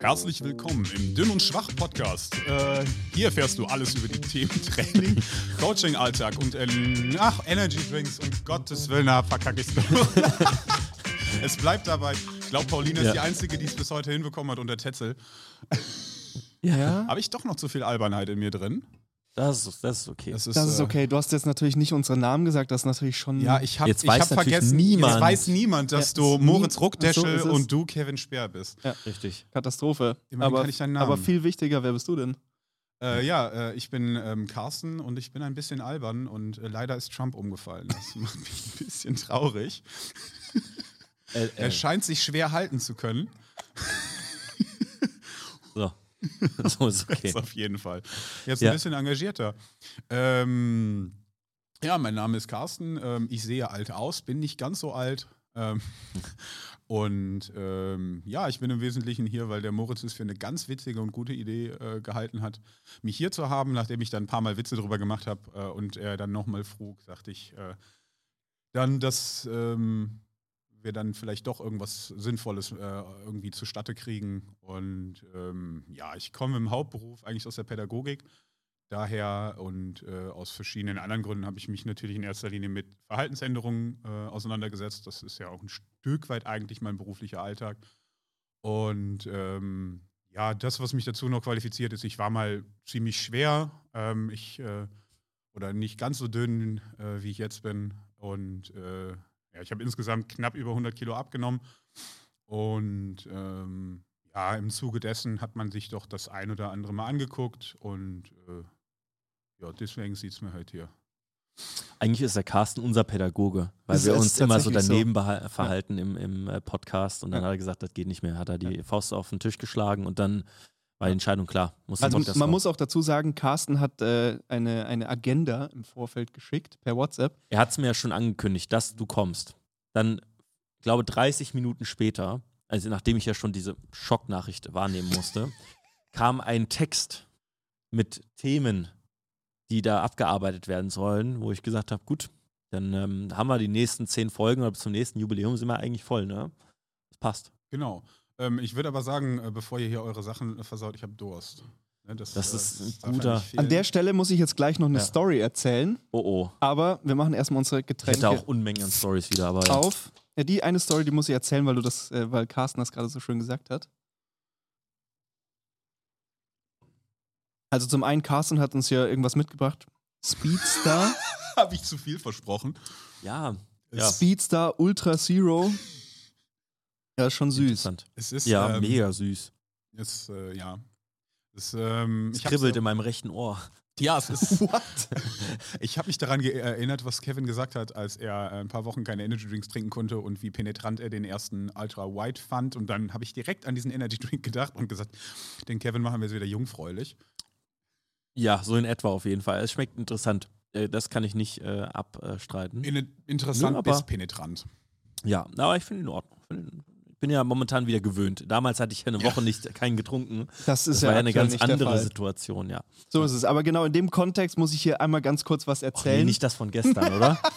Herzlich willkommen im Dünn und Schwach Podcast. Äh, hier erfährst du alles über die Themen Training, Coaching, Alltag und ähm, ach, Energy Drinks. Um Gottes Willen, na, verkacke ich's. es bleibt dabei. Ich glaube, Pauline ist Ja. die Einzige, die es bis heute hinbekommen hat unter Tetzel. Ja, Habe ich doch noch zu viel Albernheit in mir drin? Das ist, das ist okay. Das ist, Das ist äh, okay. Du hast jetzt natürlich nicht unsere Namen gesagt, das ist natürlich schon. Ja, ich habe Jetzt ich weiß hab vergessen, niemand. jetzt weiß niemand, dass Ja, du Moritz Ruckdeschel so, und du Kevin Speer bist. Richtig. Katastrophe. Immerhin aber, kann ich deinen Namen. aber viel wichtiger, wer bist du denn? Äh, ja, äh, ich bin ähm, Carsten und ich bin ein bisschen albern und äh, leider ist Trump umgefallen. Das macht mich ein bisschen traurig. Äh, Er äh, scheint sich schwer halten zu können. so. ist okay. Das auf jeden Fall. Jetzt Ja. ein bisschen engagierter. Ähm, ja, mein Name ist Carsten. Ähm, ich sehe alt aus, bin nicht ganz so alt. Ähm, und ähm, ja, ich bin im Wesentlichen hier, weil der Moritz es für eine ganz witzige und gute Idee äh, gehalten hat, mich hier zu haben, nachdem ich dann ein paar Mal Witze drüber gemacht habe äh, und er dann nochmal frug, sagte ich, äh, dann, dass ähm, wir dann vielleicht doch irgendwas Sinnvolles äh, irgendwie zustatte kriegen. Und ähm, ja, ich komme im Hauptberuf eigentlich aus der Pädagogik. Daher und äh, aus verschiedenen anderen Gründen habe ich mich natürlich in erster Linie mit Verhaltensänderungen äh, auseinandergesetzt. Das ist ja auch ein Stück weit eigentlich mein beruflicher Alltag. Und ähm, ja, das, was mich dazu noch qualifiziert ist, ich war mal ziemlich schwer. Ähm, ich äh, oder nicht ganz so dünn, äh, wie ich jetzt bin. Und äh, ja, ich habe insgesamt knapp über 100 Kilo abgenommen. Und ähm, ja, im Zuge dessen hat man sich doch das ein oder andere mal angeguckt. Und äh, ja, deswegen sieht es mir halt hier. Eigentlich ist der Carsten unser Pädagoge, weil Ist- wir uns immer so so. daneben beha- verhalten im, im äh, Podcast und dann Ja. hat er gesagt, das geht nicht mehr. Hat er die Faust auf den Tisch geschlagen und dann war die Entscheidung klar. Muss Also Podcast man raus. muss auch dazu sagen, Carsten hat äh, eine, eine Agenda im Vorfeld geschickt per WhatsApp. Er hat es mir ja schon angekündigt, dass du kommst. Dann, ich glaube, 30 Minuten später, also nachdem ich ja schon diese Schocknachricht wahrnehmen musste, kam ein Text mit Themen, die da abgearbeitet werden sollen, wo ich gesagt habe, gut, dann ähm, haben wir die nächsten zehn Folgen oder bis zum nächsten Jubiläum sind wir eigentlich voll, ne? Das passt. Genau. Ähm, ich würde aber sagen, äh, bevor ihr hier eure Sachen äh, versaut, ich habe Durst. Ne, Das ist ein darf ja guter-. An der Stelle muss ich jetzt gleich noch eine Ja. Story erzählen, Oh oh. aber wir machen erstmal unsere Ich Getränke hätte auch Unmengen an Stories wieder, aber ja. auf. Ja, die eine Story, die muss ich erzählen, weil du das, äh, weil Carsten das gerade so schön gesagt hat. Also zum einen, Carsten hat uns ja irgendwas mitgebracht. Speedstar. habe ich zu viel versprochen. ja, Ja. Speedstar Ultra Zero. Ja, ist schon süß. es ist Ja, ähm, mega süß. Es, äh, ja. Es, ähm, Es kribbelt in meinem rechten Ohr. Ja, es ist. What? Ich habe mich daran erinnert, was Kevin gesagt hat, als er ein paar Wochen keine Energy Drinks trinken konnte und wie penetrant er den ersten Ultra White fand. Und dann habe ich direkt an diesen Energy Drink gedacht und gesagt, den Kevin machen wir jetzt wieder jungfräulich. Ja, so in etwa auf jeden Fall. Es schmeckt interessant. Äh, Das kann ich nicht äh, abstreiten. In, interessant aber- bis penetrant. Ja, aber ich finde ihn in Ordnung. Find bin ja momentan wieder gewöhnt. Damals hatte ich ja eine Woche nicht keinen getrunken. Das ist Das ja war ja eine ganz andere. Situation, ja. So ist es. Aber genau in dem Kontext muss ich hier einmal ganz kurz was Och, nee, erzählen. nicht das von gestern, oder?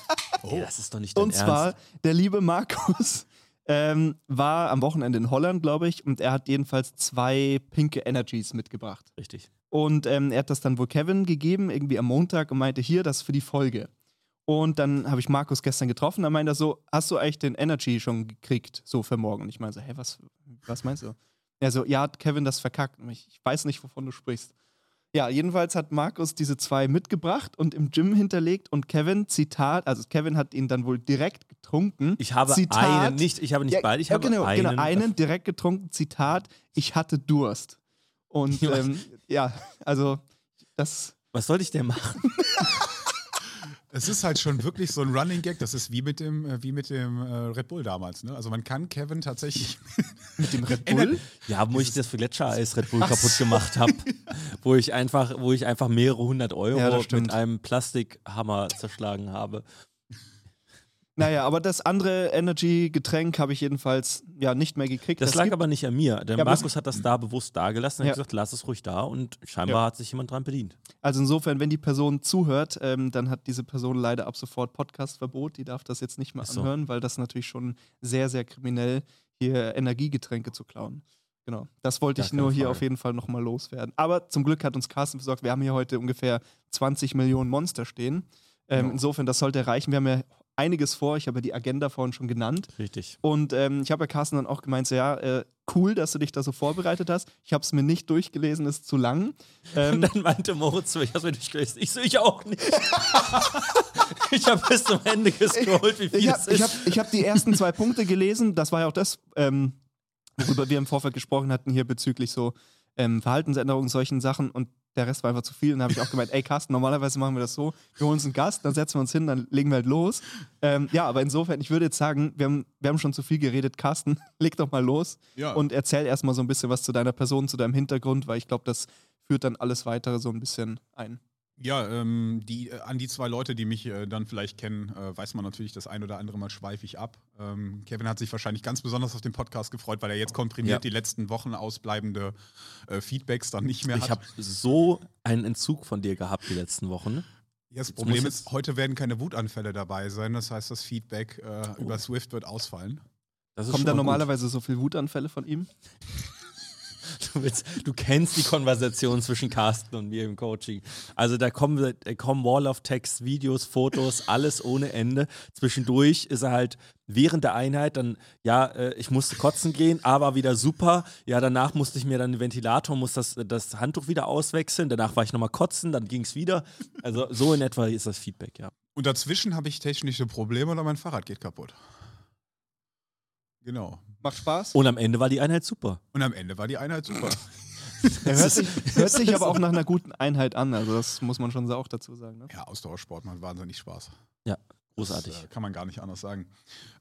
Oh. Nee, das ist doch nicht dein Und zwar, Ernst. der liebe Markus ähm, war am Wochenende in Holland, glaube ich, und er hat jedenfalls zwei pinke Energies mitgebracht. Richtig. Und ähm, er hat das dann wohl Kevin gegeben, irgendwie am Montag, und meinte, hier, das ist für die Folge. Und dann habe ich Markus gestern getroffen, dann meinte er so, hast du eigentlich den Energy schon gekriegt, so für morgen? Und ich meine so, hä, was, was meinst du? Er so, ja, hat Kevin das verkackt. Ich, ich weiß nicht, wovon du sprichst. Ja, jedenfalls hat Markus diese zwei mitgebracht und im Gym hinterlegt und Kevin, Zitat, also Kevin hat ihn dann wohl direkt getrunken. Ich habe Zitat, einen, nicht, ich habe nicht ja, beide, ich ja, habe genau, einen. genau, einen direkt getrunken, Zitat, ich hatte Durst. Und Ja. ähm, ja, also das, Was soll ich denn machen? Es ist halt schon wirklich so ein Running Gag. Das ist wie mit dem, äh, wie mit dem äh, Red Bull damals. Ne? Also man kann Kevin tatsächlich mit dem Red Bull, Ja, wo ich das für Gletschereis Red Bull kaputt gemacht habe, wo ich einfach, wo ich einfach mehrere hundert Euro Ja, mit einem Plastikhammer zerschlagen habe. Naja, aber das andere Energy-Getränk habe ich jedenfalls ja nicht mehr gekriegt. Das, Es lag aber nicht an mir. Der Ja, Markus hat das da bewusst dagelassen und Ja. hat gesagt, lass es ruhig da und scheinbar Ja. hat sich jemand dran bedient. Also insofern, wenn die Person zuhört, ähm, dann hat diese Person leider ab sofort Podcastverbot. Die darf das jetzt nicht mehr so. anhören, weil das natürlich schon sehr, sehr kriminell hier Energiegetränke zu klauen. Genau. Das wollte ich nur hier Frage. auf jeden Fall nochmal loswerden. Aber zum Glück hat uns Carsten besorgt, wir haben hier heute ungefähr 20 Millionen Monster stehen. Ähm, Ja. Insofern, das sollte reichen. Wir haben ja einiges vor. Ich habe ja die Agenda vorhin schon genannt. Richtig. Und ähm, ich habe ja Carsten dann auch gemeint, so, ja, äh, cool, dass du dich da so vorbereitet hast. Ich habe es mir nicht durchgelesen, ist zu lang. Ähm, Und dann meinte Moritz, ich hab's mir nicht gelesen. Ich so, ich auch nicht. ich habe bis zum Ende gescrollt, wie viel ich es habe ich ist. hab, ich hab die ersten zwei Punkte gelesen. Das war ja auch das, ähm, worüber wir im Vorfeld gesprochen hatten, hier bezüglich so ähm, Verhaltensänderungen, solchen Sachen. Und der Rest war einfach zu viel. Und dann habe ich auch gemeint, ey Carsten, normalerweise machen wir das so. Wir holen uns einen Gast, dann setzen wir uns hin, dann legen wir halt los. Ähm, ja, aber insofern, ich würde jetzt sagen, wir haben, wir haben schon zu viel geredet. Carsten, leg doch mal los Ja. und erzähl erstmal so ein bisschen was zu deiner Person, zu deinem Hintergrund, weil ich glaube, das führt dann alles weitere so ein bisschen ein. Ja, ähm, die, äh, an die zwei Leute, die mich äh, dann vielleicht kennen, äh, weiß man natürlich das ein oder andere Mal schweife ich ab. Ähm, Kevin hat sich wahrscheinlich ganz besonders auf den Podcast gefreut, weil er jetzt komprimiert Ja. die letzten Wochen ausbleibende äh, Feedbacks dann nicht mehr Ich hat. habe so einen Entzug von dir gehabt die letzten Wochen. Ja, das Jetzt Problem ist, heute werden keine Wutanfälle dabei sein. Das heißt, das Feedback äh, über Swift wird ausfallen. Das ist Kommen da normalerweise so viele Wutanfälle von ihm? Du, willst, du kennst die Konversation zwischen Carsten und mir im Coaching. Also da kommen, da kommen Wall of Text, Videos, Fotos, alles ohne Ende. Zwischendurch ist er halt während der Einheit dann, ja, äh, ich musste kotzen gehen, aber wieder super. Ja, danach musste ich mir dann den Ventilator, muss das, das Handtuch wieder auswechseln. Danach war ich nochmal kotzen, dann ging es wieder. Also so in etwa ist das Feedback, ja. Und dazwischen habe ich technische Probleme oder mein Fahrrad geht kaputt. Genau. Macht Spaß. Und am Ende war die Einheit super. Und am Ende war die Einheit super. Er hört sich, hört sich aber auch nach einer guten Einheit an. Also das muss man schon auch dazu sagen. Ne? ja, Ausdauersport macht wahnsinnig Spaß. Großartig. Das, äh, kann man gar nicht anders sagen.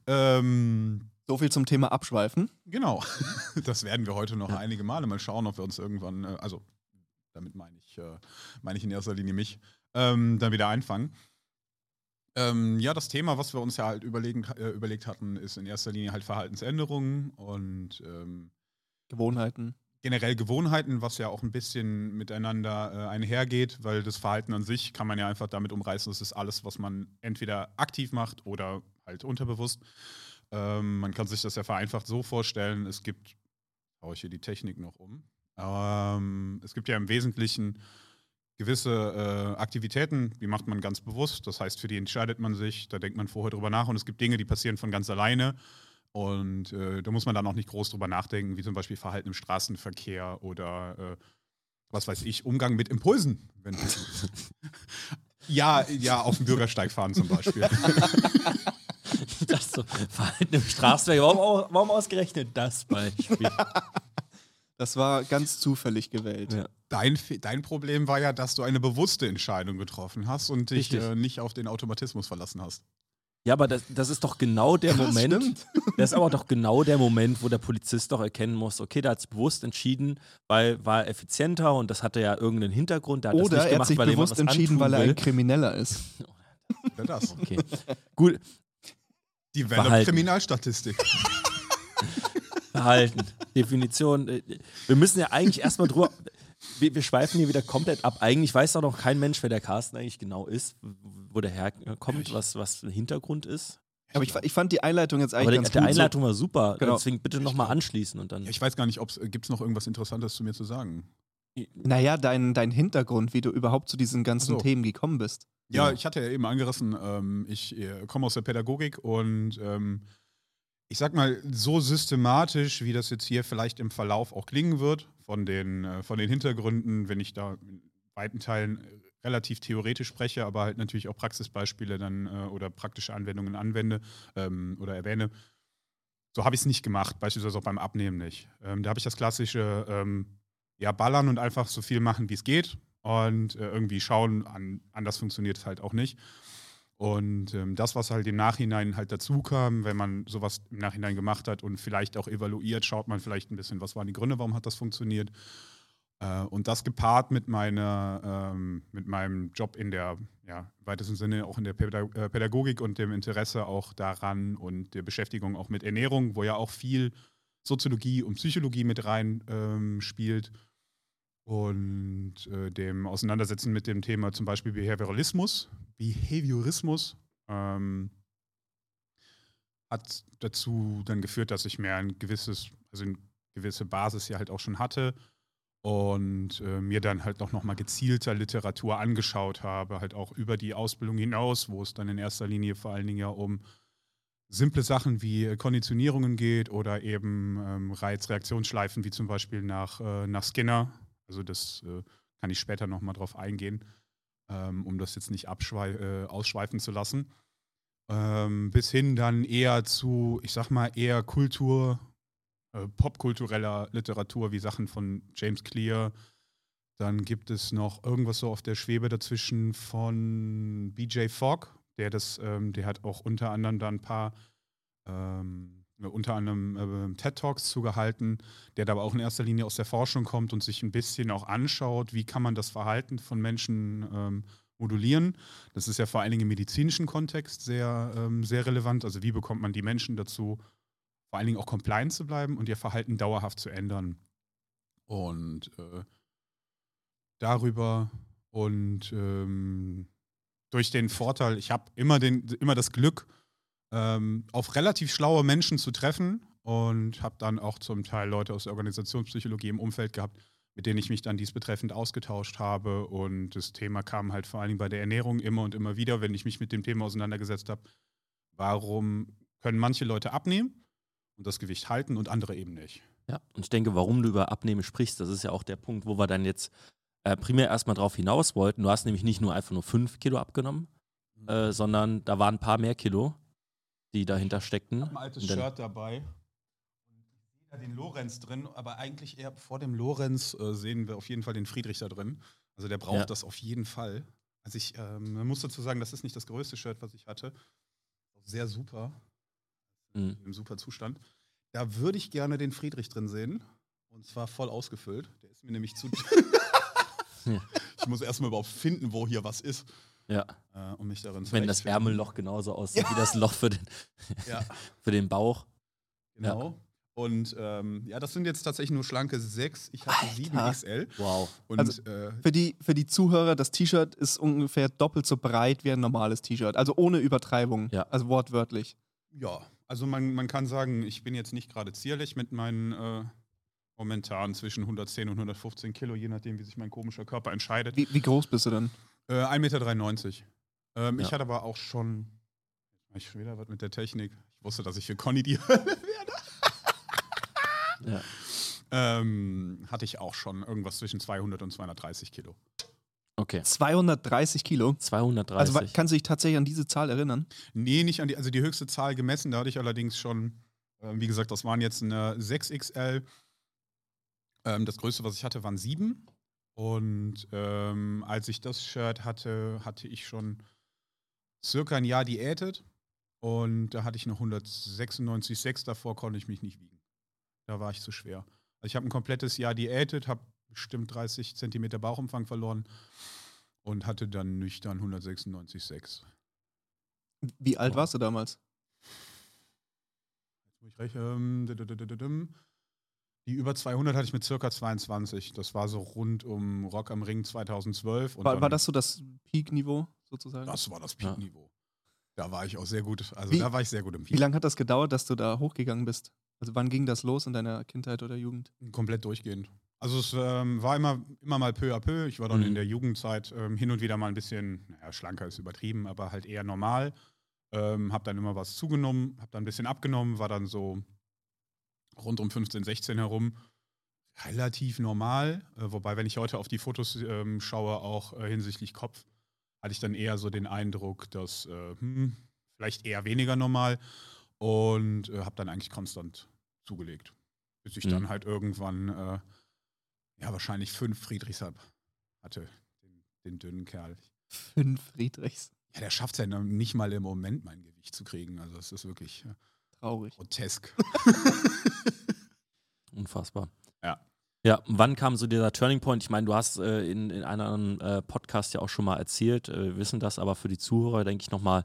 Ähm, So viel zum Thema Abschweifen. Genau. Das werden wir heute noch einige Male mal schauen, ob wir uns irgendwann, äh, also damit meine ich, äh, meine ich in erster Linie mich, ähm, dann wieder einfangen. Ähm, ja, das Thema, was wir uns ja halt überlegen, äh, überlegt hatten, ist in erster Linie halt Verhaltensänderungen und ähm, Gewohnheiten. generell Gewohnheiten, was ja auch ein bisschen miteinander äh, einhergeht, weil das Verhalten an sich kann man ja einfach damit umreißen, das ist alles, was man entweder aktiv macht oder halt unterbewusst. Ähm, man kann sich das ja vereinfacht so vorstellen, es gibt, haue ich hier die Technik noch um, ähm, es gibt ja im Wesentlichen gewisse äh, Aktivitäten, die macht man ganz bewusst, das heißt, für die entscheidet man sich, da denkt man vorher drüber nach und es gibt Dinge, die passieren von ganz alleine und äh, da muss man dann auch nicht groß drüber nachdenken, wie zum Beispiel Verhalten im Straßenverkehr oder äh, was weiß ich, Umgang mit Impulsen. Ja, ja, auf dem Bürgersteig fahren zum Beispiel. Das so, Verhalten im Straßenverkehr. Warum, warum ausgerechnet das Beispiel? Das war ganz zufällig gewählt. Ja. Dein, dein Problem war ja, dass du eine bewusste Entscheidung getroffen hast und dich äh, nicht auf den Automatismus verlassen hast. Ja, aber das, das ist doch genau der Krass, Moment. stimmt. Das ist aber doch genau der Moment, wo der Polizist doch erkennen muss, okay, der hat sich bewusst entschieden, weil war er effizienter und das hatte ja irgendeinen Hintergrund. Der hat das Oder nicht er hat gemacht, sich bewusst entschieden, weil er ein Krimineller ist. Oder das. Okay. Gut, Develop Verhalten. Kriminalstatistik. Verhalten. Definition. äh, Wir müssen ja eigentlich erstmal drüber. Wir, wir schweifen hier wieder komplett ab. Eigentlich weiß doch noch kein Mensch, wer der Carsten eigentlich genau ist, wo der herkommt, was, was der Hintergrund ist. Aber ich, ich fand die Einleitung jetzt eigentlich Aber die, ganz der gut. Einleitung war super. Genau. Deswegen bitte nochmal anschließen und dann. Ja, ich weiß gar nicht, gibt es noch irgendwas Interessantes zu mir zu sagen? So, naja, dein, dein Hintergrund, wie du überhaupt zu diesen ganzen so. Themen gekommen bist. Ja, Ja. ich hatte ja eben angerissen, ähm, ich äh, komme aus der Pädagogik und ähm, ich sag mal, so systematisch, wie das jetzt hier vielleicht im Verlauf auch klingen wird, von den, äh, von den Hintergründen, wenn ich da in weiten Teilen äh, relativ theoretisch spreche, aber halt natürlich auch Praxisbeispiele dann äh, oder praktische Anwendungen anwende ähm, oder erwähne. So habe ich es nicht gemacht, beispielsweise auch beim Abnehmen nicht. Ähm, da habe ich das klassische ähm, ja, ballern und einfach so viel machen, wie es geht und äh, irgendwie schauen, an, anders funktioniert es halt auch nicht. Und ähm, das, was halt im Nachhinein halt dazu kam, wenn man sowas im Nachhinein gemacht hat und vielleicht auch evaluiert, schaut man vielleicht ein bisschen, was waren die Gründe, warum hat das funktioniert. Äh, und das gepaart mit meiner, ähm, mit meinem Job in der, ja, im weitesten Sinne auch in der äh, Pädagogik und dem Interesse auch daran und der Beschäftigung auch mit Ernährung, wo ja auch viel Soziologie und Psychologie mit rein ähm, spielt und äh, dem Auseinandersetzen mit dem Thema zum Beispiel Behavioralismus, Behaviorismus, ähm, hat dazu dann geführt, dass ich mir ein gewisses, also ein gewisse Basis ja halt auch schon hatte und äh, mir dann halt auch nochmal gezielter Literatur angeschaut habe, halt auch über die Ausbildung hinaus, wo es dann in erster Linie vor allen Dingen ja um simple Sachen wie Konditionierungen geht oder eben ähm, Reizreaktionsschleifen, wie zum Beispiel nach, äh, nach Skinner. Also das äh, kann ich später nochmal drauf eingehen, ähm, um das jetzt nicht äh, ausschweifen zu lassen. Ähm, bis hin dann eher zu, ich sag mal, eher Kultur, äh, popkultureller Literatur wie Sachen von James Clear. Dann gibt es noch irgendwas so auf der Schwebe dazwischen von BJ Fogg, der das, ähm, der hat auch unter anderem da ein paar ähm, unter anderem äh, TED Talks zugehalten, der aber auch in erster Linie aus der Forschung kommt und sich ein bisschen auch anschaut, wie kann man das Verhalten von Menschen ähm, modulieren. Das ist ja vor allen Dingen im medizinischen Kontext sehr, ähm, sehr relevant. Also wie bekommt man die Menschen dazu, vor allen Dingen auch compliant zu bleiben und ihr Verhalten dauerhaft zu ändern. Und äh, darüber und ähm, durch den Vorteil, ich habe immer, immer das Glück, ähm, auf relativ schlaue Menschen zu treffen und habe dann auch zum Teil Leute aus der Organisationspsychologie im Umfeld gehabt, mit denen ich mich dann diesbetreffend ausgetauscht habe. Und das Thema kam halt vor allen Dingen bei der Ernährung immer und immer wieder, wenn ich mich mit dem Thema auseinandergesetzt habe. Warum können manche Leute abnehmen und das Gewicht halten und andere eben nicht. Ja, und ich denke, warum du über Abnehmen sprichst, das ist ja auch der Punkt, wo wir dann jetzt äh, primär erstmal drauf hinaus wollten. Du hast nämlich nicht nur einfach nur fünf Kilo abgenommen, mhm. äh, sondern da waren ein paar mehr Kilo, die dahinter steckten. Ich habe ein altes Shirt dabei. Da den Lorenz drin, aber eigentlich eher vor dem Lorenz äh, sehen wir auf jeden Fall den Friedrich da drin. Also der braucht ja. das auf jeden Fall. Also ich ähm, man muss dazu sagen, das ist nicht das größte Shirt, was ich hatte. Sehr super mhm. im super Zustand. Da würde ich gerne den Friedrich drin sehen. Und zwar voll ausgefüllt. Der ist mir nämlich zu. ja. Ich muss erstmal überhaupt finden, wo hier was ist. Ja. Äh, um mich darin zu Wenn das Ärmelloch genauso aussieht ja. wie das Loch für den, ja. für den Bauch. Genau. Ja. Und ähm, ja, das sind jetzt tatsächlich nur schlanke 6. Ich hatte 7 XL. Wow. Und, also, äh, für, die, für die Zuhörer, das T-Shirt ist ungefähr doppelt so breit wie ein normales T-Shirt. Also ohne Übertreibung. Ja. Also wortwörtlich. Ja, also man, man kann sagen, ich bin jetzt nicht gerade zierlich mit meinen äh, momentan zwischen 110 und 115 Kilo, je nachdem, wie sich mein komischer Körper entscheidet. Wie, wie groß bist du denn? Äh, 1,93 Meter. Ähm, ja. Ich hatte aber auch schon, ich schon wieder was mit der Technik. Ich wusste, dass ich für Conny die Hölle werde. ja. ähm, hatte ich auch schon irgendwas zwischen 200 und 230 Kilo. Okay. 230 Kilo. 230. Also kannst du dich tatsächlich an diese Zahl erinnern? Nee, nicht an die, also die höchste Zahl gemessen. Da hatte ich allerdings schon, äh, wie gesagt, das waren jetzt eine 6XL. Ähm, das größte, was ich hatte, waren 7. Und ähm, als ich das Shirt hatte, hatte ich schon circa ein Jahr diätet. Und da hatte ich noch 196,6. Davor konnte ich mich nicht wiegen. Da war ich zu schwer. Also ich habe ein komplettes Jahr diätet, habe bestimmt 30 Zentimeter Bauchumfang verloren und hatte dann nüchtern 196,6. Wie alt warst du damals? Jetzt muss ich rechnen. Die über 200 hatte ich mit circa 22. Das war so rund um Rock am Ring 2012. war, war das so das Peak-Niveau sozusagen? Das war das Peak-Niveau. Ja. Da war ich auch sehr gut. Also wie, da war ich sehr gut im Peak. Wie lange hat das gedauert, dass du da hochgegangen bist? Also wann ging das los in deiner Kindheit oder Jugend? Komplett durchgehend. Also es ähm, war immer, immer mal peu à peu. Ich war dann mhm. in der Jugendzeit ähm, hin und wieder mal ein bisschen, naja, schlanker ist übertrieben, aber halt eher normal. Ähm, hab dann immer was zugenommen, hab dann ein bisschen abgenommen, war dann so rund um 15, 16 herum relativ normal. Äh, wobei, wenn ich heute auf die Fotos ähm, schaue, auch äh, hinsichtlich Kopf, hatte ich dann eher so den Eindruck, dass äh, hm, vielleicht eher weniger normal und äh, habe dann eigentlich konstant zugelegt. Bis ich mhm. dann halt irgendwann äh, ja, wahrscheinlich fünf Friedrichs hab, hatte, den, den dünnen Kerl. Fünf Friedrichs? Ja, der schafft es ja nicht mal im Moment, mein Gewicht zu kriegen. Also es ist wirklich ja, traurig. Grotesk. Unfassbar. Ja. Ja, wann kam so dieser Turning Point? Ich meine, du hast äh, in, in einem anderen äh, Podcast ja auch schon mal erzählt, äh, wissen das, aber für die Zuhörer denke ich nochmal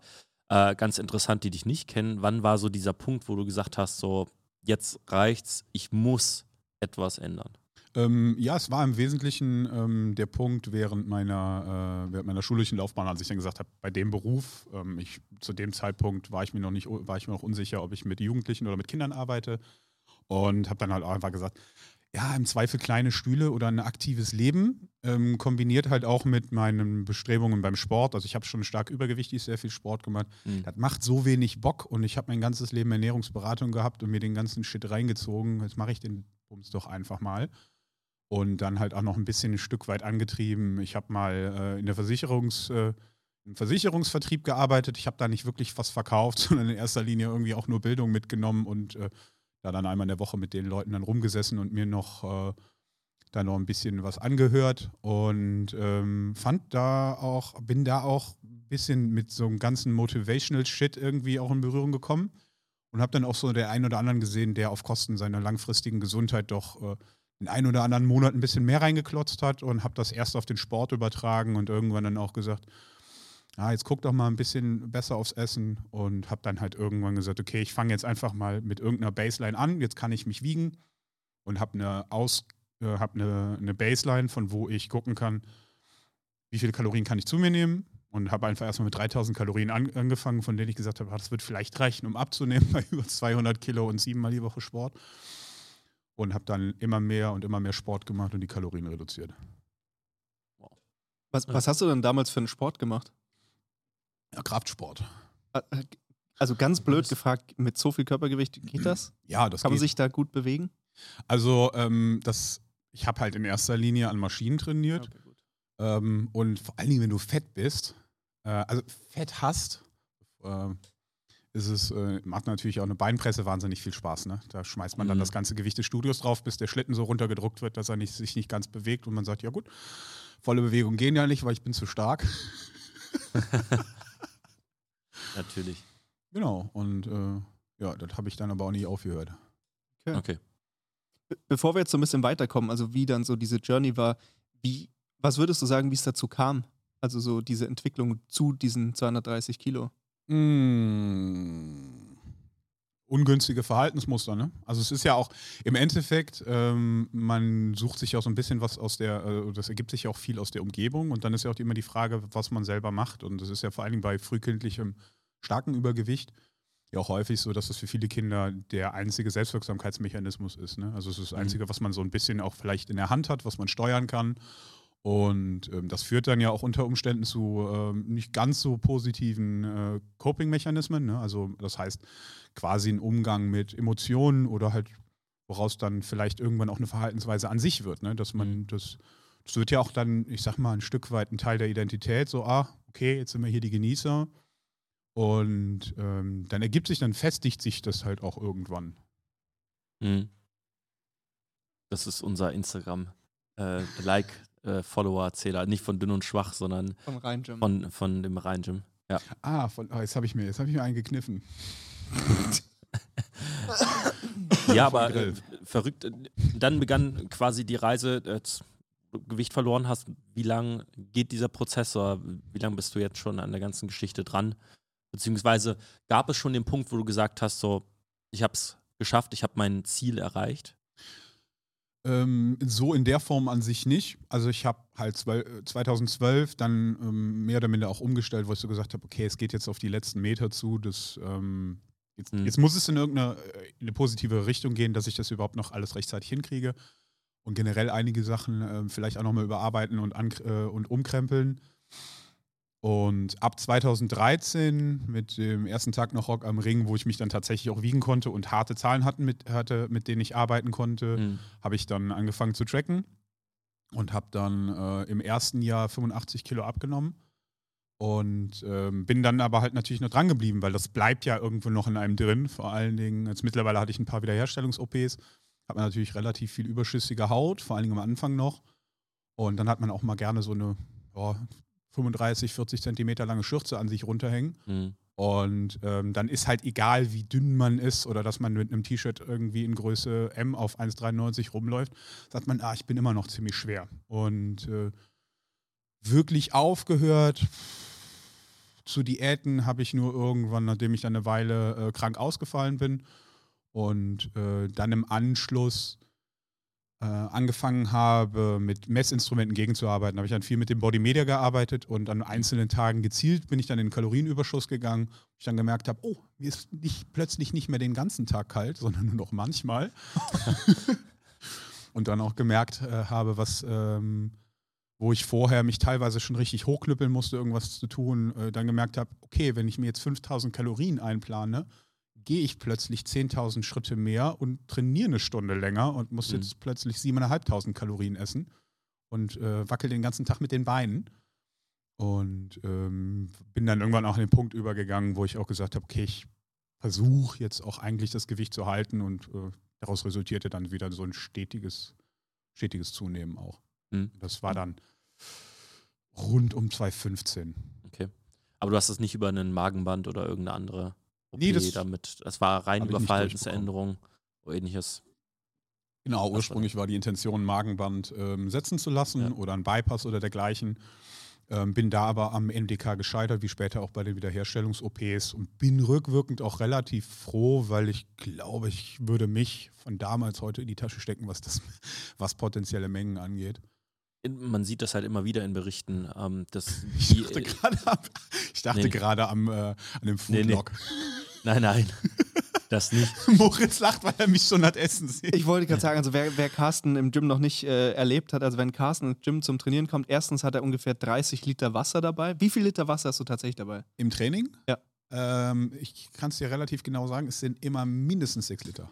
äh, ganz interessant, die dich nicht kennen. Wann war so dieser Punkt, wo du gesagt hast, so, jetzt reicht's, ich muss etwas ändern? Ähm, ja, es war im Wesentlichen ähm, der Punkt während meiner, äh, während meiner schulischen Laufbahn, als ich dann gesagt habe, bei dem Beruf, ähm, ich, zu dem Zeitpunkt war ich mir noch nicht, war ich mir noch unsicher, ob ich mit Jugendlichen oder mit Kindern arbeite. Und habe dann halt auch einfach gesagt, ja, im Zweifel kleine Stühle oder ein aktives Leben, ähm, kombiniert halt auch mit meinen Bestrebungen beim Sport. Also ich habe schon stark übergewichtig sehr viel Sport gemacht. Mhm. Das macht so wenig Bock und ich habe mein ganzes Leben Ernährungsberatung gehabt und mir den ganzen Shit reingezogen. Jetzt mache ich den Bums doch einfach mal. Und dann halt auch noch ein bisschen ein Stück weit angetrieben. Ich habe mal äh, in der Versicherungs, äh, im Versicherungsvertrieb gearbeitet. Ich habe da nicht wirklich was verkauft, sondern in erster Linie irgendwie auch nur Bildung mitgenommen und äh, da dann einmal in der Woche mit den Leuten dann rumgesessen und mir noch da noch ein bisschen was angehört und ähm, fand da auch, bin da auch ein bisschen mit so einem ganzen Motivational Shit irgendwie auch in Berührung gekommen und habe dann auch so der einen oder anderen gesehen, der auf Kosten seiner langfristigen Gesundheit doch äh, den einen oder anderen Monat ein bisschen mehr reingeklotzt hat und habe das erst auf den Sport übertragen und irgendwann dann auch gesagt, ah, jetzt guck doch mal ein bisschen besser aufs Essen und habe dann halt irgendwann gesagt, okay, ich fange jetzt einfach mal mit irgendeiner Baseline an, jetzt kann ich mich wiegen und habe eine äh, habe eine, eine Baseline, von wo ich gucken kann, wie viele Kalorien kann ich zu mir nehmen und habe einfach erstmal mit 3000 Kalorien an, angefangen, von denen ich gesagt habe, ah, das wird vielleicht reichen, um abzunehmen bei über 200 Kilo und siebenmal die Woche Sport und habe dann immer mehr und immer mehr Sport gemacht und die Kalorien reduziert. Was, was hast du denn damals für einen Sport gemacht? Ja, Kraftsport. Äh, Also ganz blöd gefragt, mit so viel Körpergewicht geht das? Ja, das Kann man geht. sich da gut bewegen? Also ähm, das, ich habe halt in erster Linie an Maschinen trainiert Okay, gut. ähm, und vor allen Dingen, wenn du fett bist, äh, also Fett hast, äh, ist es, äh, macht natürlich auch eine Beinpresse wahnsinnig viel Spaß. Ne? Da schmeißt man dann Mhm. das ganze Gewicht des Studios drauf, bis der Schlitten so runtergedruckt wird, dass er nicht, sich nicht ganz bewegt und man sagt, ja gut, volle Bewegung gehen ja nicht, weil ich bin zu stark. Natürlich. Genau, und äh, ja, das habe ich dann aber auch nicht aufgehört. Okay. Be- Bevor wir jetzt so ein bisschen weiterkommen, also wie dann so diese Journey war, wie, was würdest du sagen, wie es dazu kam? Also so diese Entwicklung zu diesen 230 Kilo. Mm. Ungünstige Verhaltensmuster, ne? Also es ist ja auch im Endeffekt, ähm, man sucht sich auch so ein bisschen was aus der, äh, das ergibt sich ja auch viel aus der Umgebung und dann ist ja auch immer die Frage, was man selber macht. Und das ist ja vor allen Dingen bei frühkindlichem starken Übergewicht ja auch häufig so, dass das für viele Kinder der einzige Selbstwirksamkeitsmechanismus ist. Ne? Also es ist das Mhm. Einzige, was man so ein bisschen auch vielleicht in der Hand hat, was man steuern kann. Und ähm, das führt dann ja auch unter Umständen zu ähm, nicht ganz so positiven äh, Coping-Mechanismen. Ne? Also das heißt quasi ein Umgang mit Emotionen oder halt, woraus dann vielleicht irgendwann auch eine Verhaltensweise an sich wird. Ne? Dass man Mhm. das, das wird ja auch dann, ich sag mal, ein Stück weit ein Teil der Identität. So, ah, okay, jetzt sind wir hier die Genießer. Und ähm, dann ergibt sich, dann festigt sich das halt auch irgendwann. Mhm. Das ist unser Instagram äh, Like-Follower-Zähler. Nicht von dünn und schwach, sondern Vom Rhein-Gym. von, von dem Rhein-Gym. Ah, von, ah jetzt habe ich mir, jetzt habe ich mir einen gekniffen. Ja, aber äh, verrückt. äh, Dann begann quasi die Reise, äh, z- Gewicht verloren hast. Wie lang geht dieser Prozess oder wie lange bist du jetzt schon an der ganzen Geschichte dran? Beziehungsweise gab es schon den Punkt, wo du gesagt hast, so, ich habe es geschafft, ich habe mein Ziel erreicht? Ähm, so in der Form an sich nicht. Also ich habe halt zwölf- 2012 dann ähm, mehr oder minder auch umgestellt, wo ich so gesagt habe, okay, es geht jetzt auf die letzten Meter zu. Das, ähm, jetzt, Mhm. jetzt muss es in irgendeine äh, in eine positive Richtung gehen, dass ich das überhaupt noch alles rechtzeitig hinkriege. Und generell einige Sachen ähm, vielleicht auch nochmal überarbeiten und, äh, und umkrempeln. Und ab 2013 mit dem ersten Tag noch Rock am Ring, wo ich mich dann tatsächlich auch wiegen konnte und harte Zahlen hatten mit, hatte, mit denen ich arbeiten konnte, Mhm. habe ich dann angefangen zu tracken und habe dann äh, im ersten Jahr 85 Kilo abgenommen und ähm, bin dann aber halt natürlich noch dran geblieben, weil das bleibt ja irgendwo noch in einem drin. Vor allen Dingen, jetzt mittlerweile hatte ich ein paar Wiederherstellungs-OPs, hat man natürlich relativ viel überschüssige Haut, vor allen Dingen am Anfang noch. Und dann hat man auch mal gerne so eine ja, 35, 40 Zentimeter lange Schürze an sich runterhängen. Mhm. Und ähm, dann ist halt egal, wie dünn man ist oder dass man mit einem T-Shirt irgendwie in Größe M auf 1,93 rumläuft, sagt man, ah, ich bin immer noch ziemlich schwer. Und äh, wirklich aufgehört zu Diäten habe ich nur irgendwann, nachdem ich dann eine Weile äh, krank ausgefallen bin. Und äh, dann im Anschluss angefangen habe, mit Messinstrumenten gegenzuarbeiten, habe ich dann viel mit dem Body Media gearbeitet und an einzelnen Tagen gezielt bin ich dann in den Kalorienüberschuss gegangen. wo Ich dann gemerkt habe, oh, mir ist nicht, plötzlich nicht mehr den ganzen Tag kalt, sondern nur noch manchmal. und dann auch gemerkt äh, habe, was, ähm, wo ich vorher mich teilweise schon richtig hochknüppeln musste, irgendwas zu tun, äh, dann gemerkt habe, okay, wenn ich mir jetzt 5000 Kalorien einplane, gehe ich plötzlich 10.000 Schritte mehr und trainiere eine Stunde länger und muss Mhm. jetzt plötzlich 7.500 Kalorien essen und äh, wackel den ganzen Tag mit den Beinen. Und ähm, bin dann irgendwann auch an den Punkt übergegangen, wo ich auch gesagt habe, okay, ich versuche jetzt auch eigentlich das Gewicht zu halten und äh, daraus resultierte dann wieder so ein stetiges, stetiges Zunehmen auch. Mhm. Das war dann rund um 2015. Okay. Aber du hast es nicht über einen Magenband oder irgendeine andere OP Nee, das damit. Das war rein über Verhaltensänderung oder ähnliches. Genau, ursprünglich war die Intention, ein Magenband ähm, setzen zu lassen Ja. oder ein Bypass oder dergleichen. Ähm, bin da aber am NDK gescheitert, wie später auch bei den Wiederherstellungs-OPs und bin rückwirkend auch relativ froh, weil ich glaube, ich würde mich von damals heute in die Tasche stecken, was das, was potenzielle Mengen angeht. Man sieht das halt immer wieder in Berichten, ähm, dass Ich die, dachte gerade am, ich dachte Nee. gerade am, äh, an dem Nee, nee. Foodlog. Nein, nein. Das nicht. Moritz lacht, weil er mich schon hat essen sehen. Ich wollte gerade sagen, also wer, wer Carsten im Gym noch nicht äh, erlebt hat, also wenn Carsten ins Gym zum Trainieren kommt, erstens hat er ungefähr 30 Liter Wasser dabei. Wie viel Liter Wasser hast du tatsächlich dabei? Im Training? Ja. Ähm, ich kann es dir relativ genau sagen, es sind immer mindestens sechs Liter.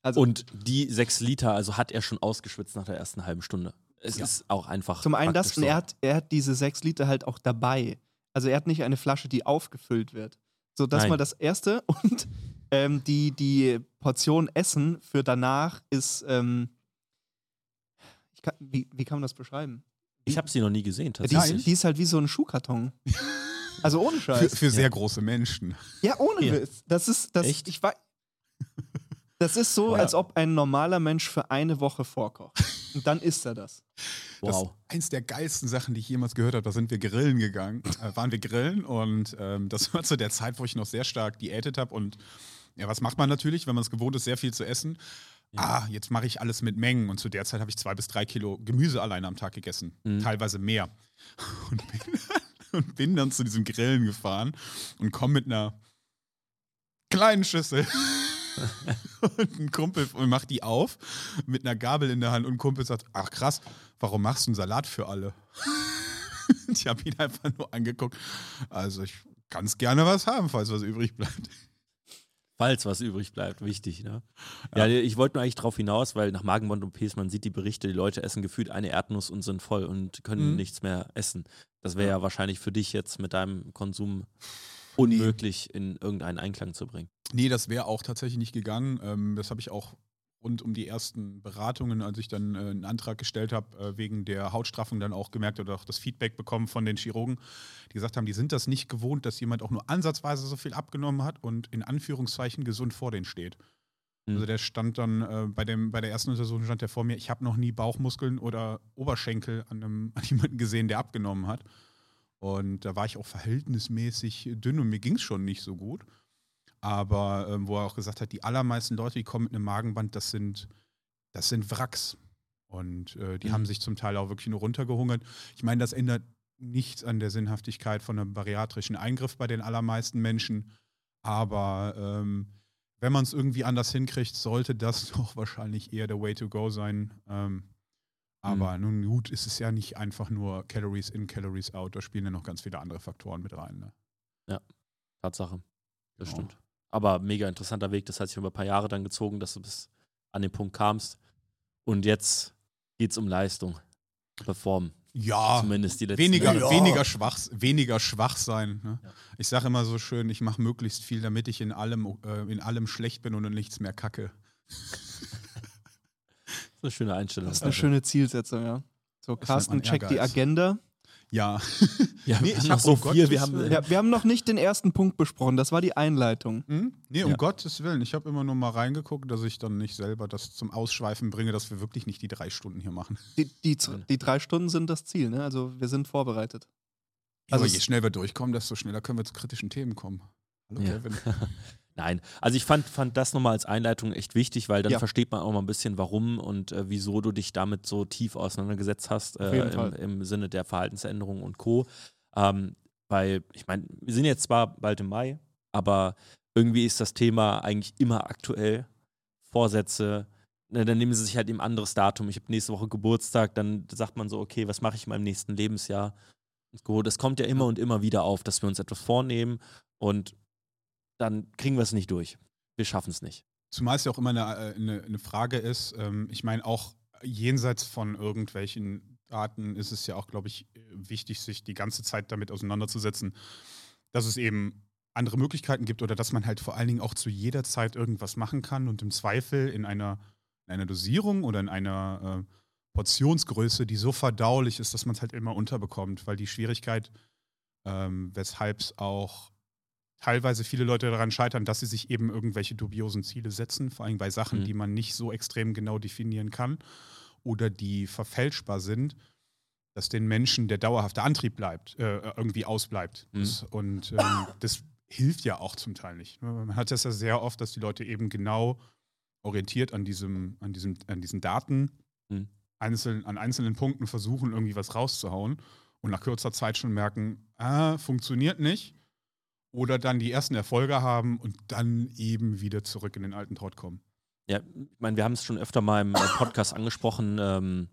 Also Und die sechs Liter, also hat er schon ausgeschwitzt nach der ersten halben Stunde. Es Ja. ist auch einfach. zum einen das, und so. er hat, er hat diese 6 Liter halt auch dabei. Also er hat nicht eine Flasche, die aufgefüllt wird. So, das Nein. mal das Erste. Und ähm, die, die Portion Essen für danach ist, ähm, ich kann, wie, wie kann man das beschreiben? Ich habe sie noch nie gesehen, Ja, die, tatsächlich. ist, die ist halt wie so ein Schuhkarton. Also ohne Für, Scheiß. für sehr Ja. große Menschen. Ja, ohne Ja. Witz. Das ist, das, Echt? ich weiß. Das ist so, Ja. als ob ein normaler Mensch für eine Woche vorkocht. Und dann isst er das. wow. Das eins der geilsten Sachen, die ich jemals gehört habe, da sind wir grillen gegangen. Äh, waren wir grillen und ähm, das war zu der Zeit, wo ich noch sehr stark diätet habe. Und ja, was macht man natürlich, wenn man es gewohnt ist, sehr viel zu essen? Ah, jetzt mache ich alles mit Mengen. Und zu der Zeit habe ich zwei bis drei Kilo Gemüse alleine am Tag gegessen. Mhm. Teilweise mehr. Und bin, und bin dann zu diesem Grillen gefahren und komme mit einer kleinen Schüssel. Und ein Kumpel macht die auf mit einer Gabel in der Hand und ein Kumpel sagt, ach krass, warum machst du einen Salat für alle? ich habe ihn einfach nur angeguckt. Also ich kann gerne was haben, falls was übrig bleibt. Falls was übrig bleibt, wichtig, ne? Ja, ich wollte nur eigentlich drauf hinaus, weil nach Magenband und OPs, man sieht die Berichte, die Leute essen gefühlt eine Erdnuss und sind voll und können Mhm. nichts mehr essen. Das wäre ja. wahrscheinlich für dich jetzt mit deinem Konsum unmöglich in irgendeinen Einklang zu bringen. Nee, das wäre auch tatsächlich nicht gegangen. Ähm, das habe ich auch rund um die ersten Beratungen, als ich dann äh, einen Antrag gestellt habe, äh, wegen der Hautstraffung dann auch gemerkt oder auch das Feedback bekommen von den Chirurgen, die gesagt haben, die sind das nicht gewohnt, dass jemand auch nur ansatzweise so viel abgenommen hat und in Anführungszeichen gesund vor denen steht. Mhm. Also der stand dann äh, bei, dem, bei der ersten Untersuchung stand der vor mir, ich habe noch nie Bauchmuskeln oder Oberschenkel an, einem, an jemanden gesehen, der abgenommen hat. Und da war ich auch verhältnismäßig dünn und mir ging es schon nicht so gut. Aber ähm, wo er auch gesagt hat, die allermeisten Leute, die kommen mit einem Magenband, das sind, das sind Wracks. Und äh, die Mhm. haben sich zum Teil auch wirklich nur runtergehungert. Ich meine, das ändert nichts an der Sinnhaftigkeit von einem bariatrischen Eingriff bei den allermeisten Menschen. Aber ähm, wenn man es irgendwie anders hinkriegt, sollte das doch wahrscheinlich eher der Way to go sein. Ähm, aber nun gut, ist es ja nicht einfach nur Calories in, Calories out. Da spielen ja noch ganz viele andere Faktoren mit rein. Ne? Tatsache. Das Ja. stimmt. Aber mega interessanter Weg. Das hat sich über ein paar Jahre dann gezogen, dass du bis an den Punkt kamst. Und jetzt geht es um Leistung. Performen. Ja, Zumindest die letzten weniger, Jahre. weniger, schwach, weniger schwach sein. Ne? Ja. Ich sage immer so schön, ich mache möglichst viel, damit ich in allem, äh, in allem schlecht bin und in nichts mehr kacke. Das ist eine schöne Einstellung. Das ist eine schöne Zielsetzung, ja. So, Carsten checkt die. Agenda. Ja, Ja, Nee, wir ich haben hab noch so um viel. Gottes Wir haben, Ja, wir haben noch nicht den ersten Punkt besprochen, das war die Einleitung. hm? nee, um Ja. Gottes Willen. Ich habe immer nur mal reingeguckt, dass ich dann nicht selber das zum Ausschweifen bringe, dass wir wirklich nicht die drei Stunden hier machen. Die, die, die drei Stunden sind das Ziel, ne? Also wir sind vorbereitet. Also Also je schneller wir durchkommen, desto schneller können wir zu kritischen Themen kommen. Hallo Ja. Kevin. Nein, also ich fand, fand das nochmal als Einleitung echt wichtig, weil dann Ja. versteht man auch mal ein bisschen, warum und äh, wieso du dich damit so tief auseinandergesetzt hast äh, im, im Sinne der Verhaltensänderung und Co. Ähm, weil, ich meine, wir sind jetzt zwar bald im Mai, aber irgendwie ist das Thema eigentlich immer aktuell. Vorsätze, ne, dann nehmen sie sich halt eben ein anderes Datum. Ich habe nächste Woche Geburtstag, dann sagt man so, okay, was mache ich in meinem nächsten Lebensjahr? Das kommt ja immer und immer wieder auf, dass wir uns etwas vornehmen und dann kriegen wir es nicht durch. Wir schaffen es nicht. Zumal es ja auch immer eine, äh, eine, eine Frage ist, ähm, ich meine, auch jenseits von irgendwelchen Daten ist es ja auch, glaube ich, wichtig, sich die ganze Zeit damit auseinanderzusetzen, dass es eben andere Möglichkeiten gibt oder dass man halt vor allen Dingen auch zu jeder Zeit irgendwas machen kann und im Zweifel in einer, in einer Dosierung oder in einer äh, Portionsgröße, die so verdaulich ist, dass man es halt immer unterbekommt, weil die Schwierigkeit, ähm, weshalb es auch teilweise viele Leute daran scheitern, dass sie sich eben irgendwelche dubiosen Ziele setzen, vor allem bei Sachen, Mhm. die man nicht so extrem genau definieren kann oder die verfälschbar sind, dass den Menschen der dauerhafte Antrieb bleibt, äh, irgendwie ausbleibt. Mhm. Und ähm, das hilft ja auch zum Teil nicht. Man hat das ja sehr oft, dass die Leute eben genau orientiert an diesem, an diesem, an diesen Daten Mhm. einzeln, an einzelnen Punkten versuchen, irgendwie was rauszuhauen und nach kurzer Zeit schon merken, ah, funktioniert nicht. Oder dann die ersten Erfolge haben und dann eben wieder zurück in den alten Trott kommen. Ja, ich meine, wir haben es schon öfter mal im äh, Podcast angesprochen, ähm,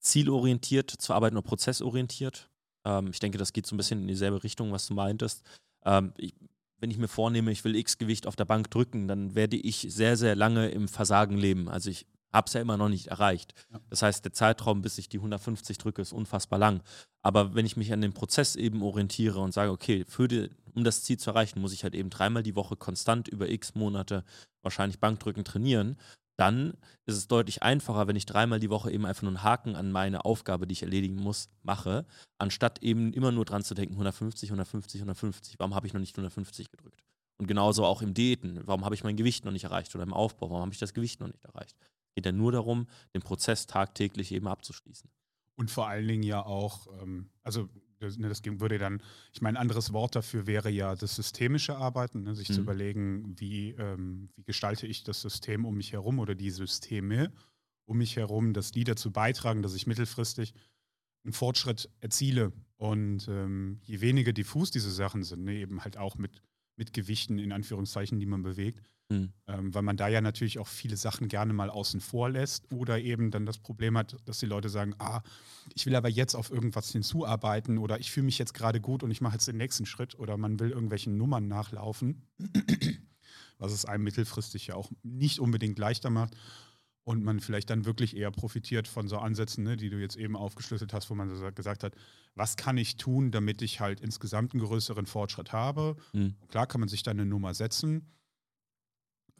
zielorientiert zu arbeiten oder prozessorientiert. Ähm, ich denke, das geht so ein bisschen in dieselbe Richtung, was du meintest. Ähm, ich, wenn ich mir vornehme, ich will X Gewicht auf der Bank drücken, dann werde ich sehr, sehr lange im Versagen leben. Also ich habe es ja immer noch nicht erreicht. Ja. Das heißt, der Zeitraum, bis ich die 150 drücke, ist unfassbar lang. Aber wenn ich mich an den Prozess eben orientiere und sage, okay, für die, um das Ziel zu erreichen, muss ich halt eben dreimal die Woche konstant über X Monate wahrscheinlich Bankdrücken trainieren, dann ist es deutlich einfacher, wenn ich dreimal die Woche eben einfach nur einen Haken an meine Aufgabe, die ich erledigen muss, mache, anstatt eben immer nur dran zu denken, 150, 150, 150. Warum habe ich noch nicht 150 gedrückt? Und genauso auch im Diäten. Warum habe ich mein Gewicht noch nicht erreicht? Oder im Aufbau, warum habe ich das Gewicht noch nicht erreicht? Geht ja nur darum, den Prozess tagtäglich eben abzuschließen. Und vor allen Dingen ja auch, ähm, also das, ne, das würde dann, ich meine, ein anderes Wort dafür wäre ja das systemische Arbeiten, ne, sich zu Mhm. überlegen, wie, ähm, wie gestalte ich das System um mich herum oder die Systeme um mich herum, dass die dazu beitragen, dass ich mittelfristig einen Fortschritt erziele. Und ähm, je weniger diffus diese Sachen sind, ne, eben halt auch mit, mit Gewichten in Anführungszeichen, die man bewegt, Mhm. ähm, weil man da ja natürlich auch viele Sachen gerne mal außen vor lässt oder eben dann das Problem hat, dass die Leute sagen, ah, ich will aber jetzt auf irgendwas hinzuarbeiten oder ich fühle mich jetzt gerade gut und ich mache jetzt den nächsten Schritt oder man will irgendwelchen Nummern nachlaufen, was es einem mittelfristig ja auch nicht unbedingt leichter macht und man vielleicht dann wirklich eher profitiert von so Ansätzen, ne, die du jetzt eben aufgeschlüsselt hast, wo man so gesagt hat, was kann ich tun, damit ich halt insgesamt einen größeren Fortschritt habe. Mhm. Klar kann man sich dann eine Nummer setzen.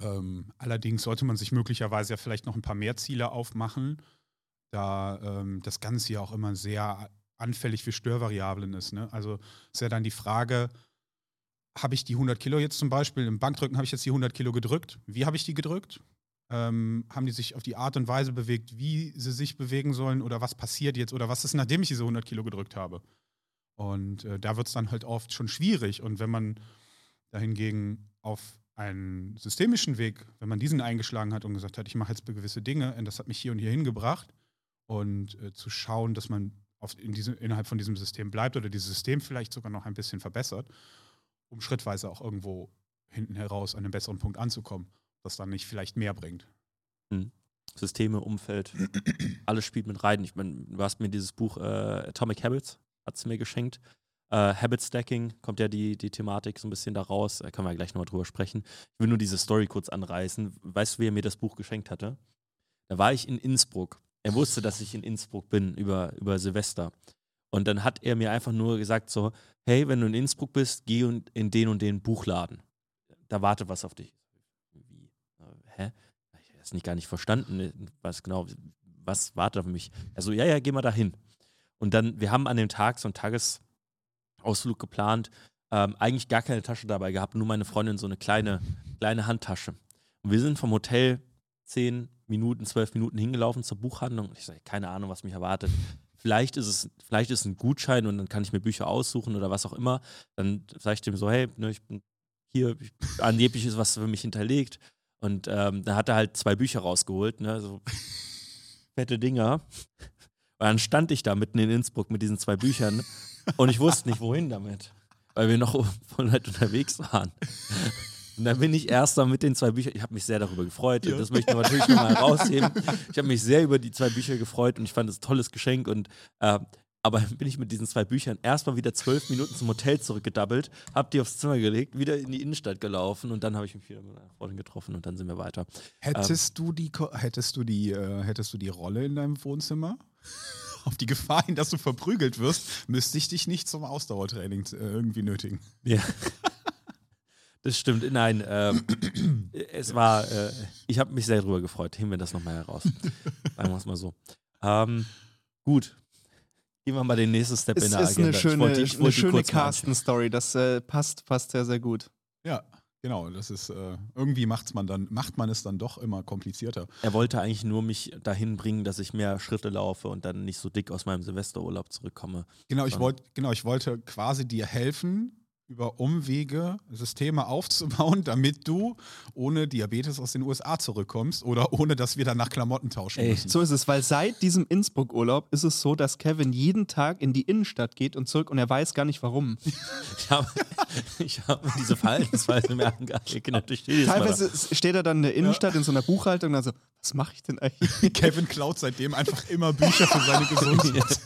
Ähm, allerdings sollte man sich möglicherweise ja vielleicht noch ein paar mehr Ziele aufmachen, da ähm, das Ganze ja auch immer sehr anfällig für Störvariablen ist. Ne? Also ist ja dann die Frage, habe ich die 100 Kilo jetzt zum Beispiel, im Bankdrücken habe ich jetzt die 100 Kilo gedrückt. Wie habe ich die gedrückt? Ähm, haben die sich auf die Art und Weise bewegt, wie sie sich bewegen sollen oder was passiert jetzt oder was ist, nachdem ich diese 100 Kilo gedrückt habe? Und äh, da wird es dann halt oft schon schwierig. Und wenn man dahingegen auf einen systemischen Weg, wenn man diesen eingeschlagen hat und gesagt hat, ich mache jetzt gewisse Dinge und das hat mich hier und hier hingebracht und äh, zu schauen, dass man auf, in diesem, innerhalb von diesem System bleibt oder dieses System vielleicht sogar noch ein bisschen verbessert, um schrittweise auch irgendwo hinten heraus an einem besseren Punkt anzukommen, das dann nicht vielleicht mehr bringt. Systeme, Umfeld, alles spielt mit rein. Ich meine, du hast mir dieses Buch äh, Atomic Habits, hat es mir geschenkt. Äh, Habit Stacking kommt ja die, die Thematik so ein bisschen daraus. Da können wir gleich nochmal drüber sprechen. Ich will nur diese Story kurz anreißen. Weißt du, wer mir das Buch geschenkt hatte? Da war ich in Innsbruck. Er wusste, dass ich in Innsbruck bin über, über Silvester. Und dann hat er mir einfach nur gesagt: so, hey, wenn du in Innsbruck bist, geh in den und den Buchladen. Da wartet was auf dich. Wie? Äh, Hä? Ich habe es nicht gar nicht verstanden, was genau, was wartet auf mich. Also, ja, ja, geh mal dahin. Und dann, wir haben an dem Tag so einen Tagesausflug geplant, ähm, eigentlich gar keine Tasche dabei gehabt, nur meine Freundin so eine kleine, kleine Handtasche. Und wir sind vom Hotel zehn Minuten, zwölf Minuten hingelaufen zur Buchhandlung. Ich sage, keine Ahnung, was mich erwartet. Vielleicht ist es, vielleicht ist ein Gutschein und dann kann ich mir Bücher aussuchen oder was auch immer. Dann sage ich dem so, hey, ne, ich bin hier, ich, angeblich ist was für mich hinterlegt. Und ähm, da hat er halt zwei Bücher rausgeholt, ne, so fette Dinger. Und dann stand ich da mitten in Innsbruck mit diesen zwei Büchern und ich wusste nicht, wohin damit, weil wir noch voll halt unterwegs waren. Und dann bin ich erst mal mit den zwei Büchern, ich habe mich sehr darüber gefreut, Ja. das möchte ich natürlich nochmal herausheben. Ich habe mich sehr über die zwei Bücher gefreut und ich fand es ein tolles Geschenk und äh, aber bin ich mit diesen zwei Büchern erstmal wieder zwölf Minuten zum Hotel zurückgedabbelt, hab die aufs Zimmer gelegt, wieder in die Innenstadt gelaufen und dann habe ich mich wieder mit meiner Freundin getroffen und dann sind wir weiter. Hättest du die, hättest du die, äh, hättest du die Rolle in deinem Wohnzimmer? Auf die Gefahr hin, dass du verprügelt wirst, müsste ich dich nicht zum Ausdauertraining äh, irgendwie nötigen. Ja. Das stimmt. Nein, ähm, es war, äh, ich habe mich sehr darüber gefreut. Heben wir das nochmal heraus. Sagen wir es mal so. Ähm, gut. Gehen wir mal den nächsten Step Es in der ist Agenda. eine Ich schöne, wollte die- ich eine wollte schöne. Carsten-Story. Das äh, passt, passt sehr, sehr gut. Ja, genau. Das ist äh, irgendwie macht's man dann, macht man es dann doch immer komplizierter. Er wollte eigentlich nur mich dahin bringen, dass ich mehr Schritte laufe und dann nicht so dick aus meinem Silvesterurlaub zurückkomme. Genau, ich wollte, genau, ich wollte quasi dir helfen, über Umwege Systeme aufzubauen, damit du ohne Diabetes aus den USA zurückkommst oder ohne, dass wir dann nach Klamotten tauschen Ey, müssen. So ist es, weil seit diesem Innsbruck-Urlaub ist es so, dass Kevin jeden Tag in die Innenstadt geht und zurück und er weiß gar nicht warum. Ich habe hab diese Verhaltensweise mir angeeignet. Da. Teilweise steht er dann in der Innenstadt in so einer Buchhaltung und dann so, was mache ich denn eigentlich? Kevin klaut seitdem einfach immer Bücher für seine Gesundheit.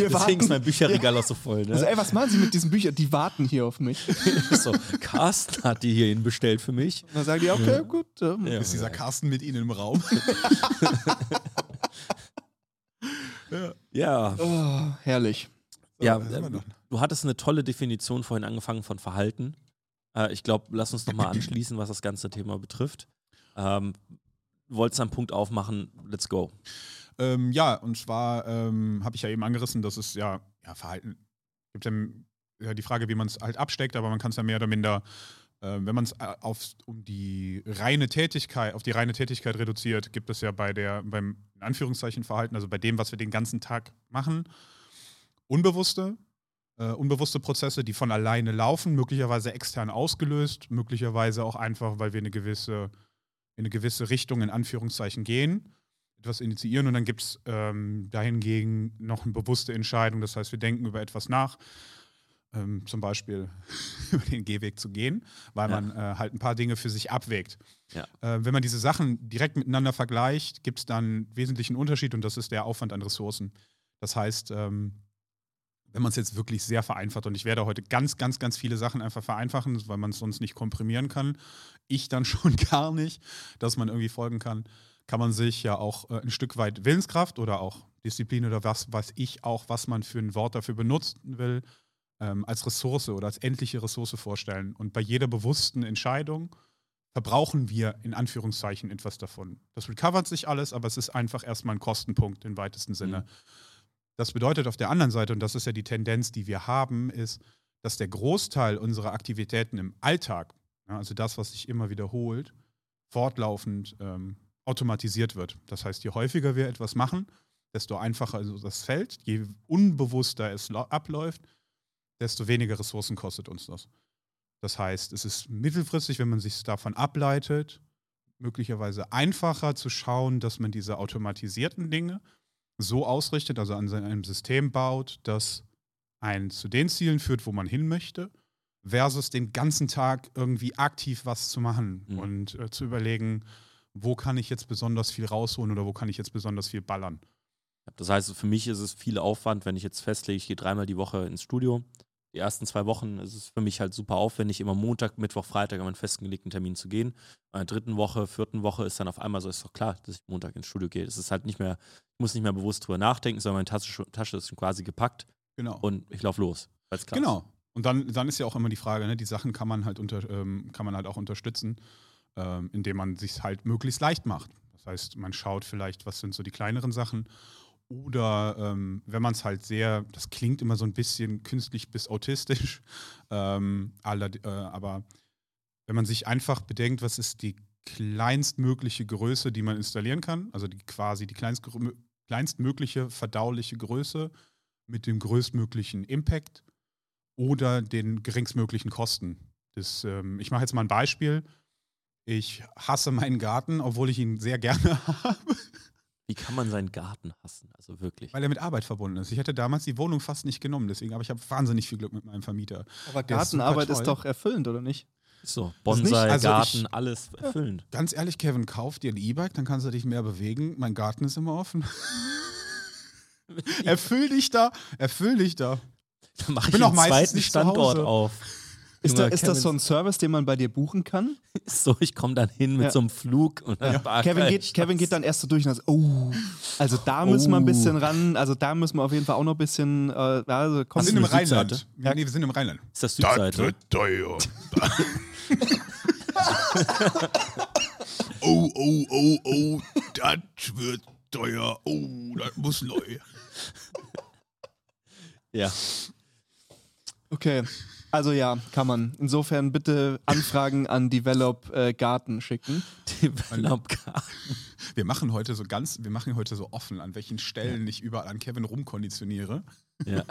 Wir Deswegen ist mein warten. Bücherregal auch so voll. Ne? Also, ey, was machen Sie mit diesen Büchern? Die warten hier auf mich. so, Carsten hat die hierhin bestellt für mich. Und dann sagen die, okay, gut. Ähm, Ja. Ist dieser Carsten mit Ihnen im Raum? ja. Ja, Oh, herrlich. So, ja äh, noch. du hattest eine tolle Definition vorhin angefangen von Verhalten. Äh, ich glaube, lass uns nochmal anschließen, was das ganze Thema betrifft. Ähm, du wolltest einen Punkt aufmachen, let's go. Ähm, ja, und zwar ähm, habe ich ja eben angerissen, dass es ja, ja Verhalten gibt ja, ja die Frage, wie man es halt absteckt, aber man kann es ja mehr oder minder, äh, wenn man es auf um die reine Tätigkeit, auf die reine Tätigkeit reduziert, gibt es ja bei der, beim in Anführungszeichen Verhalten, also bei dem, was wir den ganzen Tag machen, unbewusste, äh, unbewusste Prozesse, die von alleine laufen, möglicherweise extern ausgelöst, möglicherweise auch einfach, weil wir eine gewisse, in eine gewisse Richtung in Anführungszeichen gehen etwas initiieren und dann gibt es ähm, dahingegen noch eine bewusste Entscheidung. Das heißt, wir denken über etwas nach, ähm, zum Beispiel über den Gehweg zu gehen, weil Ja. man äh, halt ein paar Dinge für sich abwägt. Ja. Äh, wenn man diese Sachen direkt miteinander vergleicht, gibt es dann einen wesentlichen Unterschied und das ist der Aufwand an Ressourcen. Das heißt, ähm, wenn man es jetzt wirklich sehr vereinfacht und ich werde heute ganz, ganz, ganz viele Sachen einfach vereinfachen, weil man es sonst nicht komprimieren kann, ich dann schon gar nicht, dass man irgendwie folgen kann, kann man sich ja auch äh, ein Stück weit Willenskraft oder auch Disziplin oder was weiß ich auch, was man für ein Wort dafür benutzen will, ähm, als Ressource oder als endliche Ressource vorstellen. Und bei jeder bewussten Entscheidung verbrauchen wir in Anführungszeichen etwas davon. Das recovert sich alles, aber es ist einfach erstmal ein Kostenpunkt im weitesten Sinne. Mhm. Das bedeutet auf der anderen Seite, und das ist ja die Tendenz, die wir haben, ist, dass der Großteil unserer Aktivitäten im Alltag, ja, also das, was sich immer wiederholt, fortlaufend ähm, automatisiert wird. Das heißt, je häufiger wir etwas machen, desto einfacher also das fällt, je unbewusster es abläuft, desto weniger Ressourcen kostet uns das. Das heißt, es ist mittelfristig, wenn man sich davon ableitet, möglicherweise einfacher zu schauen, dass man diese automatisierten Dinge so ausrichtet, also an einem System baut, das einen zu den Zielen führt, wo man hin möchte, versus den ganzen Tag irgendwie aktiv was zu machen Mhm. und äh, zu überlegen, wo kann ich jetzt besonders viel rausholen oder wo kann ich jetzt besonders viel ballern. Das heißt, für mich ist es viel Aufwand, wenn ich jetzt festlege, ich gehe dreimal die Woche ins Studio. Die ersten zwei Wochen ist es für mich halt super aufwendig, immer Montag, Mittwoch, Freitag an meinen festgelegten Termin zu gehen. In der dritten Woche, vierten Woche ist dann auf einmal so, ist doch klar, dass ich Montag ins Studio gehe. Es ist halt nicht mehr, ich muss nicht mehr bewusst drüber nachdenken, sondern meine Tasche, Tasche ist schon quasi gepackt Genau. und ich laufe los. Genau. Und dann, dann ist ja auch immer die Frage, ne, die Sachen kann man halt unter, ähm, kann man halt auch unterstützen, ähm, indem man sich halt möglichst leicht macht. Das heißt, man schaut vielleicht, was sind so die kleineren Sachen. Oder ähm, wenn man es halt sehr, das klingt immer so ein bisschen künstlich bis autistisch, ähm, aller, äh, aber wenn man sich einfach bedenkt, was ist die kleinstmögliche Größe, die man installieren kann, also die quasi die kleinst, kleinstmögliche verdauliche Größe mit dem größtmöglichen Impact oder den geringstmöglichen Kosten. Das, ähm, ich mache jetzt mal ein Beispiel. Ich hasse meinen Garten, obwohl ich ihn sehr gerne habe, Wie kann man seinen Garten hassen? Also wirklich. weil er mit Arbeit verbunden ist. Ich hätte damals die Wohnung fast nicht genommen, deswegen, aber ich habe wahnsinnig viel Glück mit meinem Vermieter. Aber Der ist Gartenarbeit ist, toll. doch erfüllend, oder nicht? So, Bonsai, also Garten, ich- alles erfüllend. Ganz ehrlich, Kevin, kauf dir ein E-Bike, dann kannst du dich mehr bewegen. Mein Garten ist immer offen. erfüll dich da, erfüll dich da. Dann mache ich bin auch einen meistens zweiten Standort auf. Ist, da, ist das so ein Service, den man bei dir buchen kann? So, ich komme dann hin mit Ja. so einem Flug und dann park Kevin geht, Kevin geht dann erst so durch und sagt, oh, also da müssen wir ein Oh. bisschen ran, also da müssen wir auf jeden Fall auch noch ein bisschen, äh, also Wir sind im Rheinland. Südseite? Ja, nee, wir sind im Rheinland. Ist das Südseite? teuer. oh, oh, oh, oh, das wird teuer. Oh, das muss neu. Ja. okay. Also ja, kann man. Insofern bitte Anfragen an Develop äh, Garten schicken. Develop Garden. Wir machen heute so ganz, wir machen heute so offen, an welchen Stellen ich überall an Kevin rumkonditioniere. Ja.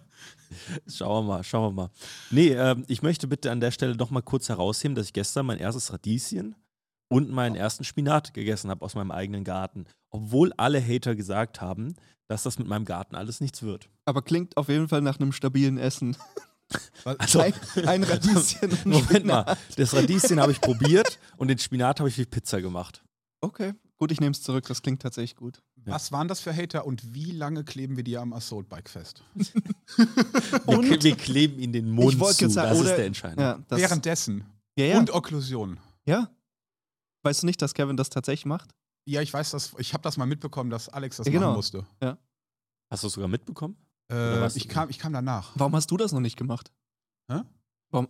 schauen wir mal, schauen wir mal. Nee, ähm, ich möchte bitte an der Stelle noch mal kurz herausheben, dass ich gestern mein erstes Radieschen und meinen ersten Spinat gegessen habe aus meinem eigenen Garten. Obwohl alle Hater gesagt haben, dass das mit meinem Garten alles nichts wird. Aber klingt auf jeden Fall nach einem stabilen Essen. Also, Ein, ein Radieschen und Moment Spinat. mal, das Radieschen habe ich probiert und den Spinat habe ich wie Pizza gemacht. Okay, gut, ich nehme es zurück. Das klingt tatsächlich gut. Was waren das für Hater und wie lange kleben wir die am Assault Bike fest? Wir, wir kleben ihn den Mund Ich wollte zu, jetzt sagen, das oder- ist der Entscheidende. Ja, Währenddessen. ja, ja. Und Okklusion. ja. Weißt du nicht, dass Kevin das tatsächlich macht? Ja, ich weiß das, ich habe das mal mitbekommen, dass Alex das Ja, genau. machen musste. Hast du es sogar mitbekommen? Äh, ich, kam, ich kam danach. Warum hast du das noch nicht gemacht? Hä? Warum?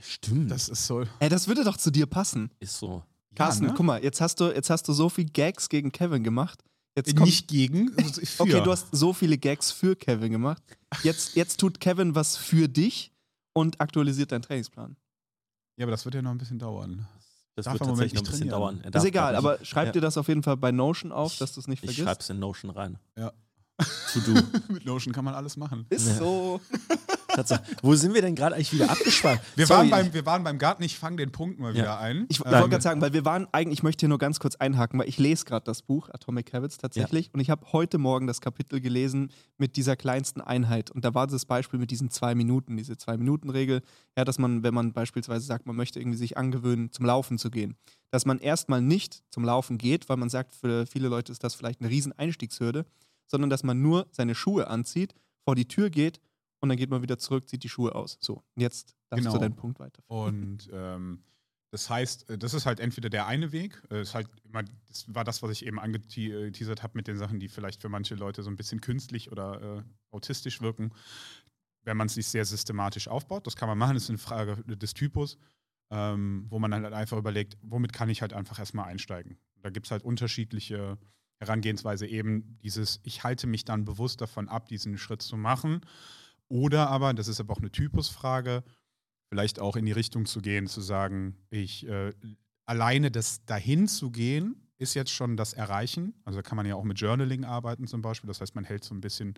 Stimmt. Das ist so. Ey, das würde doch zu dir passen. ist so. Carsten, ja, ne? guck mal, jetzt hast, du, jetzt hast du so viel Gags gegen Kevin gemacht. Jetzt kommt, Nicht gegen. also für. okay, du hast so viele Gags für Kevin gemacht. Jetzt, jetzt tut Kevin was für dich und aktualisiert deinen Trainingsplan. Ja, aber das wird ja noch ein bisschen dauern. Das Darf wird tatsächlich noch ein nicht bisschen trainieren. dauern. Er Ist egal, aber schreib Ja. dir das auf jeden Fall bei Notion auf, dass du es nicht Ich vergisst. schreib's in Notion rein. Ja. To do. Mit Notion kann man alles machen. Ist Ja. so. Tatsache. Wo sind wir denn gerade eigentlich wieder abgeschweift? Wir waren, beim, wir waren beim Garten, ich fange den Punkt mal Ja. wieder ein. Ich Ähm, wollte gerade sagen, weil wir waren eigentlich, ich möchte hier nur ganz kurz einhaken, weil ich lese gerade das Buch Atomic Habits tatsächlich und ich habe heute Morgen das Kapitel gelesen mit dieser kleinsten Einheit und da war das Beispiel mit diesen zwei Minuten, diese Zwei-Minuten-Regel, ja, dass man, wenn man beispielsweise sagt, man möchte irgendwie sich angewöhnen, zum Laufen zu gehen, dass man erstmal nicht zum Laufen geht, weil man sagt, für viele Leute ist das vielleicht eine riesen Einstiegshürde, sondern dass man nur seine Schuhe anzieht, vor die Tür geht und dann geht man wieder zurück, zieht die Schuhe aus. So, und jetzt darfst Genau. du deinen Punkt weiterführen. Und ähm, das heißt, äh, das ist halt entweder der eine Weg, äh, ist halt immer, das war das, was ich eben angeteasert habe mit den Sachen, die vielleicht für manche Leute so ein bisschen künstlich oder äh, autistisch wirken, wenn man es sich sehr systematisch aufbaut. Das kann man machen, das ist eine Frage des Typus, ähm, wo man dann halt einfach überlegt, womit kann ich halt einfach erstmal einsteigen. Da gibt es halt unterschiedliche Herangehensweise, eben dieses, ich halte mich dann bewusst davon ab, diesen Schritt zu machen. Oder aber, das ist aber auch eine Typusfrage, vielleicht auch in die Richtung zu gehen, zu sagen, ich äh, alleine das dahin zu gehen, ist jetzt schon das Erreichen. Also da kann man ja auch mit Journaling arbeiten zum Beispiel. Das heißt, man hält so ein bisschen,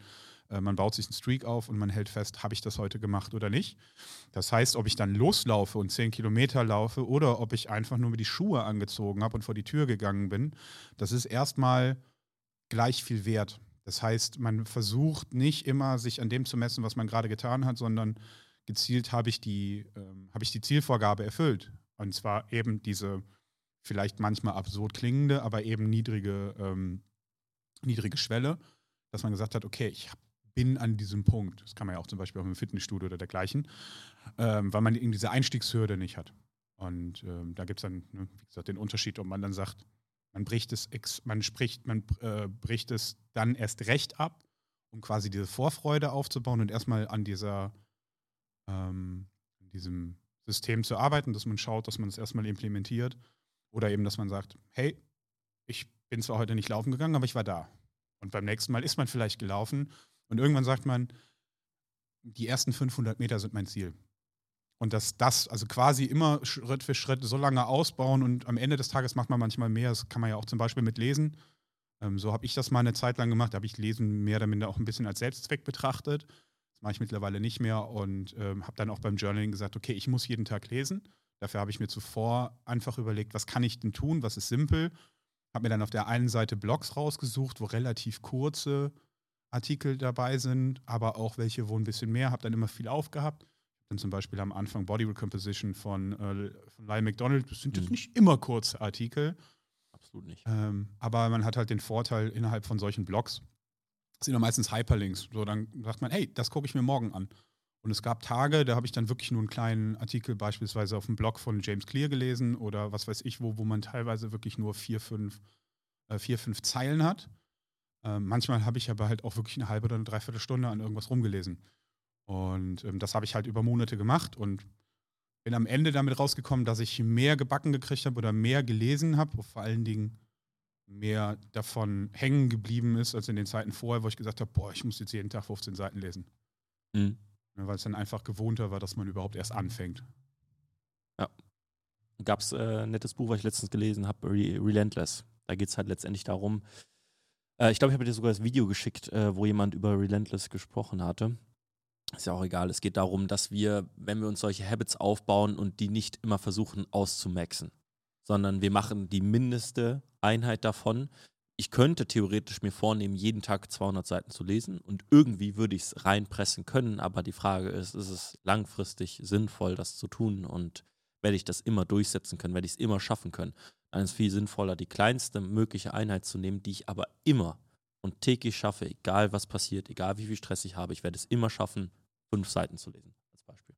äh, man baut sich einen Streak auf und man hält fest, habe ich das heute gemacht oder nicht. Das heißt, ob ich dann loslaufe und zehn Kilometer laufe oder ob ich einfach nur mir die Schuhe angezogen habe und vor die Tür gegangen bin, das ist erstmal gleich viel wert. Das heißt, man versucht nicht immer, sich an dem zu messen, was man gerade getan hat, sondern gezielt habe ich, die, ähm, habe ich die Zielvorgabe erfüllt. Und zwar eben diese vielleicht manchmal absurd klingende, aber eben niedrige, ähm, niedrige Schwelle, dass man gesagt hat, okay, ich hab, bin an diesem Punkt. Das kann man ja auch zum Beispiel auch im Fitnessstudio oder dergleichen, ähm, weil man eben diese Einstiegshürde nicht hat. Und ähm, da gibt es dann, ne, wie gesagt, den Unterschied, ob man dann sagt, man bricht es, man spricht, man äh, bricht es dann erst recht ab, um quasi diese Vorfreude aufzubauen und erstmal an dieser, ähm, an diesem System zu arbeiten, dass man schaut, dass man es erstmal implementiert. Oder eben, dass man sagt, hey, ich bin zwar heute nicht laufen gegangen, aber ich war da. Und beim nächsten Mal ist man vielleicht gelaufen und irgendwann sagt man, die ersten 500 Meter sind mein Ziel. Und dass das, also quasi immer Schritt für Schritt so lange ausbauen und am Ende des Tages macht man manchmal mehr. Das kann man ja auch zum Beispiel mit Lesen. Ähm, so habe ich das mal eine Zeit lang gemacht. Da habe ich Lesen mehr oder minder auch ein bisschen als Selbstzweck betrachtet. Das mache ich mittlerweile nicht mehr und ähm, habe dann auch beim Journaling gesagt, okay, ich muss jeden Tag lesen. Dafür habe ich mir zuvor einfach überlegt, was kann ich denn tun, was ist simpel. Habe mir dann auf der einen Seite Blogs rausgesucht, wo relativ kurze Artikel dabei sind, aber auch welche, wo ein bisschen mehr. Habe dann immer viel aufgehabt. Dann zum Beispiel am Anfang Body Recomposition von, äh, von Lyle McDonald. Das sind jetzt Mhm. nicht immer kurze Artikel, Absolut nicht. ähm, aber man hat halt den Vorteil innerhalb von solchen Blogs, das sind ja meistens Hyperlinks. So, dann sagt man, hey, das gucke ich mir morgen an. Und es gab Tage, da habe ich dann wirklich nur einen kleinen Artikel beispielsweise auf dem Blog von James Clear gelesen oder was weiß ich wo, wo man teilweise wirklich nur vier, fünf, äh, vier, fünf Zeilen hat. Ähm, manchmal habe ich aber halt auch wirklich eine halbe oder eine Dreiviertelstunde an irgendwas rumgelesen. Und ähm, das habe ich halt über Monate gemacht und bin am Ende damit rausgekommen, dass ich mehr gebacken gekriegt habe oder mehr gelesen habe, wo vor allen Dingen mehr davon hängen geblieben ist als in den Zeiten vorher, wo ich gesagt habe, boah, ich muss jetzt jeden Tag 15 Seiten lesen. Mhm. Ja, Weil es dann einfach gewohnter war, dass man überhaupt erst anfängt. Gab es äh, ein nettes Buch, was ich letztens gelesen habe, Re Relentless. Da geht es halt letztendlich darum, äh, ich glaube, ich habe dir sogar das Video geschickt, äh, wo jemand über Relentless gesprochen hatte. Ist ja auch egal. Es geht darum, dass wir, wenn wir uns solche Habits aufbauen und die nicht immer versuchen auszumaxen, sondern wir machen die mindeste Einheit davon. Ich könnte theoretisch mir vornehmen, jeden Tag 200 Seiten zu lesen und irgendwie würde ich es reinpressen können, aber die Frage ist, ist es langfristig sinnvoll, das zu tun und werde ich das immer durchsetzen können, werde ich es immer schaffen können. Dann ist es viel sinnvoller, die kleinste mögliche Einheit zu nehmen, die ich aber immer und täglich schaffe, egal was passiert, egal wie viel Stress ich habe, ich werde es immer schaffen, fünf Seiten zu lesen, als Beispiel.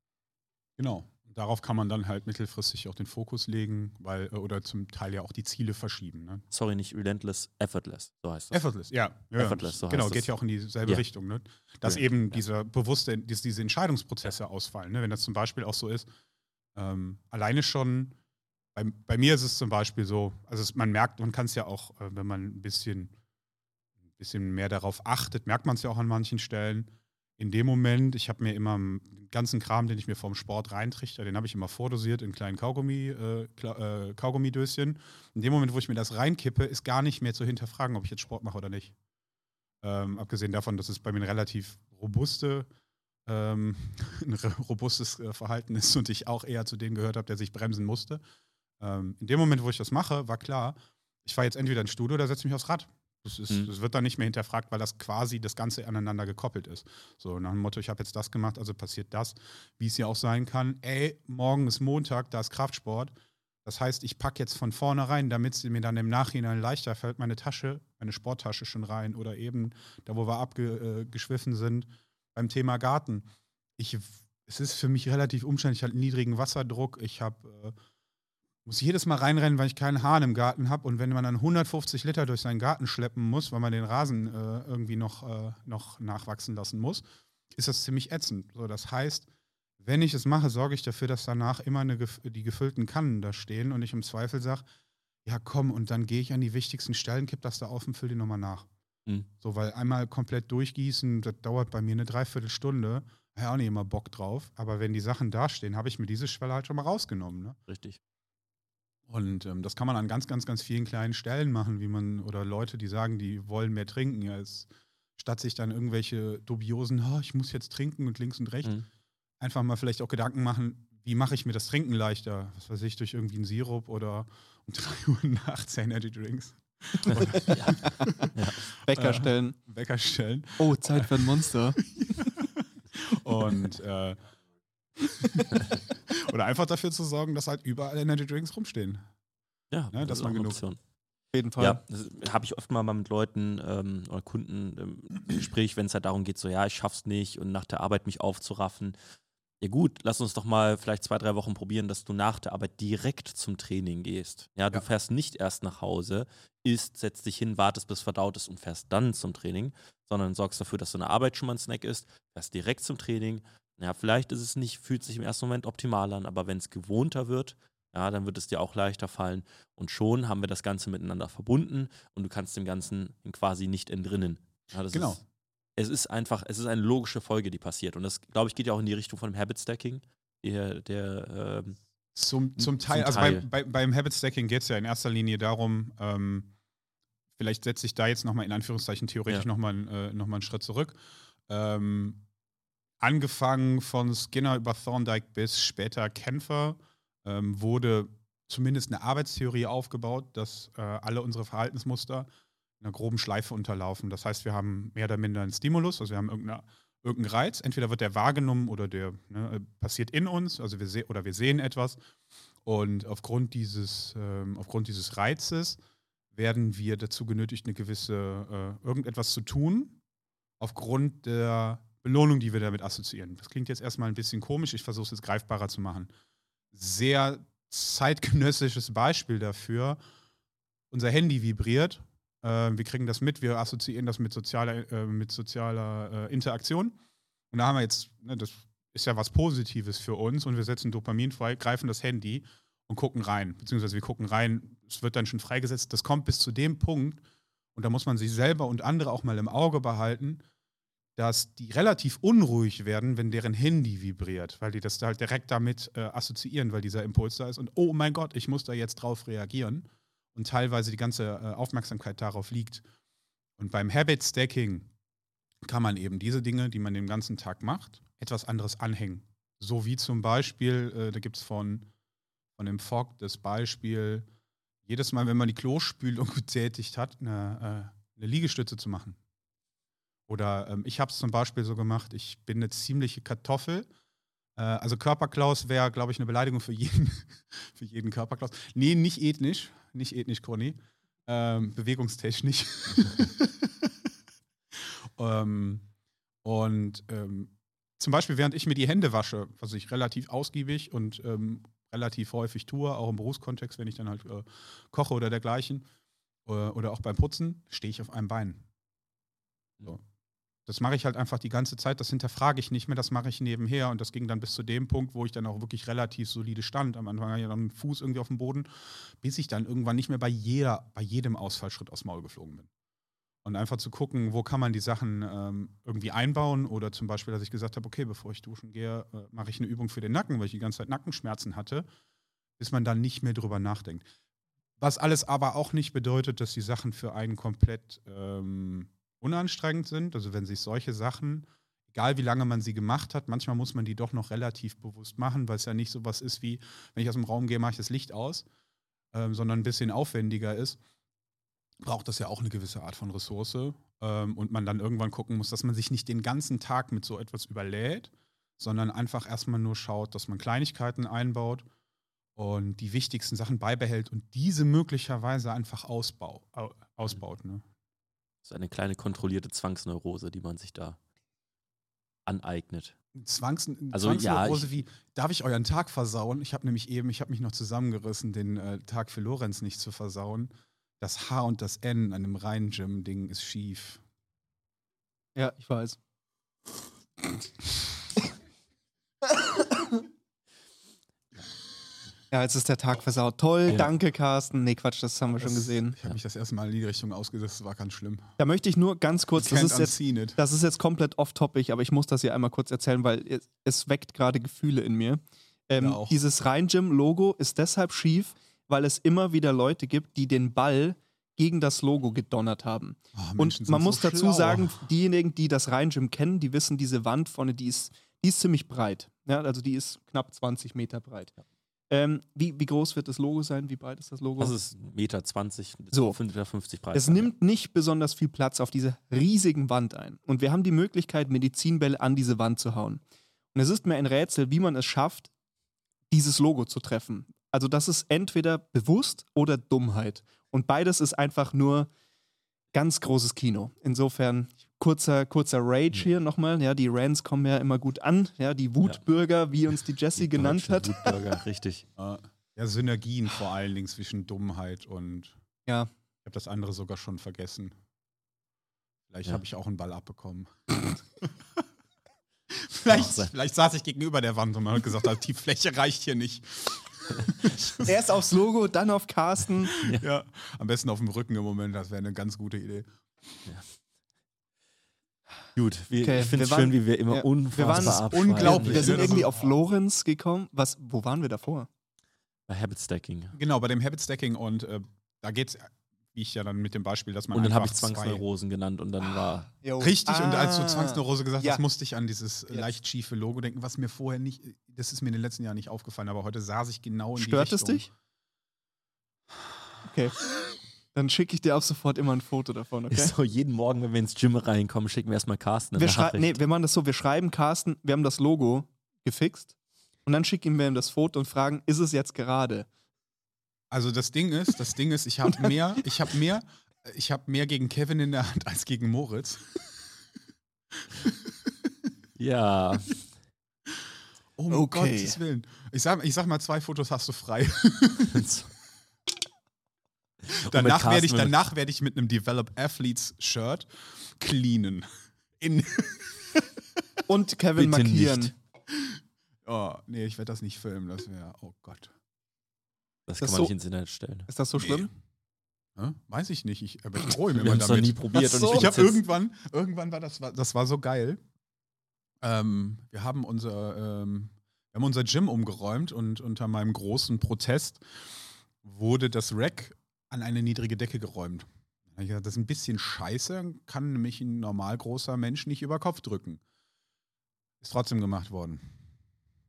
Genau. Darauf kann man dann halt mittelfristig auch den Fokus legen, weil, äh, oder zum Teil ja auch die Ziele verschieben. Ne? Sorry, nicht relentless, effortless, so heißt das. Effortless, ja. ja Effortless, so genau, heißt geht ja auch in dieselbe Ja. Richtung. Ne? Dass Ja. eben dieser bewusste, diese Entscheidungsprozesse ausfallen. Ne? Wenn das zum Beispiel auch so ist, ähm, alleine schon, bei, bei mir ist es zum Beispiel so, also es, man merkt, man kann es ja auch, äh, wenn man ein bisschen, ein bisschen mehr darauf achtet, merkt man es ja auch an manchen Stellen. In dem Moment, ich habe mir immer den ganzen Kram, den ich mir vom Sport reintrichter, den habe ich immer vordosiert in kleinen Kaugummi, äh, äh, Kaugummidöschen. In dem Moment, wo ich mir das reinkippe, ist gar nicht mehr zu hinterfragen, ob ich jetzt Sport mache oder nicht. Ähm, abgesehen davon, dass es bei mir eine relativ robuste, ähm, ein robustes äh, Verhalten ist und ich auch eher zu dem gehört habe, der sich bremsen musste. Ähm, in dem Moment, wo ich das mache, war klar, ich fahre jetzt entweder ins Studio oder setze mich aufs Rad. Das, ist, Mhm. das wird dann nicht mehr hinterfragt, weil das quasi das Ganze aneinander gekoppelt ist. So nach dem Motto, ich habe jetzt das gemacht, also passiert das, wie es ja auch sein kann. Ey, morgen ist Montag, da ist Kraftsport. Das heißt, ich packe jetzt von vornherein, damit es mir dann im Nachhinein leichter fällt, meine Tasche, meine Sporttasche schon rein oder eben da, wo wir abgeschwiffen sind, beim Thema Garten. Ich, es ist für mich relativ umständlich. Ich habe einen niedrigen Wasserdruck. Ich habe, äh, muss jedes Mal reinrennen, weil ich keinen Hahn im Garten habe. Und wenn man dann 150 Liter durch seinen Garten schleppen muss, weil man den Rasen äh, irgendwie noch, äh, noch nachwachsen lassen muss, ist das ziemlich ätzend. So, das heißt, wenn ich es mache, sorge ich dafür, dass danach immer eine, die gefüllten Kannen da stehen und ich im Zweifel sage, ja komm, und dann gehe ich an die wichtigsten Stellen, kipp das da auf und füll die nochmal nach. Mhm. So, weil einmal komplett durchgießen, das dauert bei mir eine Dreiviertelstunde. Ja, auch nicht immer Bock drauf. Aber wenn die Sachen dastehen, habe ich mir diese Schwelle halt schon mal rausgenommen. Ne? Richtig. Und ähm, das kann man an ganz, ganz, ganz vielen kleinen Stellen machen, wie man, oder Leute, die sagen, die wollen mehr trinken, ja, es, statt sich dann irgendwelche dubiosen, oh, ich muss jetzt trinken und links und rechts, Mhm. einfach mal vielleicht auch Gedanken machen, wie mache ich mir das Trinken leichter? Was weiß ich, durch irgendwie einen Sirup oder um 3 Uhr nachts Energy Drinks. Wecker Äh. stellen. Wecker stellen. Oh, Zeit für ein Monster. Und äh, oder einfach dafür zu sorgen, dass halt überall Energy Drinks rumstehen. Ja, Ja, das man eine genug- Option. Auf jeden Fall. Ja, das habe ich oft mal mit Leuten ähm, oder Kunden im Gespräch, wenn es halt darum geht, so ja, ich schaff's nicht und nach der Arbeit mich aufzuraffen. Ja gut, lass uns doch mal vielleicht zwei, drei Wochen probieren, dass du nach der Arbeit direkt zum Training gehst. Ja, du Ja. fährst nicht erst nach Hause, isst, setzt dich hin, wartest, bis verdaut ist und fährst dann zum Training, sondern sorgst dafür, dass du in der Arbeit schon mal ein Snack isst, fährst direkt zum Training. Ja, vielleicht ist es nicht, fühlt sich im ersten Moment optimal an, aber wenn es gewohnter wird, ja, dann wird es dir auch leichter fallen. Und schon haben wir das Ganze miteinander verbunden und du kannst dem Ganzen quasi nicht entrinnen. Ja, das Genau. Ist, es ist einfach, es ist eine logische Folge, die passiert. Und das, glaube ich, geht ja auch in die Richtung von dem Habit Stacking. Der, der ähm, Zum, zum Zum Teil, also Teil. Bei, bei, beim Habit Stacking geht es ja in erster Linie darum, ähm, vielleicht setze ich da jetzt nochmal in Anführungszeichen theoretisch Ja. nochmal äh, noch mal einen Schritt zurück. Ähm, angefangen von Skinner über Thorndike bis später Kämpfer, ähm, wurde zumindest eine Arbeitstheorie aufgebaut, dass äh, alle unsere Verhaltensmuster in einer groben Schleife unterlaufen. Das heißt, wir haben mehr oder minder einen Stimulus, also wir haben irgendeine, irgendeinen Reiz. Entweder wird der wahrgenommen oder der ne, passiert in uns, also wir sehen oder wir sehen etwas. Und aufgrund dieses, ähm, aufgrund dieses Reizes werden wir dazu genötigt, eine gewisse äh, irgendetwas zu tun, aufgrund der Belohnung, die wir damit assoziieren. Das klingt jetzt erstmal ein bisschen komisch, ich versuche es jetzt greifbarer zu machen. Sehr zeitgenössisches Beispiel dafür. Unser Handy vibriert, äh, wir kriegen das mit, wir assoziieren das mit sozialer, äh, mit sozialer äh, Interaktion. Und da haben wir jetzt, ne, das ist ja was Positives für uns und wir setzen Dopamin frei, greifen das Handy und gucken rein. Beziehungsweise wir gucken rein, es wird dann schon freigesetzt. Das kommt bis zu dem Punkt, und da muss man sich selber und andere auch mal im Auge behalten, dass die relativ unruhig werden, wenn deren Handy vibriert, weil die das halt direkt damit äh, assoziieren, weil dieser Impuls da ist und oh mein Gott, ich muss da jetzt drauf reagieren und teilweise die ganze äh, Aufmerksamkeit darauf liegt. Und beim Habit Stacking kann man eben diese Dinge, die man den ganzen Tag macht, etwas anderes anhängen. So wie zum Beispiel, äh, da gibt es von, von dem Fogg das Beispiel, jedes Mal, wenn man die Klospülung getätigt hat, eine, äh, eine Liegestütze zu machen. Oder ähm, ich habe es zum Beispiel so gemacht, ich bin eine ziemliche Kartoffel. Äh, also Körperklaus wäre, glaube ich, eine Beleidigung für jeden, für jeden Körperklaus. Nee, nicht ethnisch, nicht ethnisch, Conny. Ähm, bewegungstechnisch. ähm, und ähm, zum Beispiel, während ich mir die Hände wasche, was ich relativ ausgiebig und ähm, relativ häufig tue, auch im Berufskontext, wenn ich dann halt äh, koche oder dergleichen, äh, oder auch beim Putzen, stehe ich auf einem Bein. So. Das mache ich halt einfach die ganze Zeit, das hinterfrage ich nicht mehr, das mache ich nebenher und das ging dann bis zu dem Punkt, wo ich dann auch wirklich relativ solide stand. Am Anfang hatte ich dann Fuß irgendwie auf dem Boden, bis ich dann irgendwann nicht mehr bei, jeder, bei jedem Ausfallschritt aufs Maul geflogen bin. Und einfach zu gucken, wo kann man die Sachen ähm, irgendwie einbauen oder zum Beispiel, dass ich gesagt habe, okay, bevor ich duschen gehe, äh, mache ich eine Übung für den Nacken, weil ich die ganze Zeit Nackenschmerzen hatte, bis man dann nicht mehr drüber nachdenkt. Was alles aber auch nicht bedeutet, dass die Sachen für einen komplett ähm, unanstrengend sind. Also wenn sich solche Sachen, egal wie lange man sie gemacht hat, manchmal muss man die doch noch relativ bewusst machen, weil es ja nicht so was ist wie, wenn ich aus dem Raum gehe, mache ich das Licht aus, ähm, sondern ein bisschen aufwendiger ist, braucht das ja auch eine gewisse Art von Ressource. Ähm, und man dann irgendwann gucken muss, dass man sich nicht den ganzen Tag mit so etwas überlädt, sondern einfach erstmal nur schaut, dass man Kleinigkeiten einbaut und die wichtigsten Sachen beibehält und diese möglicherweise einfach ausbau, ausbaut. Ne? Das ist eine kleine kontrollierte Zwangsneurose, die man sich da aneignet. Zwangs Also, Zwangsneurose ja, wie, darf ich euren Tag versauen? Ich habe nämlich eben, ich habe mich noch zusammengerissen, den äh, Tag für Lorenz nicht zu versauen. Das H und das N an dem Rhein-Gym-Ding ist schief. Ja, ich weiß. Ja, jetzt ist der Tag versaut. Toll, Ja. danke, Carsten. Nee, Quatsch, das haben wir schon Das- gesehen. Ich habe mich das erste Mal in die Richtung ausgesetzt, das war ganz schlimm. Da möchte ich nur ganz kurz, das ist jetzt it. Das ist jetzt komplett off-topic, aber ich muss das hier einmal kurz erzählen, weil es, es weckt gerade Gefühle in mir. Ähm, Ja, auch. dieses Rhein-Gym-Logo ist deshalb schief, weil es immer wieder Leute gibt, die den Ball gegen das Logo gedonnert haben. Oh, Und Menschen man so muss dazu schlau. sagen, diejenigen, die das Rhein-Gym kennen, die wissen, diese Wand vorne, die ist, die ist ziemlich breit. Ja, also die ist knapp 20 Meter breit. Ähm, wie, wie groß wird das Logo sein? Wie breit ist das Logo? Das ist 1,20 Meter, 20, So. 5,50 Meter breit. Es nimmt nicht besonders viel Platz auf diese riesigen Wand ein. Und wir haben die Möglichkeit, Medizinbälle an diese Wand zu hauen. Und es ist mir ein Rätsel, wie man es schafft, dieses Logo zu treffen. Also das ist entweder bewusst oder Dummheit. Und beides ist einfach nur ganz großes Kino. Insofern kurzer, kurzer Rage hier nochmal. Ja, die Rants kommen ja immer gut an. Ja, die Wutbürger, wie uns die Jessie genannt hat. Wutbürger, richtig. Ja, Synergien vor allen Dingen zwischen Dummheit und Ja. ich habe das andere sogar schon vergessen. Vielleicht Ja. habe ich auch einen Ball abbekommen. Vielleicht, vielleicht saß ich gegenüber der Wand und man hat gesagt, die Fläche reicht hier nicht. Erst aufs Logo, dann auf Carsten. Ja, am besten auf dem Rücken im Moment, das wäre eine ganz gute Idee. Gut, wir, Okay, ich finde es wir schön, waren- wie wir immer ja, wir unfassbar waren abschweifen. unglaublich, Wir sind irgendwie auf Lorenz gekommen. Was, wo waren wir davor? Bei Habit Stacking. Genau, bei dem Habit Stacking und äh, da geht es wie ich ja dann mit dem Beispiel, dass man Und dann habe ich Zwangsneurosen genannt und dann war. Richtig, und als du Ah. Zwangsneurose gesagt Ja. hast, musste ich an dieses Jetzt. leicht schiefe Logo denken, was mir vorher nicht, das ist mir in den letzten Jahren nicht aufgefallen, aber heute saß ich genau in Stört die es Richtung. dich? Okay. Dann schicke ich dir ab sofort immer ein Foto davon, okay? So, jeden Morgen, wenn wir ins Gym reinkommen, schicken wir erstmal Carsten Wir, schrei nee, wir machen das so, wir schreiben Carsten, wir haben das Logo gefixt und dann schicken wir ihm das Foto und fragen, ist es jetzt gerade? Also das Ding ist, das Ding ist, ich habe mehr, ich habe mehr, ich habe mehr gegen Kevin in der Hand als gegen Moritz. Ja. Oh um Okay. Gottes Willen. Ich sag, ich sag mal, zwei Fotos hast du frei. danach werde ich, mit- danach werde ich mit einem Develop Athletes Shirt cleanen. In, Und Kevin Bitte markieren. nicht. oh, nee, ich werde das nicht filmen. Das wäre, oh Gott. Das, Das kann man so- nicht ins Internet stellen. Ist das so schlimm? Hä? Weiß ich nicht. Ich, aber ich immer es noch nie damit. probiert. So. Ich habe irgendwann, irgendwann war das, das war so geil. Ähm, wir haben unser, ähm, wir haben unser Gym umgeräumt und unter meinem großen Protest wurde das Rack an eine niedrige Decke geräumt. Das ist ein bisschen scheiße, kann nämlich ein normal großer Mensch nicht über Kopf drücken. Ist trotzdem gemacht worden.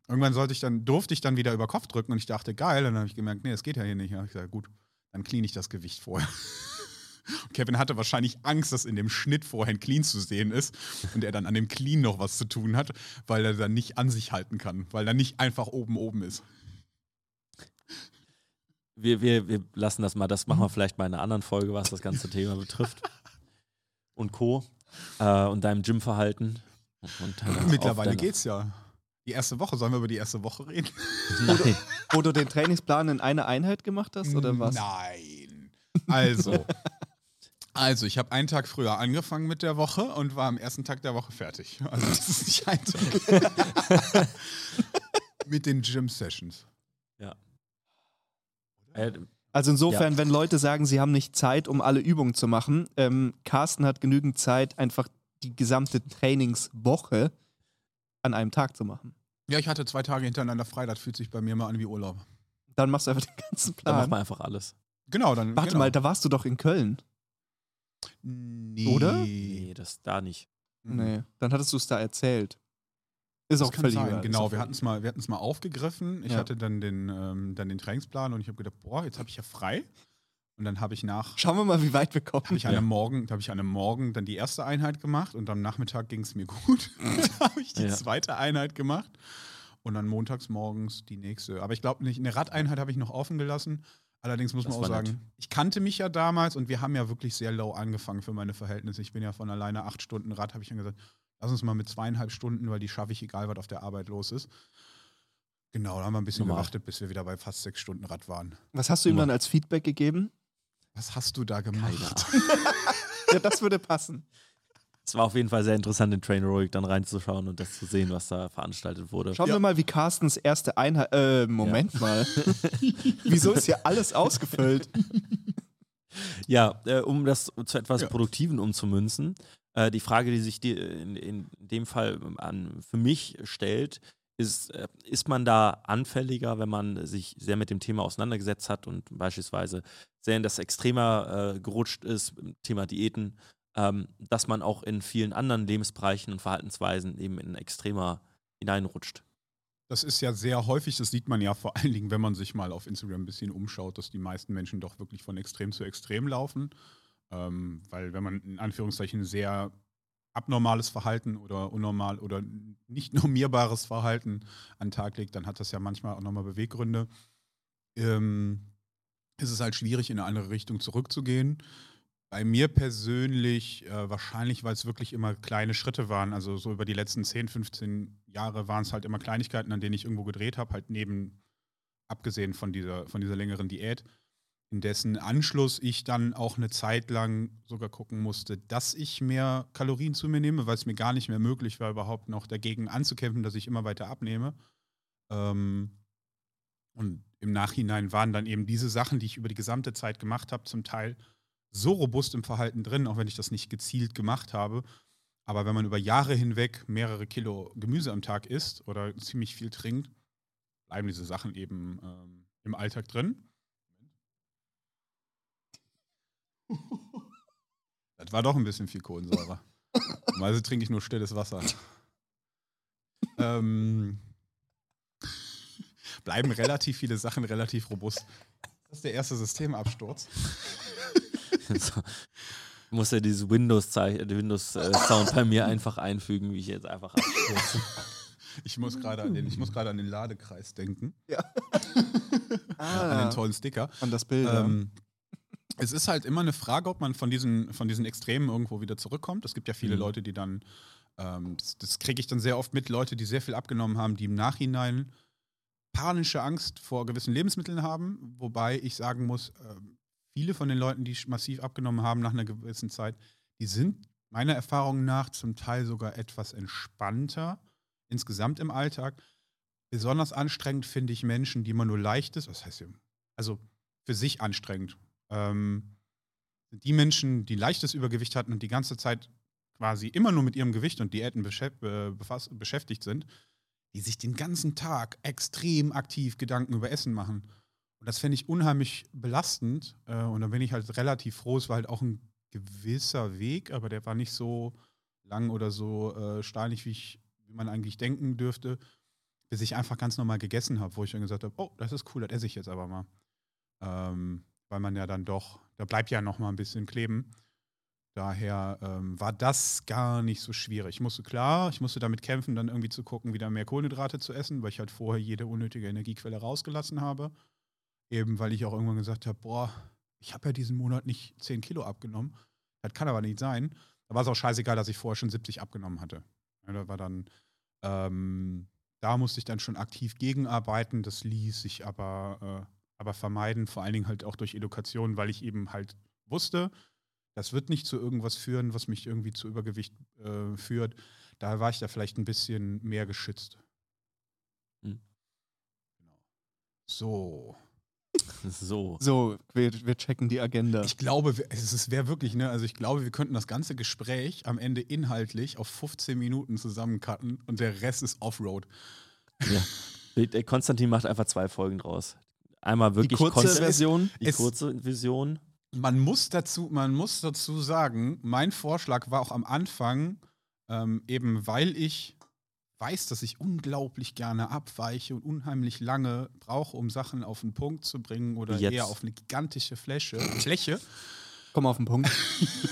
Irgendwann sollte ich dann, durfte ich dann wieder über Kopf drücken und ich dachte, geil, dann habe ich gemerkt, nee, das geht ja hier nicht. Habe ich gesagt, gut, dann clean ich das Gewicht vorher. Und Kevin hatte wahrscheinlich Angst, dass in dem Schnitt vorher ein Clean zu sehen ist und er dann an dem Clean noch was zu tun hat, weil er dann nicht an sich halten kann, weil er nicht einfach oben oben ist. Wir, wir, wir lassen das mal, das machen Mhm. wir vielleicht mal in einer anderen Folge, was das ganze Thema betrifft. Und Co. Äh, und deinem Gymverhalten. Und Mittlerweile geht's ja. Die erste Woche, sollen wir über die erste Woche reden? Nein. Wo du den Trainingsplan in einer Einheit gemacht hast oder was? Nein. Also, also ich habe einen Tag früher angefangen mit der Woche und war am ersten Tag der Woche fertig. Also das ist nicht ein Tag. mit den Gym-Sessions. Äh, Also insofern, wenn Leute sagen, sie haben nicht Zeit, um alle Übungen zu machen, ähm, Carsten hat genügend Zeit, einfach die gesamte Trainingswoche an einem Tag zu machen. Ja, ich hatte zwei Tage hintereinander frei, das fühlt sich bei mir mal an wie Urlaub. Dann machst du einfach den ganzen dann macht Plan. man einfach alles. Genau, dann. Warte genau. mal, da warst du doch in Köln. Nee. Oder? Nee, das da nicht. Nee, dann hattest du es da erzählt. Ist Das auch völlig sein, genau. Wir hatten es mal, wir mal aufgegriffen. Ich Ja. hatte dann den, ähm, dann den Trainingsplan und ich habe gedacht, boah, jetzt habe ich ja frei. Und dann habe ich nach, Schauen wir mal, wie weit wir kommen. habe ich an Ja. einem Morgen, habe ich an einem Morgen dann die erste Einheit gemacht und am Nachmittag ging es mir gut. da habe ich die Ja. zweite Einheit gemacht und dann montags morgens die nächste. Aber ich glaube nicht, eine Radeinheit habe ich noch offen gelassen. Allerdings muss Das man auch sagen, nett. ich kannte mich ja damals und wir haben ja wirklich sehr low angefangen für meine Verhältnisse. Ich bin ja von alleine acht Stunden Rad, habe ich dann gesagt, lass uns mal mit zweieinhalb Stunden, weil die schaffe ich, egal was auf der Arbeit los ist. Genau, da haben wir ein bisschen Normal. gewartet, bis wir wieder bei fast sechs Stunden Rad waren. Was hast du ihm dann als Feedback gegeben? Was hast du da gemacht? Ja, das würde passen. Es war auf jeden Fall sehr interessant, in Train Heroic dann reinzuschauen und das zu sehen, was da veranstaltet wurde. Schauen Ja. wir mal, wie Carstens erste Einheit. Äh, Moment mal. Wieso ist hier alles ausgefüllt? Ja, äh, um das zu etwas Ja. Produktiven umzumünzen, äh, die Frage, die sich die in, in dem Fall an, für mich stellt, ist, äh, ist man da anfälliger, wenn man sich sehr mit dem Thema auseinandergesetzt hat und beispielsweise sehr in das Extremer äh, gerutscht ist, Thema Diäten, ähm, dass man auch in vielen anderen Lebensbereichen und Verhaltensweisen eben in Extremer hineinrutscht. Das ist ja sehr häufig, das sieht man ja vor allen Dingen, wenn man sich mal auf Instagram ein bisschen umschaut, dass die meisten Menschen doch wirklich von Extrem zu Extrem laufen. Ähm, weil wenn man in Anführungszeichen sehr abnormales Verhalten oder unnormal oder nicht normierbares Verhalten an den Tag legt, dann hat das ja manchmal auch nochmal Beweggründe. Ähm, ist es halt schwierig, in eine andere Richtung zurückzugehen. Bei mir persönlich äh, wahrscheinlich, weil es wirklich immer kleine Schritte waren. Also so über die letzten 10, 15 Jahre waren es halt immer Kleinigkeiten, an denen ich irgendwo gedreht habe, halt neben, abgesehen von dieser, von dieser längeren Diät, in dessen Anschluss ich dann auch eine Zeit lang sogar gucken musste, dass ich mehr Kalorien zu mir nehme, weil es mir gar nicht mehr möglich war, überhaupt noch dagegen anzukämpfen, dass ich immer weiter abnehme. Ähm, und im Nachhinein waren dann eben diese Sachen, die ich über die gesamte Zeit gemacht habe, zum Teil so robust im Verhalten drin, auch wenn ich das nicht gezielt gemacht habe. Aber wenn man über Jahre hinweg mehrere Kilo Gemüse am Tag isst oder ziemlich viel trinkt, bleiben diese Sachen eben ähm, im Alltag drin. Das war doch ein bisschen viel Kohlensäure. Normalerweise trinke ich nur stilles Wasser. ähm, bleiben relativ viele Sachen relativ robust. Das ist der erste Systemabsturz. so. Ich muss ja dieses Windows-Sound Windows, äh, bei mir einfach einfügen, wie ich jetzt einfach abstürze. Ich muss gerade an, den, an den Ladekreis denken. Ja. ah, an den tollen Sticker. An das Bild. Ähm, es ist halt immer eine Frage, ob man von diesen, von diesen Extremen irgendwo wieder zurückkommt. Es gibt ja viele mhm. Leute, die dann, ähm, das, das kriege ich dann sehr oft mit, Leute, die sehr viel abgenommen haben, die im Nachhinein panische Angst vor gewissen Lebensmitteln haben. Wobei ich sagen muss, äh, viele von den Leuten, die massiv abgenommen haben nach einer gewissen Zeit, die sind meiner Erfahrung nach zum Teil sogar etwas entspannter insgesamt im Alltag. Besonders anstrengend finde ich Menschen, die immer nur leichtes, was heißt, also für sich anstrengend, ähm, die Menschen, die leichtes Übergewicht hatten und die ganze Zeit quasi immer nur mit ihrem Gewicht und Diäten äh, beschäftigt sind, die sich den ganzen Tag extrem aktiv Gedanken über Essen machen. Und das finde ich unheimlich belastend. Äh, und da bin ich halt relativ froh. Es war halt auch ein gewisser Weg, aber der war nicht so lang oder so äh, steinig, wie, ich, wie man eigentlich denken dürfte, bis ich einfach ganz normal gegessen habe, wo ich dann gesagt habe, oh, das ist cool, das esse ich jetzt aber mal. Ähm, weil man ja dann doch, da bleibt ja noch mal ein bisschen kleben. Daher ähm, war das gar nicht so schwierig. Ich musste klar, ich musste damit kämpfen, dann irgendwie zu gucken, wieder mehr Kohlenhydrate zu essen, weil ich halt vorher jede unnötige Energiequelle rausgelassen habe. Eben weil ich auch irgendwann gesagt habe, boah, ich habe ja diesen Monat nicht 10 Kilo abgenommen. Das kann aber nicht sein. Da war es auch scheißegal, dass ich vorher schon 70 abgenommen hatte. Ja, da war dann, ähm, da musste ich dann schon aktiv gegenarbeiten. Das ließ sich aber äh, aber vermeiden, vor allen Dingen halt auch durch Education, weil ich eben halt wusste, das wird nicht zu irgendwas führen, was mich irgendwie zu Übergewicht äh, führt. Da war ich da vielleicht ein bisschen mehr geschützt. Hm. Genau. So. So. So, wir, wir checken die Agenda. Ich glaube, es wäre wirklich, ne, also ich glaube, wir könnten das ganze Gespräch am Ende inhaltlich auf 15 Minuten zusammencutten und der Rest ist Offroad. Ja. Konstantin macht einfach zwei Folgen draus. Einmal wirklich die kurze Version. Die kurze Version. Man muss, dazu, man muss dazu sagen, mein Vorschlag war auch am Anfang, ähm, eben weil ich weiß, dass ich unglaublich gerne abweiche und unheimlich lange brauche, um Sachen auf den Punkt zu bringen oder Jetzt. eher auf eine gigantische Fläche. Fläche. Komm auf den Punkt.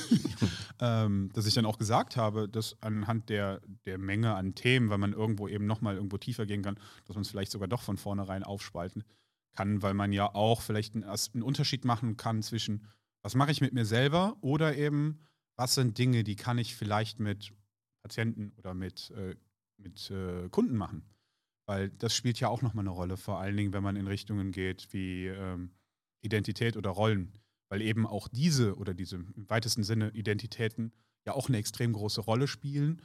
ähm, dass ich dann auch gesagt habe, dass anhand der, der Menge an Themen, weil man irgendwo eben nochmal irgendwo tiefer gehen kann, dass man es vielleicht sogar doch von vornherein aufspalten kann, weil man ja auch vielleicht einen, Unterschied machen kann zwischen, was mache ich mit mir selber oder eben, was sind Dinge, die kann ich vielleicht mit Patienten oder mit, äh, mit äh, Kunden machen. Weil das spielt ja auch nochmal eine Rolle, vor allen Dingen, wenn man in Richtungen geht wie ähm, Identität oder Rollen. Weil eben auch diese oder diese im weitesten Sinne Identitäten ja auch eine extrem große Rolle spielen.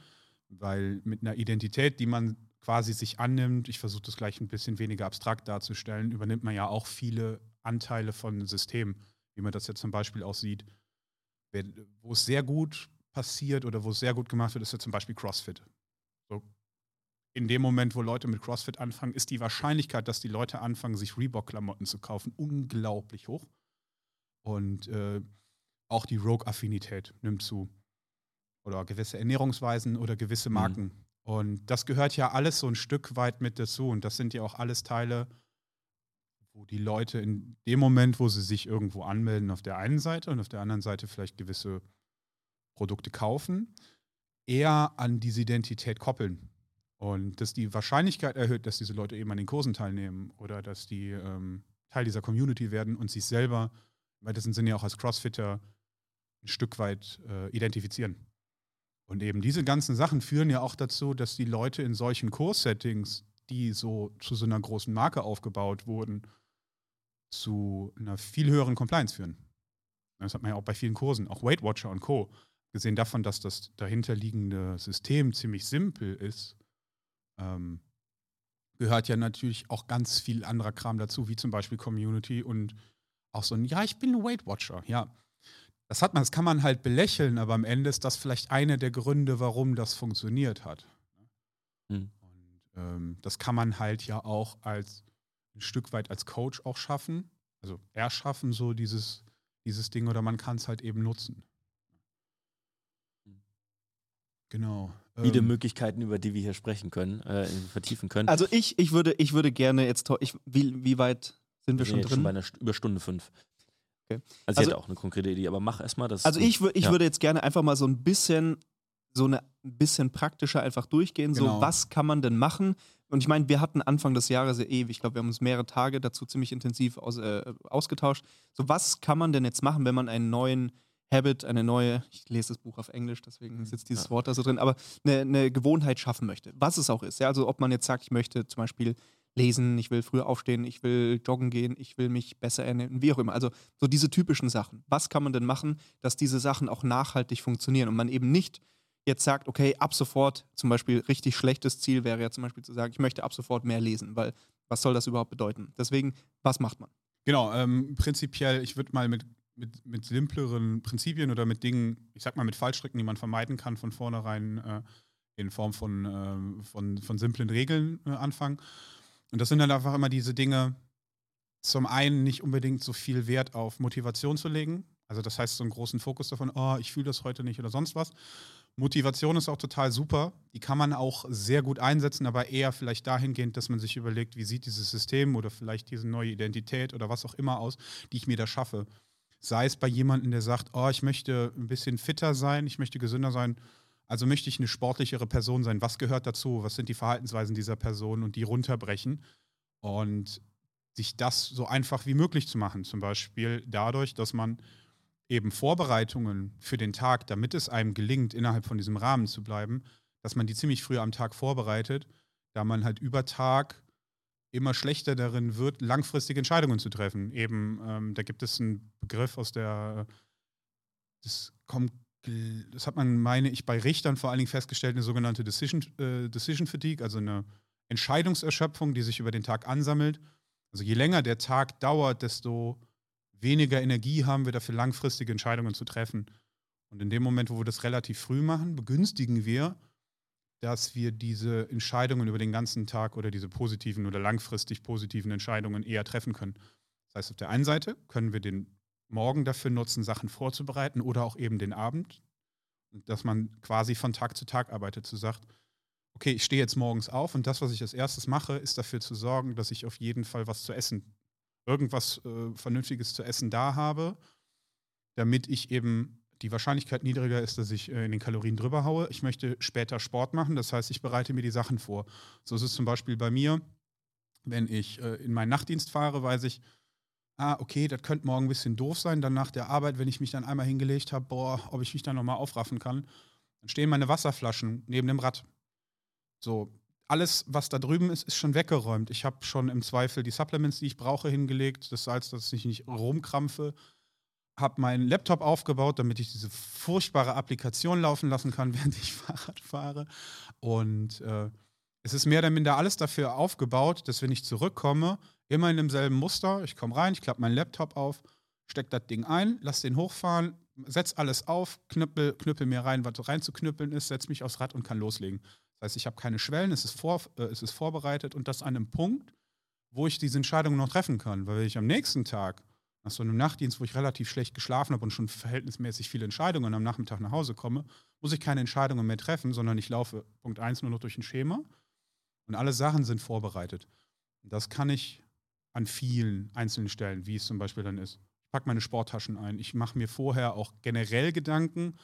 Weil mit einer Identität, die man quasi sich annimmt, ich versuche das gleich ein bisschen weniger abstrakt darzustellen, übernimmt man ja auch viele Anteile von Systemen, wie man das jetzt zum Beispiel auch sieht. Wo es sehr gut passiert oder wo es sehr gut gemacht wird, ist ja zum Beispiel CrossFit. So, in dem Moment, wo Leute mit CrossFit anfangen, ist die Wahrscheinlichkeit, dass die Leute anfangen, sich Reebok-Klamotten zu kaufen, unglaublich hoch. Und äh, auch die Rogue-Affinität nimmt zu. Oder gewisse Ernährungsweisen oder gewisse mhm. Marken. Mhm. Und das gehört ja alles so ein Stück weit mit dazu. Und das sind ja auch alles Teile, wo die Leute in dem Moment, wo sie sich irgendwo anmelden, auf der einen Seite und auf der anderen Seite vielleicht gewisse Produkte kaufen, eher an diese Identität koppeln. Und dass die Wahrscheinlichkeit erhöht, dass diese Leute eben an den Kursen teilnehmen oder dass die ähm, Teil dieser Community werden und sich selber, im weitesten Sinne ja auch als Crossfitter, ein Stück weit äh, identifizieren. Und eben diese ganzen Sachen führen ja auch dazu, dass die Leute in solchen Kurssettings, die so zu so einer großen Marke aufgebaut wurden, zu einer viel höheren Compliance führen. Das hat man ja auch bei vielen Kursen, auch Weight Watcher und Co. Gesehen davon, dass das dahinterliegende System ziemlich simpel ist, ähm, gehört ja natürlich auch ganz viel anderer Kram dazu, wie zum Beispiel Community und auch so ein, ja, ich bin ein Weight Watcher. Ja, das hat man, das kann man halt belächeln, aber am Ende ist das vielleicht einer der Gründe, warum das funktioniert hat. Hm. Und ähm, das kann man halt ja auch als ein Stück weit als Coach auch schaffen. Also erschaffen, so dieses, dieses Ding, oder man kann es halt eben nutzen. Genau. Viele Ähm, Möglichkeiten, über die wir hier sprechen können, äh, vertiefen können. Also ich, ich, würde, ich würde gerne jetzt, ich, wie, wie weit sind wir schon jetzt drin? bei einer St über Stunde fünf. Okay. Also, Also- ich hätte auch eine konkrete Idee, aber mach erstmal das. Also ich, ich Ja. würde jetzt gerne einfach mal so ein bisschen, so eine ein bisschen praktischer einfach durchgehen. So, Genau. was kann man denn machen? Und ich meine, wir hatten Anfang des Jahres ja ewig, ich glaube, wir haben uns mehrere Tage dazu ziemlich intensiv aus, äh, ausgetauscht. So, was kann man denn jetzt machen, wenn man einen neuen Habit, eine neue, ich lese das Buch auf Englisch, deswegen sitzt dieses Ja. Wort da so drin, aber eine, eine Gewohnheit schaffen möchte. Was es auch ist. Ja? Also ob man jetzt sagt, ich möchte zum Beispiel lesen, ich will früher aufstehen, ich will joggen gehen, ich will mich besser ernähren, wie auch immer. Also so diese typischen Sachen. Was kann man denn machen, dass diese Sachen auch nachhaltig funktionieren und man eben nicht jetzt sagt, okay, ab sofort zum Beispiel richtig schlechtes Ziel wäre ja zum Beispiel zu sagen, ich möchte ab sofort mehr lesen, weil was soll das überhaupt bedeuten? Deswegen, was macht man? Genau, ähm, prinzipiell, ich würde mal mit, mit, mit simpleren Prinzipien oder mit Dingen, ich sag mal mit Fallstricken, die man vermeiden kann, von vornherein äh, in Form von, ähm, von, von simplen Regeln äh, anfangen. Und das sind dann einfach immer diese Dinge, zum einen nicht unbedingt so viel Wert auf Motivation zu legen. Also das heißt, so einen großen Fokus davon, oh, ich fühle das heute nicht oder sonst was. Motivation ist auch total super. Die kann man auch sehr gut einsetzen, aber eher vielleicht dahingehend, dass man sich überlegt, wie sieht dieses System oder vielleicht diese neue Identität oder was auch immer aus, die ich mir da schaffe. Sei es bei jemandem, der sagt, oh, ich möchte ein bisschen fitter sein, ich möchte gesünder sein, also möchte ich eine sportlichere Person sein. Was gehört dazu? Was sind die Verhaltensweisen dieser Person und die runterbrechen und sich das so einfach wie möglich zu machen. Zum Beispiel dadurch, dass man eben Vorbereitungen für den Tag, damit es einem gelingt, innerhalb von diesem Rahmen zu bleiben, dass man die ziemlich früh am Tag vorbereitet, da man halt über Tag immer schlechter darin wird, langfristige Entscheidungen zu treffen. Eben, ähm, da gibt es einen Begriff aus der, das kommt, das hat man, meine ich, bei Richtern vor allen Dingen festgestellt, eine sogenannte Decision, äh, Decision Fatigue, also eine Entscheidungserschöpfung, die sich über den Tag ansammelt. Also je länger der Tag dauert, desto weniger Energie haben wir dafür, langfristige Entscheidungen zu treffen. Und in dem Moment, wo wir das relativ früh machen, begünstigen wir, dass wir diese Entscheidungen über den ganzen Tag oder diese positiven oder langfristig positiven Entscheidungen eher treffen können. Das heißt, auf der einen Seite können wir den Morgen dafür nutzen, Sachen vorzubereiten oder auch eben den Abend, dass man quasi von Tag zu Tag arbeitet, zu sagt, okay, ich stehe jetzt morgens auf und das, was ich als erstes mache, ist dafür zu sorgen, dass ich auf jeden Fall was zu essen, irgendwas äh, Vernünftiges zu essen da habe, damit ich eben die Wahrscheinlichkeit niedriger ist, dass ich äh, in den Kalorien drüber haue. Ich möchte später Sport machen, das heißt, ich bereite mir die Sachen vor. So ist es zum Beispiel bei mir, wenn ich äh, in meinen Nachtdienst fahre, weiß ich, ah, okay, das könnte morgen ein bisschen doof sein. Dann nach der Arbeit, wenn ich mich dann einmal hingelegt habe, boah, ob ich mich dann nochmal aufraffen kann, dann stehen meine Wasserflaschen neben dem Rad. So, alles, was da drüben ist, ist schon weggeräumt. Ich habe schon im Zweifel die Supplements, die ich brauche, hingelegt, das Salz, dass ich nicht rumkrampfe. Habe meinen Laptop aufgebaut, damit ich diese furchtbare Applikation laufen lassen kann, während ich Fahrrad fahre. Und äh, es ist mehr oder minder alles dafür aufgebaut, dass wenn ich zurückkomme, immer in demselben Muster, ich komme rein, ich klappe meinen Laptop auf, stecke das Ding ein, lass den hochfahren, setz alles auf, knüppel, knüppel mir rein, was reinzuknüppeln ist, setz mich aufs Rad und kann loslegen. Das heißt, ich habe keine Schwellen, es ist, vor, äh, es ist vorbereitet und das an einem Punkt, wo ich diese Entscheidung noch treffen kann. Weil wenn ich am nächsten Tag, nach so einem Nachtdienst, wo ich relativ schlecht geschlafen habe und schon verhältnismäßig viele Entscheidungen am Nachmittag nach Hause komme, muss ich keine Entscheidungen mehr treffen, sondern ich laufe Punkt 1 nur noch durch ein Schema und alle Sachen sind vorbereitet. Das kann ich an vielen einzelnen Stellen, wie es zum Beispiel dann ist. Ich packe meine Sporttaschen ein. Ich mache mir vorher auch generell Gedanken,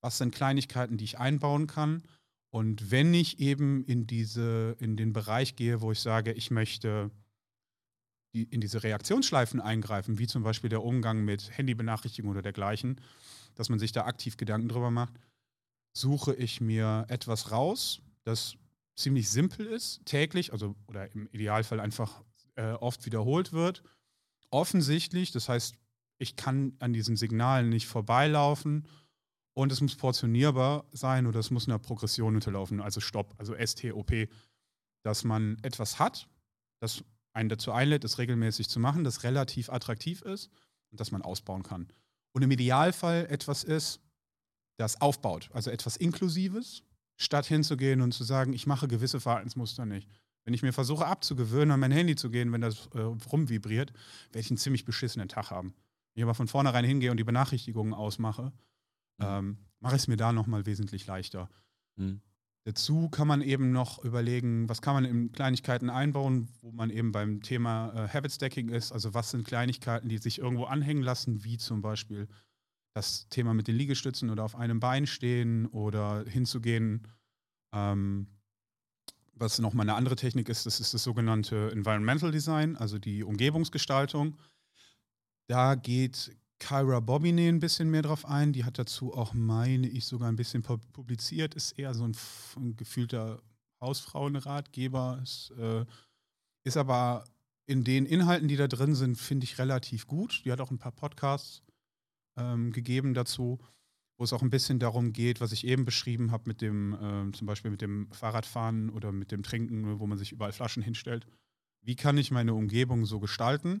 was sind Kleinigkeiten, die ich einbauen kann. Und wenn ich eben in, diese, in den Bereich gehe, wo ich sage, ich möchte die, in diese Reaktionsschleifen eingreifen, wie zum Beispiel der Umgang mit Handybenachrichtigungen oder dergleichen, dass man sich da aktiv Gedanken drüber macht, suche ich mir etwas raus, das ziemlich simpel ist, täglich, also oder im Idealfall einfach äh, oft wiederholt wird. Offensichtlich, das heißt, ich kann an diesen Signalen nicht vorbeilaufen und es muss portionierbar sein oder es muss einer Progression unterlaufen, also Stopp, also STOP, dass man etwas hat, das einen dazu einlädt, es regelmäßig zu machen, das relativ attraktiv ist und das man ausbauen kann. Und im Idealfall etwas ist, das aufbaut, also etwas Inklusives, statt hinzugehen und zu sagen, ich mache gewisse Verhaltensmuster nicht. Wenn ich mir versuche abzugewöhnen, an mein Handy zu gehen, wenn das äh, rumvibriert, werde ich einen ziemlich beschissenen Tag haben. ich aber von vornherein hingehe und die Benachrichtigungen ausmache, Mhm. ähm, mache ich es mir da nochmal wesentlich leichter. Mhm. Dazu kann man eben noch überlegen, was kann man in Kleinigkeiten einbauen, wo man eben beim Thema äh, Habit Stacking ist. Also was sind Kleinigkeiten, die sich irgendwo anhängen lassen, wie zum Beispiel das Thema mit den Liegestützen oder auf einem Bein stehen oder hinzugehen. Ähm, was nochmal eine andere Technik ist, das ist das sogenannte Environmental Design, also die Umgebungsgestaltung. Da geht Kyra Bobbinet ein bisschen mehr drauf ein. Die hat dazu auch, meine ich, sogar ein bisschen pub- publiziert. Ist eher so ein, ein gefühlter Hausfrauenratgeber. Ist, äh, ist aber in den Inhalten, die da drin sind, finde ich relativ gut. Die hat auch ein paar Podcasts ähm, gegeben dazu, wo es auch ein bisschen darum geht, was ich eben beschrieben habe mit dem, ähm, zum Beispiel mit dem Fahrradfahren oder mit dem Trinken, wo man sich überall Flaschen hinstellt. Wie kann ich meine Umgebung so gestalten,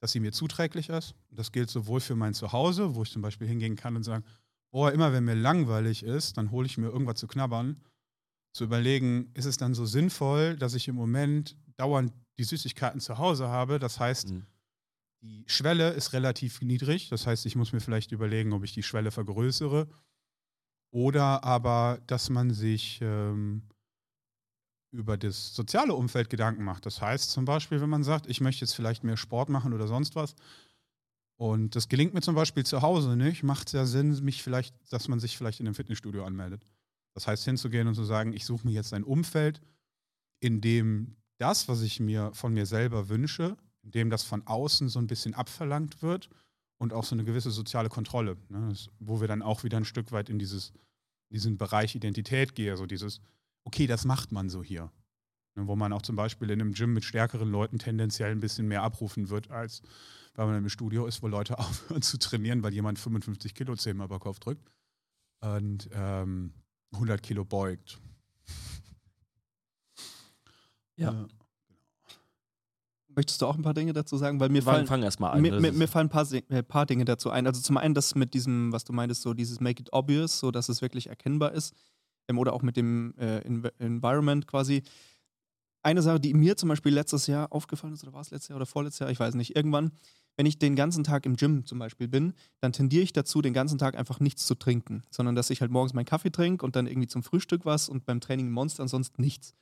dass sie mir zuträglich ist? Das gilt sowohl für mein Zuhause, wo ich zum Beispiel hingehen kann und sagen, oh, immer wenn mir langweilig ist, dann hole ich mir irgendwas zu knabbern. Zu überlegen, ist es dann so sinnvoll, dass ich im Moment dauernd die Süßigkeiten zu Hause habe? Das heißt, Mhm. Die Schwelle ist relativ niedrig. Das heißt, ich muss mir vielleicht überlegen, ob ich die Schwelle vergrößere. Oder aber, dass man sich ähm, über das soziale Umfeld Gedanken macht. Das heißt zum Beispiel, wenn man sagt, ich möchte jetzt vielleicht mehr Sport machen oder sonst was. Und das gelingt mir zum Beispiel zu Hause nicht, macht es ja Sinn, mich vielleicht, dass man sich vielleicht in einem Fitnessstudio anmeldet. Das heißt, hinzugehen und zu sagen, ich suche mir jetzt ein Umfeld, in dem das, was ich mir von mir selber wünsche, in dem das von außen so ein bisschen abverlangt wird und auch so eine gewisse soziale Kontrolle, ne, das, wo wir dann auch wieder ein Stück weit in dieses, diesen Bereich Identität gehen, so dieses, okay, das macht man so hier. Ne, wo man auch zum Beispiel in einem Gym mit stärkeren Leuten tendenziell ein bisschen mehr abrufen wird, als wenn man im Studio ist, wo Leute aufhören zu trainieren, weil jemand 55 Kilo zehnmal über Kopf drückt und ähm, 100 Kilo beugt. Ja. Äh, Möchtest du auch ein paar Dinge dazu sagen? Weil mir Fang, fallen, an. mir, mir, mir fallen ein paar, äh, paar Dinge dazu ein. Also zum einen das mit diesem, was du meintest, so dieses Make it obvious, so dass es wirklich erkennbar ist. Ähm, oder auch mit dem äh, Env- Environment quasi. Eine Sache, die mir zum Beispiel letztes Jahr aufgefallen ist, oder war es letztes Jahr oder vorletztes Jahr, ich weiß nicht, irgendwann, wenn ich den ganzen Tag im Gym zum Beispiel bin, dann tendiere ich dazu, den ganzen Tag einfach nichts zu trinken, sondern dass ich halt morgens meinen Kaffee trinke und dann irgendwie zum Frühstück was und beim Training Monster und sonst nichts.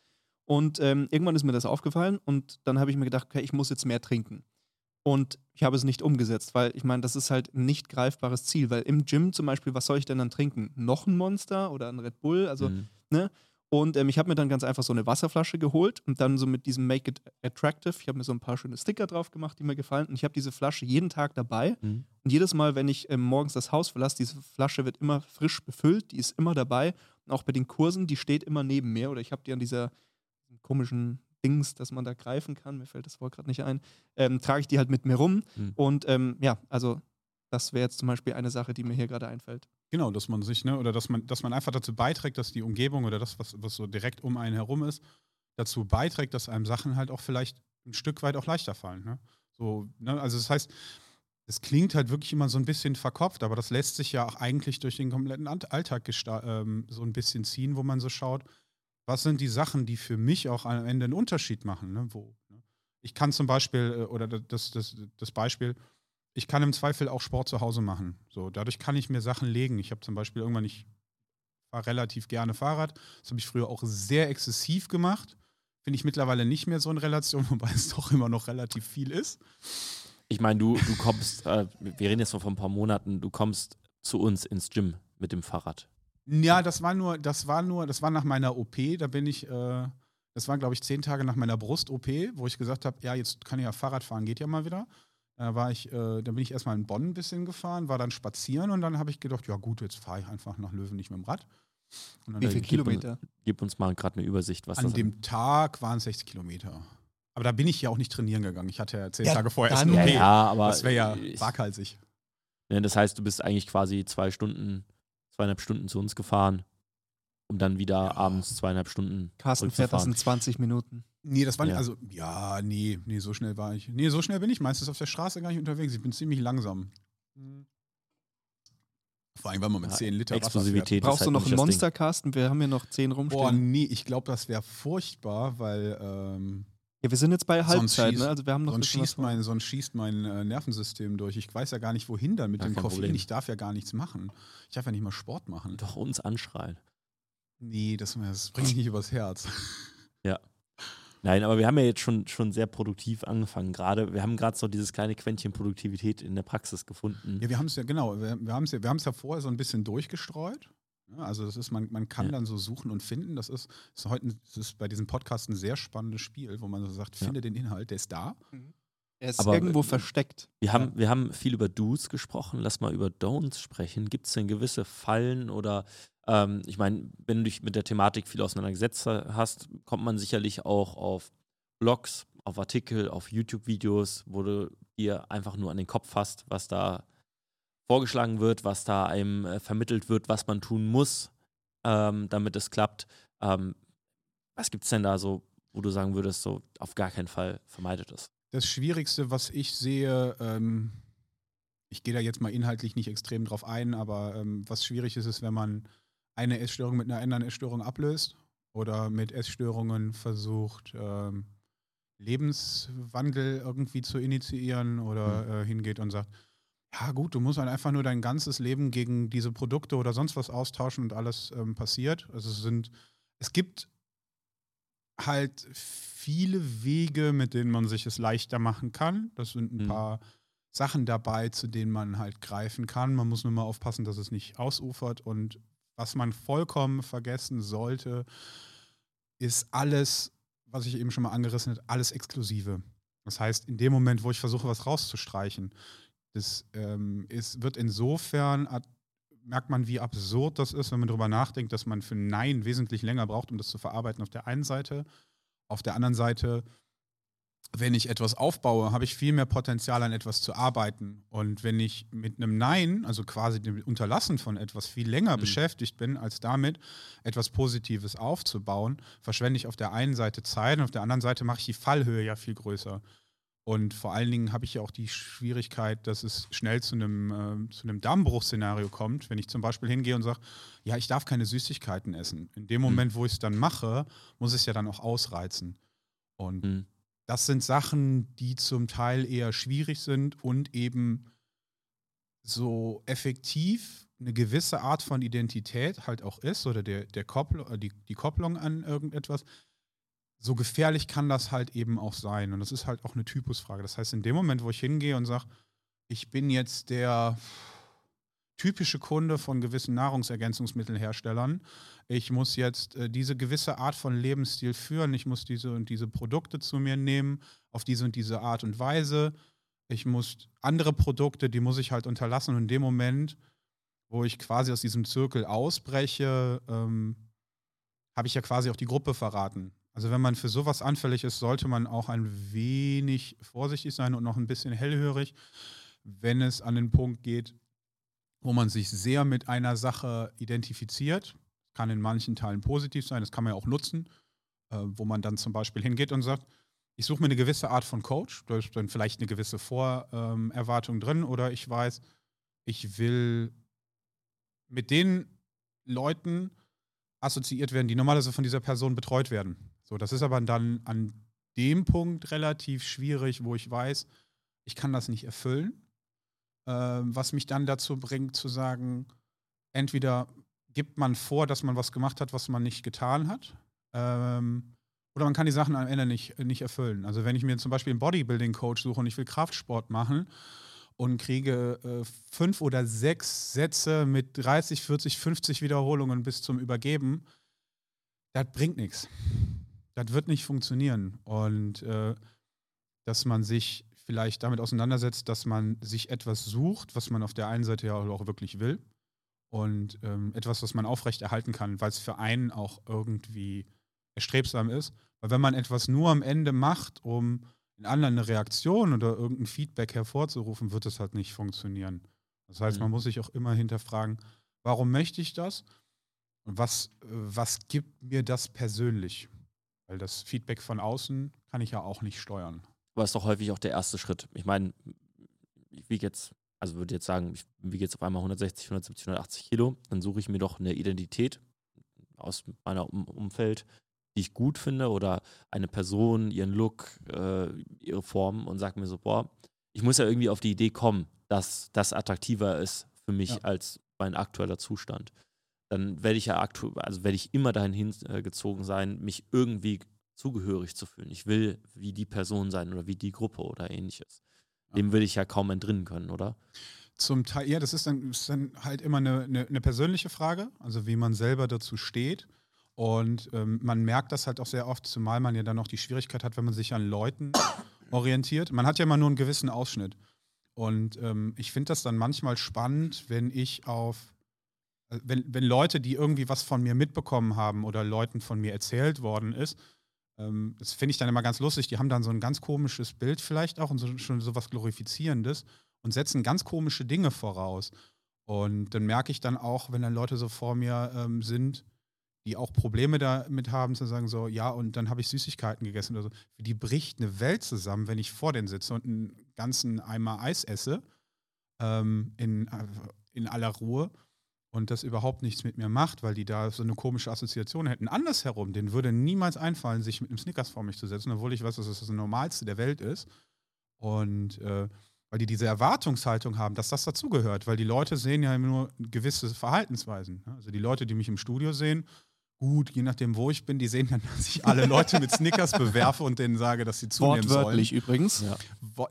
Und ähm, irgendwann ist mir das aufgefallen und dann habe ich mir gedacht, okay, ich muss jetzt mehr trinken. Und ich habe es nicht umgesetzt, weil ich meine, das ist halt ein nicht greifbares Ziel, weil im Gym zum Beispiel, was soll ich denn dann trinken? Noch ein Monster oder ein Red Bull? Also, Mhm. und ähm, ich habe mir dann ganz einfach so eine Wasserflasche geholt und dann so mit diesem Make It Attractive, ich habe mir so ein paar schöne Sticker drauf gemacht, die mir gefallen. Und ich habe diese Flasche jeden Tag dabei. Mhm. Und jedes Mal, wenn ich ähm, morgens das Haus verlasse, diese Flasche wird immer frisch befüllt, die ist immer dabei. Und auch bei den Kursen, die steht immer neben mir. Oder ich habe die an dieser komischen Dings, dass man da greifen kann, mir fällt das Wort gerade nicht ein, ähm, trage ich die halt mit mir rum. Mhm. Und ähm, ja, also das wäre jetzt zum Beispiel eine Sache, die mir hier gerade einfällt. Genau, dass man sich, ne, oder dass man, dass man einfach dazu beiträgt, dass die Umgebung oder das, was, was so direkt um einen herum ist, dazu beiträgt, dass einem Sachen halt auch vielleicht ein Stück weit auch leichter fallen. Ne? So, ne? Also das heißt, es klingt halt wirklich immer so ein bisschen verkopft, aber das lässt sich ja auch eigentlich durch den kompletten Alltag ähm, so ein bisschen ziehen, wo man so schaut, was sind die Sachen, die für mich auch am Ende einen Unterschied machen. Ne? Wo, ne? Ich kann zum Beispiel, äh, oder das, das, das Beispiel, ich kann im Zweifel auch Sport zu Hause machen. So, dadurch kann ich mir Sachen legen. Ich habe zum Beispiel irgendwann, ich fahre relativ gerne Fahrrad. Das habe ich früher auch sehr exzessiv gemacht. Finde ich mittlerweile nicht mehr so in Relation, wobei es doch immer noch relativ viel ist. Ich meine, du, du kommst, äh, wir reden jetzt noch von ein paar Monaten, du kommst zu uns ins Gym mit dem Fahrrad. Ja, das war nur, das war nur, das war nach meiner OP. Da bin ich, äh, das war, glaube ich, zehn Tage nach meiner Brust-OP, wo ich gesagt habe, ja, jetzt kann ich ja Fahrrad fahren, geht ja mal wieder. Da war ich, äh, da bin ich erstmal in Bonn ein bisschen gefahren, war dann spazieren und dann habe ich gedacht, ja gut, jetzt fahre ich einfach nach Löwen nicht mit dem Rad. Und dann Wie viele gib Kilometer? Gib uns mal gerade eine Übersicht, was An das dem Tag waren es 60 Kilometer. Aber da bin ich ja auch nicht trainieren gegangen. Ich hatte ja zehn Ja, Tage vorher erst eine Ja, OP. ja, aber das wäre ja waghalsig. Ne, das heißt, du bist eigentlich quasi zwei Stunden, zweieinhalb Stunden zu uns gefahren, um dann wieder Ja. abends zweieinhalb Stunden Carsten fährt das in 20 Minuten. Nee, das war nicht, Ja. also, ja, nee, nee, so schnell war ich. Nee, so schnell bin ich meistens auf der Straße gar nicht unterwegs. Ich bin ziemlich langsam. Vor allem, weil man mit Ja, 10 Liter. Explosivität Brauchst halt du noch nicht ein das Ding. Monster, Carsten? Wir haben hier noch 10 Boah, rumstehen. nee, ich glaube, das wäre furchtbar, weil, ähm, Ja, wir sind jetzt bei Halbzeit, schießt- ne? Also wir haben noch Sonst schießt, mein, sonst schießt mein äh, Nervensystem durch. Ich weiß ja gar nicht, wohin dann mit Ja, dem Koffein. Problem. Ich darf ja gar nichts machen. Ich darf ja nicht mal Sport machen. Doch uns anschreien. Nee, das, das bringt mich nicht übers Herz. Nein, aber wir haben ja jetzt schon, schon sehr produktiv angefangen. Gerade, wir haben gerade so dieses kleine Quäntchen Produktivität in der Praxis gefunden. Ja, wir haben es ja, genau, wir, wir haben es ja, wir ja vorher so ein bisschen durchgestreut. Ja, also das ist, man, man kann Ja. dann so suchen und finden. Das ist, ist heute das ist bei diesem Podcast ein sehr spannendes Spiel, wo man so sagt, Ja. finde den Inhalt, der ist da. Er ist Aber- irgendwo versteckt. Wir haben, wir haben viel über Do's gesprochen, lass mal über Don'ts sprechen. Gibt es denn gewisse Fallen oder, ähm, ich meine, wenn du dich mit der Thematik viel auseinandergesetzt hast, kommt man sicherlich auch auf Blogs, auf Artikel, auf YouTube-Videos, wo du dir einfach nur an den Kopf fasst, was da vorgeschlagen wird, was da einem äh, vermittelt wird, was man tun muss, ähm, damit es klappt. Ähm, was gibt es denn da so, wo du sagen würdest, so auf gar keinen Fall vermeidet es? Das Schwierigste, was ich sehe, ähm, ich gehe da jetzt mal inhaltlich nicht extrem drauf ein, aber ähm, was schwierig ist, ist, wenn man eine Essstörung mit einer anderen Essstörung ablöst oder mit Essstörungen versucht, ähm, Lebenswandel irgendwie zu initiieren oder äh, hingeht und sagt, ja gut, du musst halt einfach nur dein ganzes Leben gegen diese Produkte oder sonst was austauschen und alles ähm, passiert. Also es sind, es gibt halt viele Wege, mit denen man sich es leichter machen kann. Das sind ein Mhm. paar Sachen dabei, zu denen man halt greifen kann. Man muss nur mal aufpassen, dass es nicht ausufert. Und was man vollkommen vergessen sollte, ist alles, was ich eben schon mal angerissen habe, alles Exklusive. Das heißt, in dem Moment, wo ich versuche, was rauszustreichen, das ähm, ist, wird insofern merkt man, wie absurd das ist, wenn man darüber nachdenkt, dass man für Nein wesentlich länger braucht, um das zu verarbeiten auf der einen Seite. Auf der anderen Seite, wenn ich etwas aufbaue, habe ich viel mehr Potenzial, an etwas zu arbeiten. Und wenn ich mit einem Nein, also quasi dem Unterlassen von etwas, viel länger Mhm. beschäftigt bin, als damit etwas Positives aufzubauen, verschwende ich auf der einen Seite Zeit und auf der anderen Seite mache ich die Fallhöhe ja viel größer. Und vor allen Dingen habe ich ja auch die Schwierigkeit, dass es schnell zu einem, ähm, zu einem Dammbruchszenario kommt, wenn ich zum Beispiel hingehe und sage, ja, ich darf keine Süßigkeiten essen. In dem Moment, wo ich es dann mache, muss ich es ja dann auch ausreizen. Und Mhm. das sind Sachen, die zum Teil eher schwierig sind und eben so effektiv eine gewisse Art von Identität halt auch ist oder der, der Koppl äh, die, die Kopplung an irgendetwas, so gefährlich kann das halt eben auch sein. Und das ist halt auch eine Typusfrage. Das heißt, in dem Moment, wo ich hingehe und sage, ich bin jetzt der typische Kunde von gewissen Nahrungsergänzungsmittelherstellern, ich muss jetzt äh, diese gewisse Art von Lebensstil führen, ich muss diese und diese Produkte zu mir nehmen, auf diese und diese Art und Weise. Ich muss andere Produkte, die muss ich halt unterlassen. Und in dem Moment, wo ich quasi aus diesem Zirkel ausbreche, ähm, habe ich ja quasi auch die Gruppe verraten. Also wenn man für sowas anfällig ist, sollte man auch ein wenig vorsichtig sein und noch ein bisschen hellhörig, wenn es an den Punkt geht, wo man sich sehr mit einer Sache identifiziert. Kann in manchen Teilen positiv sein, das kann man ja auch nutzen, äh, wo man dann zum Beispiel hingeht und sagt, ich suche mir eine gewisse Art von Coach, da ist dann vielleicht eine gewisse Vorerwartung drin oder ich weiß, ich will mit den Leuten assoziiert werden, die normalerweise von dieser Person betreut werden. So, das ist aber dann an dem Punkt relativ schwierig, wo ich weiß, ich kann das nicht erfüllen. Ähm, was mich dann dazu bringt zu sagen, entweder gibt man vor, dass man was gemacht hat, was man nicht getan hat, ähm, oder man kann die Sachen am Ende nicht, nicht erfüllen. Also wenn ich mir zum Beispiel einen Bodybuilding-Coach suche und ich will Kraftsport machen und kriege äh, fünf oder sechs Sätze mit 30, 40, 50 Wiederholungen bis zum Übergeben, das bringt nichts. Das wird nicht funktionieren. Und äh, dass man sich vielleicht damit auseinandersetzt, dass man sich etwas sucht, was man auf der einen Seite ja auch wirklich will und ähm, etwas, was man aufrechterhalten kann, weil es für einen auch irgendwie erstrebsam ist. Weil wenn man etwas nur am Ende macht, um in anderen eine Reaktion oder irgendein Feedback hervorzurufen, wird es halt nicht funktionieren. Das heißt, man Mhm. muss sich auch immer hinterfragen, warum möchte ich das? Und was, äh, was gibt mir das persönlich? Weil das Feedback von außen kann ich ja auch nicht steuern. Aber ist doch häufig auch der erste Schritt. Ich meine, ich wiege jetzt, also würde jetzt sagen, ich wiege jetzt auf einmal 160, 170, 180 Kilo, dann suche ich mir doch eine Identität aus meinem um Umfeld, die ich gut finde oder eine Person, ihren Look, äh, ihre Form und sage mir so, boah, ich muss ja irgendwie auf die Idee kommen, dass das attraktiver ist für mich Ja. als mein aktueller Zustand. Dann werde ich ja aktu also werde ich immer dahin hingezogen sein, mich irgendwie zugehörig zu fühlen. Ich will wie die Person sein oder wie die Gruppe oder ähnliches. Dem will ich ja kaum entrinnen können, oder? Zum Teil, ja, das ist dann, ist dann halt immer eine, eine, eine persönliche Frage, also wie man selber dazu steht. Und ähm, man merkt das halt auch sehr oft, zumal man ja dann noch die Schwierigkeit hat, wenn man sich an Leuten orientiert. Man hat ja immer nur einen gewissen Ausschnitt. Und ähm, ich finde das dann manchmal spannend, wenn ich auf, äh, wenn, wenn Leute, die irgendwie was von mir mitbekommen haben oder Leuten von mir erzählt worden ist, ähm, das finde ich dann immer ganz lustig, die haben dann so ein ganz komisches Bild vielleicht auch und so, schon so was Glorifizierendes und setzen ganz komische Dinge voraus. Und dann merke ich dann auch, wenn dann Leute so vor mir ähm, sind, die auch Probleme damit haben, zu sagen, so, ja, und dann habe ich Süßigkeiten gegessen oder so. Für die bricht eine Welt zusammen, wenn ich vor denen sitze und einen ganzen Eimer Eis esse, ähm, in, äh, in aller Ruhe und das überhaupt nichts mit mir macht, weil die da so eine komische Assoziation hätten. Andersherum, denen würde niemals einfallen, sich mit einem Snickers vor mich zu setzen, obwohl ich weiß, dass das das Normalste der Welt ist. Und äh, weil die diese Erwartungshaltung haben, dass das dazugehört, weil die Leute sehen ja nur gewisse Verhaltensweisen. ne? Also die Leute, die mich im Studio sehen, gut, je nachdem, wo ich bin, die sehen dann, dass ich alle Leute mit Snickers bewerfe und denen sage, dass sie zunehmen Wortwörtlich sollen. übrigens. Ja.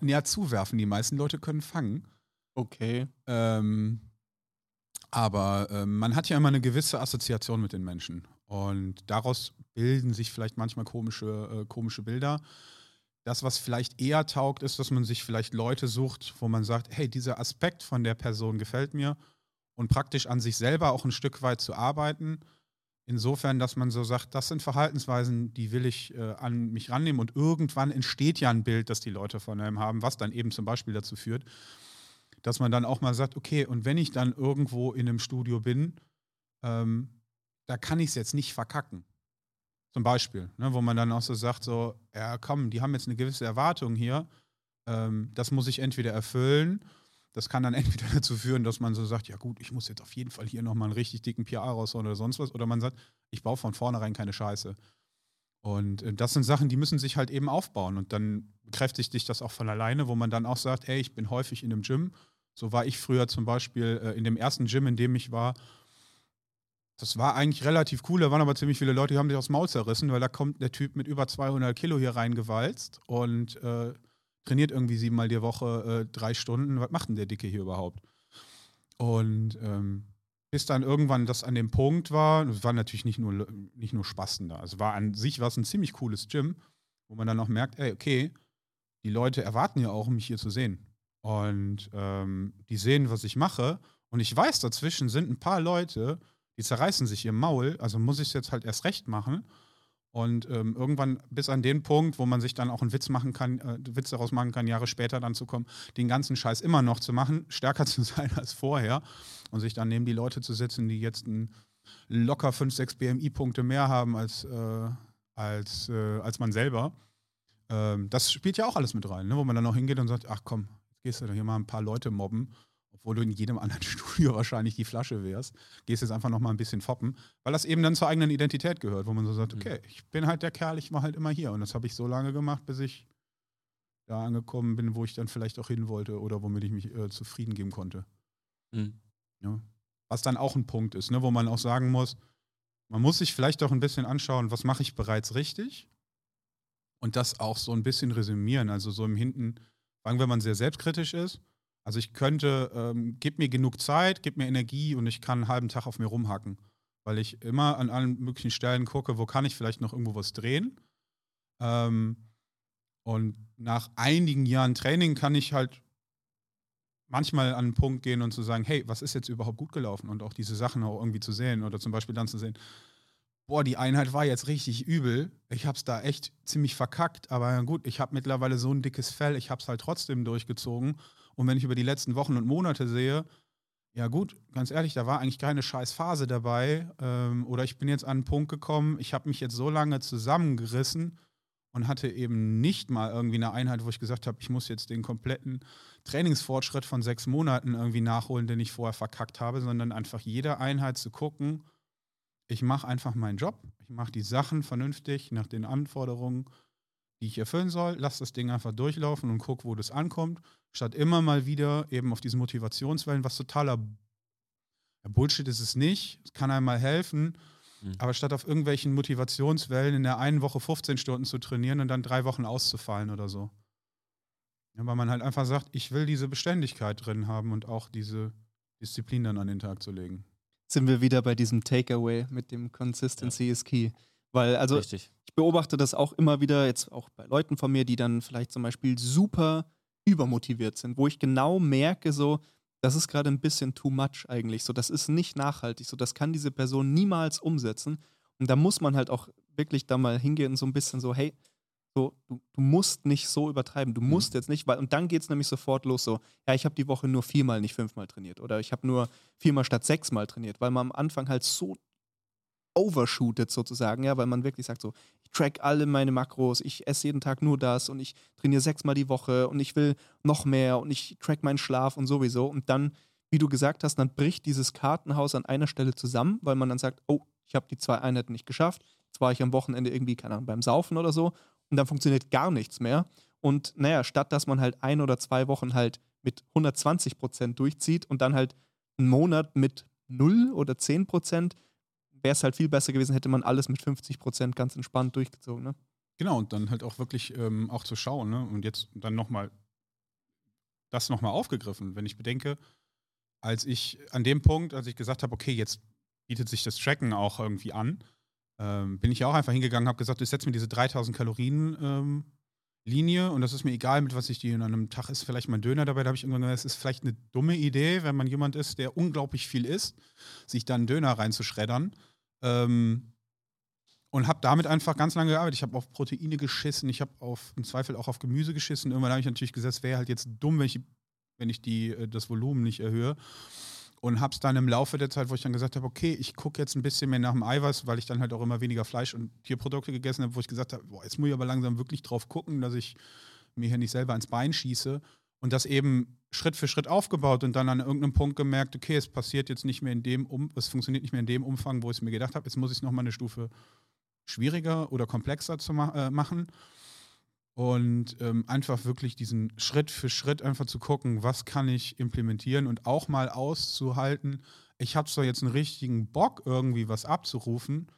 Ja, zuwerfen. Die meisten Leute können fangen. Okay. Ähm, aber ähm, man hat ja immer eine gewisse Assoziation mit den Menschen. Und daraus bilden sich vielleicht manchmal komische, äh, komische Bilder. Das, was vielleicht eher taugt, ist, dass man sich vielleicht Leute sucht, wo man sagt, hey, dieser Aspekt von der Person gefällt mir und praktisch an sich selber auch ein Stück weit zu arbeiten. Insofern, dass man so sagt, das sind Verhaltensweisen, die will ich äh, an mich rannehmen und irgendwann entsteht ja ein Bild, das die Leute von einem haben, was dann eben zum Beispiel dazu führt, dass man dann auch mal sagt, okay, und wenn ich dann irgendwo in einem Studio bin, ähm, da kann ich es jetzt nicht verkacken. Zum Beispiel, ne, wo man dann auch so sagt, so, ja komm, die haben jetzt eine gewisse Erwartung hier, ähm, das muss ich entweder erfüllen, das kann dann entweder dazu führen, dass man so sagt, ja gut, ich muss jetzt auf jeden Fall hier nochmal einen richtig dicken PR raushauen oder sonst was, oder man sagt, ich baue von vornherein keine Scheiße. Und äh, das sind Sachen, die müssen sich halt eben aufbauen und dann bekräftigt sich das auch von alleine, wo man dann auch sagt, ey, ich bin häufig in einem Gym, so war ich früher zum Beispiel äh, in dem ersten Gym, in dem ich war. Das war eigentlich relativ cool. Da waren aber ziemlich viele Leute, die haben sich aufs Maul zerrissen, weil da kommt der Typ mit über 200 Kilo hier reingewalzt und äh, trainiert irgendwie siebenmal die Woche äh, drei Stunden. Was macht denn der Dicke hier überhaupt? Und ähm, bis dann irgendwann das an dem Punkt war, es waren natürlich nicht nur, nicht nur Spasten da. Also war an sich war es ein ziemlich cooles Gym, wo man dann auch merkt, ey, okay, die Leute erwarten ja auch, mich hier zu sehen. Und ähm, die sehen, was ich mache. Und ich weiß, dazwischen sind ein paar Leute, die zerreißen sich ihr Maul. Also muss ich es jetzt halt erst recht machen. Und ähm, irgendwann bis an den Punkt, wo man sich dann auch einen Witz machen kann, äh, Witz daraus machen kann, Jahre später dann zu kommen, den ganzen Scheiß immer noch zu machen, stärker zu sein als vorher und sich dann neben die Leute zu setzen, die jetzt ein locker 5, 6 BMI-Punkte mehr haben als, äh, als, äh, als man selber. Ähm, das spielt ja auch alles mit rein, ne? wo man dann auch hingeht und sagt, ach komm, gehst du hier mal ein paar Leute mobben, obwohl du in jedem anderen Studio wahrscheinlich die Flasche wärst. Gehst jetzt einfach noch mal ein bisschen foppen, weil das eben dann zur eigenen Identität gehört, wo man so sagt, Mhm. okay, ich bin halt der Kerl, ich war halt immer hier und das habe ich so lange gemacht, bis ich da angekommen bin, wo ich dann vielleicht auch hin wollte oder womit ich mich äh, zufrieden geben konnte. Mhm. Ja. Was dann auch ein Punkt ist, ne, wo man auch sagen muss, man muss sich vielleicht auch ein bisschen anschauen, was mache ich bereits richtig und das auch so ein bisschen resümieren. Also so im Hinten, vor allem wenn man sehr selbstkritisch ist. Also ich könnte, ähm, gib mir genug Zeit, gib mir Energie und ich kann einen halben Tag auf mir rumhacken. Weil ich immer an allen möglichen Stellen gucke, wo kann ich vielleicht noch irgendwo was drehen. Ähm, und nach einigen Jahren Training kann ich halt manchmal an einen Punkt gehen und zu sagen, hey, was ist jetzt überhaupt gut gelaufen? Und auch diese Sachen auch irgendwie zu sehen oder zum Beispiel dann zu sehen, boah, die Einheit war jetzt richtig übel. Ich habe es da echt ziemlich verkackt, aber gut, ich habe mittlerweile so ein dickes Fell, ich habe es halt trotzdem durchgezogen. Und wenn ich über die letzten Wochen und Monate sehe, ja gut, ganz ehrlich, da war eigentlich keine scheiß Phase dabei. Ähm, oder ich bin jetzt an einen Punkt gekommen, ich habe mich jetzt so lange zusammengerissen und hatte eben nicht mal irgendwie eine Einheit, wo ich gesagt habe, ich muss jetzt den kompletten Trainingsfortschritt von sechs Monaten irgendwie nachholen, den ich vorher verkackt habe, sondern einfach jede Einheit zu gucken, ich mache einfach meinen Job. Ich mache die Sachen vernünftig nach den Anforderungen, die ich erfüllen soll. Lass das Ding einfach durchlaufen und guck, wo das ankommt. Statt immer mal wieder eben auf diesen Motivationswellen, was totaler Bullshit ist es nicht. Es kann einem mal helfen. Mhm. Aber statt auf irgendwelchen Motivationswellen in der einen Woche 15 Stunden zu trainieren und dann drei Wochen auszufallen oder so. Ja, weil man halt einfach sagt, ich will diese Beständigkeit drin haben und auch diese Disziplin dann an den Tag zu legen. Sind wir wieder bei diesem Takeaway mit dem Consistency is key. Weil, also Richtig. ich beobachte das auch immer wieder, jetzt auch bei Leuten von mir, die dann vielleicht zum Beispiel super übermotiviert sind, wo ich genau merke, so, das ist gerade ein bisschen too much eigentlich. So, das ist nicht nachhaltig. So, das kann diese Person niemals umsetzen. Und da muss man halt auch wirklich da mal hingehen und so ein bisschen so, hey, so, du, du musst nicht so übertreiben. Du musst jetzt nicht, weil, und dann geht es nämlich sofort los so, ja, ich habe die Woche nur viermal, nicht fünfmal trainiert. Oder ich habe nur viermal statt sechsmal trainiert, weil man am Anfang halt so overshootet sozusagen, ja, weil man wirklich sagt so, ich track alle meine Makros, ich esse jeden Tag nur das und ich trainiere sechsmal die Woche und ich will noch mehr und ich track meinen Schlaf und sowieso und dann, wie du gesagt hast, dann bricht dieses Kartenhaus an einer Stelle zusammen, weil man dann sagt, oh, ich habe die zwei Einheiten nicht geschafft, jetzt war ich am Wochenende irgendwie, keine Ahnung, beim Saufen oder so und dann funktioniert gar nichts mehr und naja, statt dass man halt ein oder zwei Wochen halt mit 120 Prozent durchzieht und dann halt einen Monat mit 0 oder 10 Prozent, wäre es halt viel besser gewesen, hätte man alles mit 50 Prozent ganz entspannt durchgezogen. Ne? Genau, und dann halt auch wirklich ähm, auch zu schauen, ne? Und jetzt dann nochmal das nochmal aufgegriffen, wenn ich bedenke, als ich an dem Punkt, als ich gesagt habe, okay, jetzt bietet sich das Tracken auch irgendwie an, ähm, bin ich auch einfach hingegangen, habe gesagt, ich setze mir diese 3000 Kalorien ähm, Linie und das ist mir egal, mit was ich die in einem Tag ist, vielleicht mein Döner dabei, da habe ich irgendwann gesagt, es ist vielleicht eine dumme Idee, wenn man jemand ist, der unglaublich viel isst, sich dann Döner reinzuschreddern. Ähm, und habe damit einfach ganz lange gearbeitet. Ich habe auf Proteine geschissen, ich habe auf im Zweifel auch auf Gemüse geschissen. Irgendwann habe ich natürlich gesagt, es wäre halt jetzt dumm, wenn ich, wenn ich die, äh, das Volumen nicht erhöhe. Und habe es dann im Laufe der Zeit, wo ich dann gesagt habe, okay, ich gucke jetzt ein bisschen mehr nach dem Eiweiß, weil ich dann halt auch immer weniger Fleisch und Tierprodukte gegessen habe, wo ich gesagt habe, jetzt muss ich aber langsam wirklich drauf gucken, dass ich mir hier nicht selber ins Bein schieße. Und das eben Schritt für Schritt aufgebaut und dann an irgendeinem Punkt gemerkt, okay, es passiert jetzt nicht mehr in dem um, es funktioniert nicht mehr in dem Umfang, wo ich es mir gedacht habe, jetzt muss ich es nochmal eine Stufe schwieriger oder komplexer zu ma äh, machen. Und ähm, einfach wirklich diesen Schritt für Schritt einfach zu gucken, was kann ich implementieren und auch mal auszuhalten. Ich habe zwar jetzt einen richtigen Bock, irgendwie was abzurufen,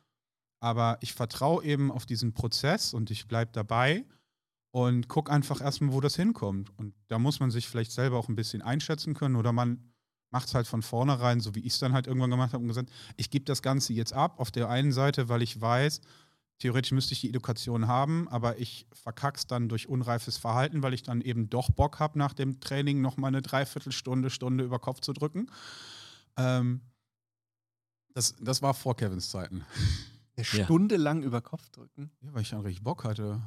aber ich vertraue eben auf diesen Prozess und ich bleibe dabei und gucke einfach erstmal, wo das hinkommt. Und da muss man sich vielleicht selber auch ein bisschen einschätzen können oder man macht es halt von vornherein, so wie ich es dann halt irgendwann gemacht habe und gesagt, ich gebe das Ganze jetzt ab auf der einen Seite, weil ich weiß, theoretisch müsste ich die Education haben, aber ich verkack's dann durch unreifes Verhalten, weil ich dann eben doch Bock habe, nach dem Training nochmal eine Dreiviertelstunde, Stunde über Kopf zu drücken. Ähm, das, das war vor Kevins Zeiten. Eine Ja. Stunde lang über Kopf drücken. Ja, weil ich dann richtig Bock hatte.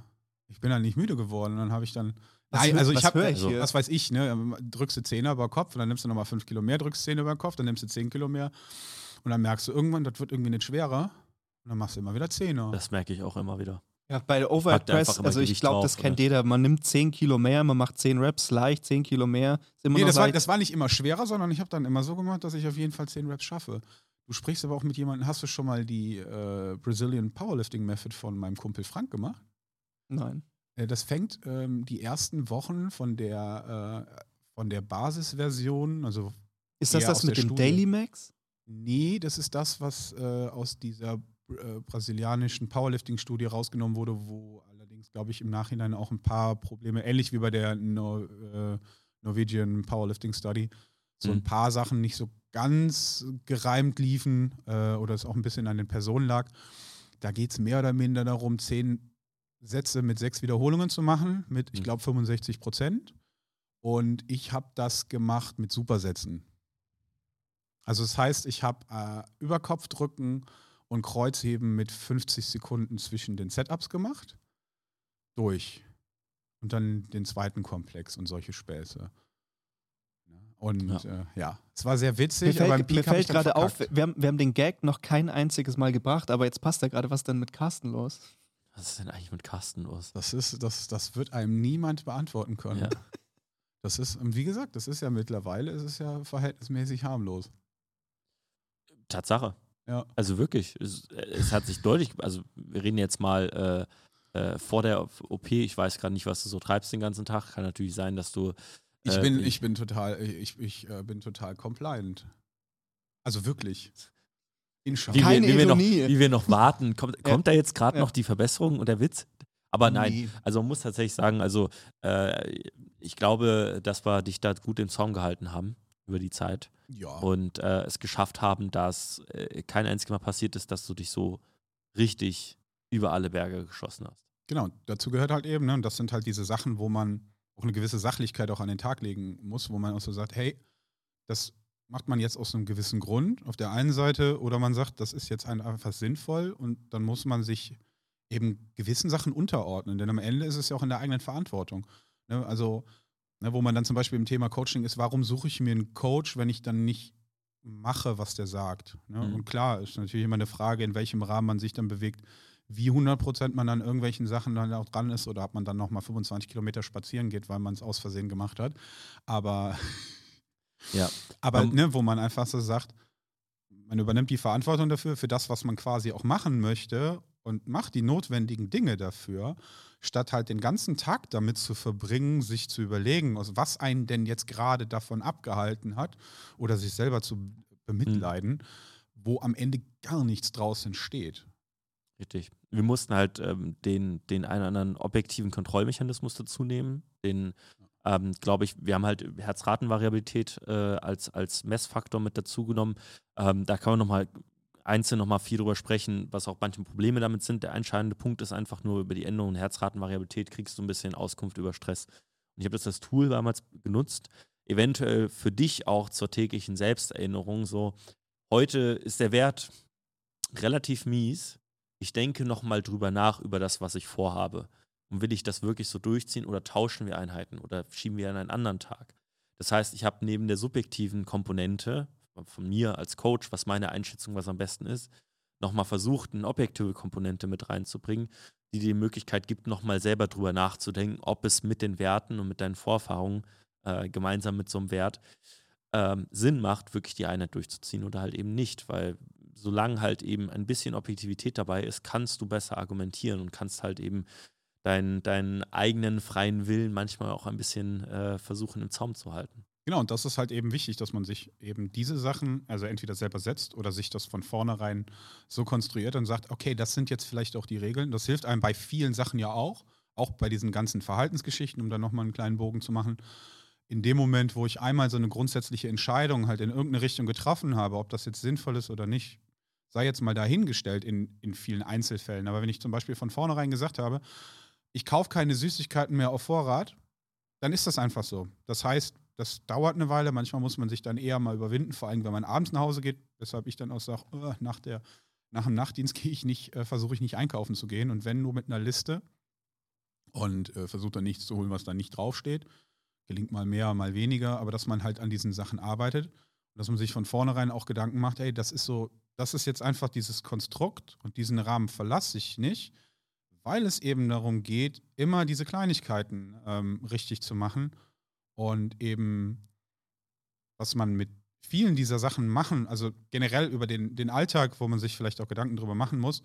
Ich bin dann nicht müde geworden. Dann habe ich dann. Was Nein, also ich was habe, ich also, hier? was weiß ich, ne? Drückst du Zehner über den Kopf und dann nimmst du nochmal fünf Kilo mehr, drückst Zehner über den Kopf, dann nimmst du zehn Kilo mehr und dann merkst du irgendwann, das wird irgendwie nicht schwerer und dann machst du immer wieder Zehner. Das merke ich auch immer wieder. Ja, bei der Overhead Press, also ich glaube, das kennt oder? jeder. Man nimmt 10 Kilo mehr, man macht 10 Reps leicht, 10 Kilo mehr. Ist immer Nee, noch das war, das war nicht immer schwerer, sondern ich habe dann immer so gemacht, dass ich auf jeden Fall 10 Reps schaffe. Du sprichst aber auch mit jemandem, hast du schon mal die äh, Brazilian Powerlifting Method von meinem Kumpel Frank gemacht? Nein. Äh, Das fängt ähm, die ersten Wochen von der, äh, von der Basisversion, also Ist das das mit dem Studie. Daily Max? nee, das ist das, was äh, aus dieser äh, brasilianischen Powerlifting-Studie rausgenommen wurde, wo allerdings, glaube ich, im Nachhinein auch ein paar Probleme, ähnlich wie bei der no, äh, Norwegian Powerlifting Study, so ein Mhm. paar Sachen nicht so ganz gereimt liefen äh, oder es auch ein bisschen an den Personen lag. Da geht es mehr oder minder darum, zehn Sätze mit sechs Wiederholungen zu machen, mit, ich Mhm. glaube, 65 Prozent. Und ich habe das gemacht mit Supersätzen. Also das heißt, ich habe äh, Überkopfdrücken und Kreuzheben mit 50 Sekunden zwischen den Setups gemacht. Durch. Und dann den zweiten Komplex und solche Späße. Und Ja. äh, ja. es war sehr Mir witzig, aber im fällt, mir fällt gerade auf, wir haben, wir haben den Gag noch kein einziges Mal gebracht, aber jetzt passt da gerade was denn mit Carsten los. Was ist denn eigentlich mit Carsten los? Das, ist, das, das wird einem niemand beantworten können. Ja. Das ist, und wie gesagt, das ist ja mittlerweile, es ist ja verhältnismäßig harmlos. Tatsache. Ja. Also wirklich, es, es hat sich deutlich, also wir reden jetzt mal äh, äh, vor der OP, ich weiß gerade nicht, was du so treibst den ganzen Tag. Kann natürlich sein, dass du. Ich äh, bin, ich bin total, ich, ich äh, bin total compliant. Also wirklich. Wie, Keine wir, wie, wir noch, wie wir noch warten. Kommt, kommt da jetzt gerade Ja. noch die Verbesserung und der Witz? Aber nein, Nee. also man muss tatsächlich sagen, also äh, ich glaube, dass wir dich da gut im Zaum gehalten haben über die Zeit Ja. und äh, es geschafft haben, dass äh, kein einziges Mal passiert ist, dass du dich so richtig über alle Berge geschossen hast. Genau, dazu gehört halt eben, ne, und das sind halt diese Sachen, wo man auch eine gewisse Sachlichkeit auch an den Tag legen muss, wo man auch so sagt, hey, das macht man jetzt aus einem gewissen Grund auf der einen Seite oder man sagt, das ist jetzt ein- einfach sinnvoll und dann muss man sich eben gewissen Sachen unterordnen, denn am Ende ist es ja auch in der eigenen Verantwortung. Ne, also, ne, wo man dann zum Beispiel im Thema Coaching ist, warum suche ich mir einen Coach, wenn ich dann nicht mache, was der sagt? Ne? Mhm. Und klar, ist natürlich immer eine Frage, in welchem Rahmen man sich dann bewegt, wie 100% man an irgendwelchen Sachen dann auch dran ist oder ob man dann nochmal 25 Kilometer spazieren geht, weil man es aus Versehen gemacht hat. Aber, Ja. aber Ähm, ne, wo man einfach so sagt, man übernimmt die Verantwortung dafür, für das, was man quasi auch machen möchte und macht die notwendigen Dinge dafür, statt halt den ganzen Tag damit zu verbringen, sich zu überlegen, also was einen denn jetzt gerade davon abgehalten hat oder sich selber zu bemitleiden, wo am Ende gar nichts draus entsteht. Richtig. Wir mussten halt ähm, den, den einen oder anderen objektiven Kontrollmechanismus dazu nehmen. Den, ähm, glaube ich, wir haben halt Herzratenvariabilität äh, als, als Messfaktor mit dazu genommen. Ähm, da kann man nochmal einzeln nochmal viel drüber sprechen, was auch manche Probleme damit sind. Der entscheidende Punkt ist einfach nur über die Änderung der Herzratenvariabilität kriegst du ein bisschen Auskunft über Stress. Und ich habe das als Tool damals genutzt, eventuell für dich auch zur täglichen Selbsterinnerung. So, heute ist der Wert relativ mies ich denke nochmal drüber nach, über das, was ich vorhabe. Und will ich das wirklich so durchziehen oder tauschen wir Einheiten oder schieben wir an einen anderen Tag? Das heißt, ich habe neben der subjektiven Komponente von mir als Coach, was meine Einschätzung, was am besten ist, nochmal versucht, eine objektive Komponente mit reinzubringen, die dir die Möglichkeit gibt, nochmal selber drüber nachzudenken, ob es mit den Werten und mit deinen Vorerfahrungen äh, gemeinsam mit so einem Wert ähm, Sinn macht, wirklich die Einheit durchzuziehen oder halt eben nicht, weil solange halt eben ein bisschen Objektivität dabei ist, kannst du besser argumentieren und kannst halt eben deinen, deinen eigenen freien Willen manchmal auch ein bisschen äh, versuchen im Zaum zu halten. Genau, und das ist halt eben wichtig, dass man sich eben diese Sachen, also entweder selber setzt oder sich das von vornherein so konstruiert und sagt, okay, das sind jetzt vielleicht auch die Regeln. Das hilft einem bei vielen Sachen ja auch, auch bei diesen ganzen Verhaltensgeschichten, um dann nochmal einen kleinen Bogen zu machen. In dem Moment, wo ich einmal so eine grundsätzliche Entscheidung halt in irgendeine Richtung getroffen habe, ob das jetzt sinnvoll ist oder nicht, sei jetzt mal dahingestellt in, in vielen Einzelfällen. Aber wenn ich zum Beispiel von vornherein gesagt habe, ich kaufe keine Süßigkeiten mehr auf Vorrat, dann ist das einfach so. Das heißt, das dauert eine Weile. Manchmal muss man sich dann eher mal überwinden, vor allem wenn man abends nach Hause geht. Weshalb ich dann auch sage, äh, nach, nach dem Nachtdienst gehe ich nicht, äh, versuche ich nicht einkaufen zu gehen. Und wenn nur mit einer Liste und äh, versuche dann nichts zu holen, was da nicht draufsteht. Gelingt mal mehr, mal weniger, aber dass man halt an diesen Sachen arbeitet und dass man sich von vornherein auch Gedanken macht, ey, das ist so, das ist jetzt einfach dieses Konstrukt und diesen Rahmen verlasse ich nicht, weil es eben darum geht, immer diese Kleinigkeiten ähm, richtig zu machen und eben, was man mit vielen dieser Sachen machen, also generell über den, den Alltag, wo man sich vielleicht auch Gedanken drüber machen muss,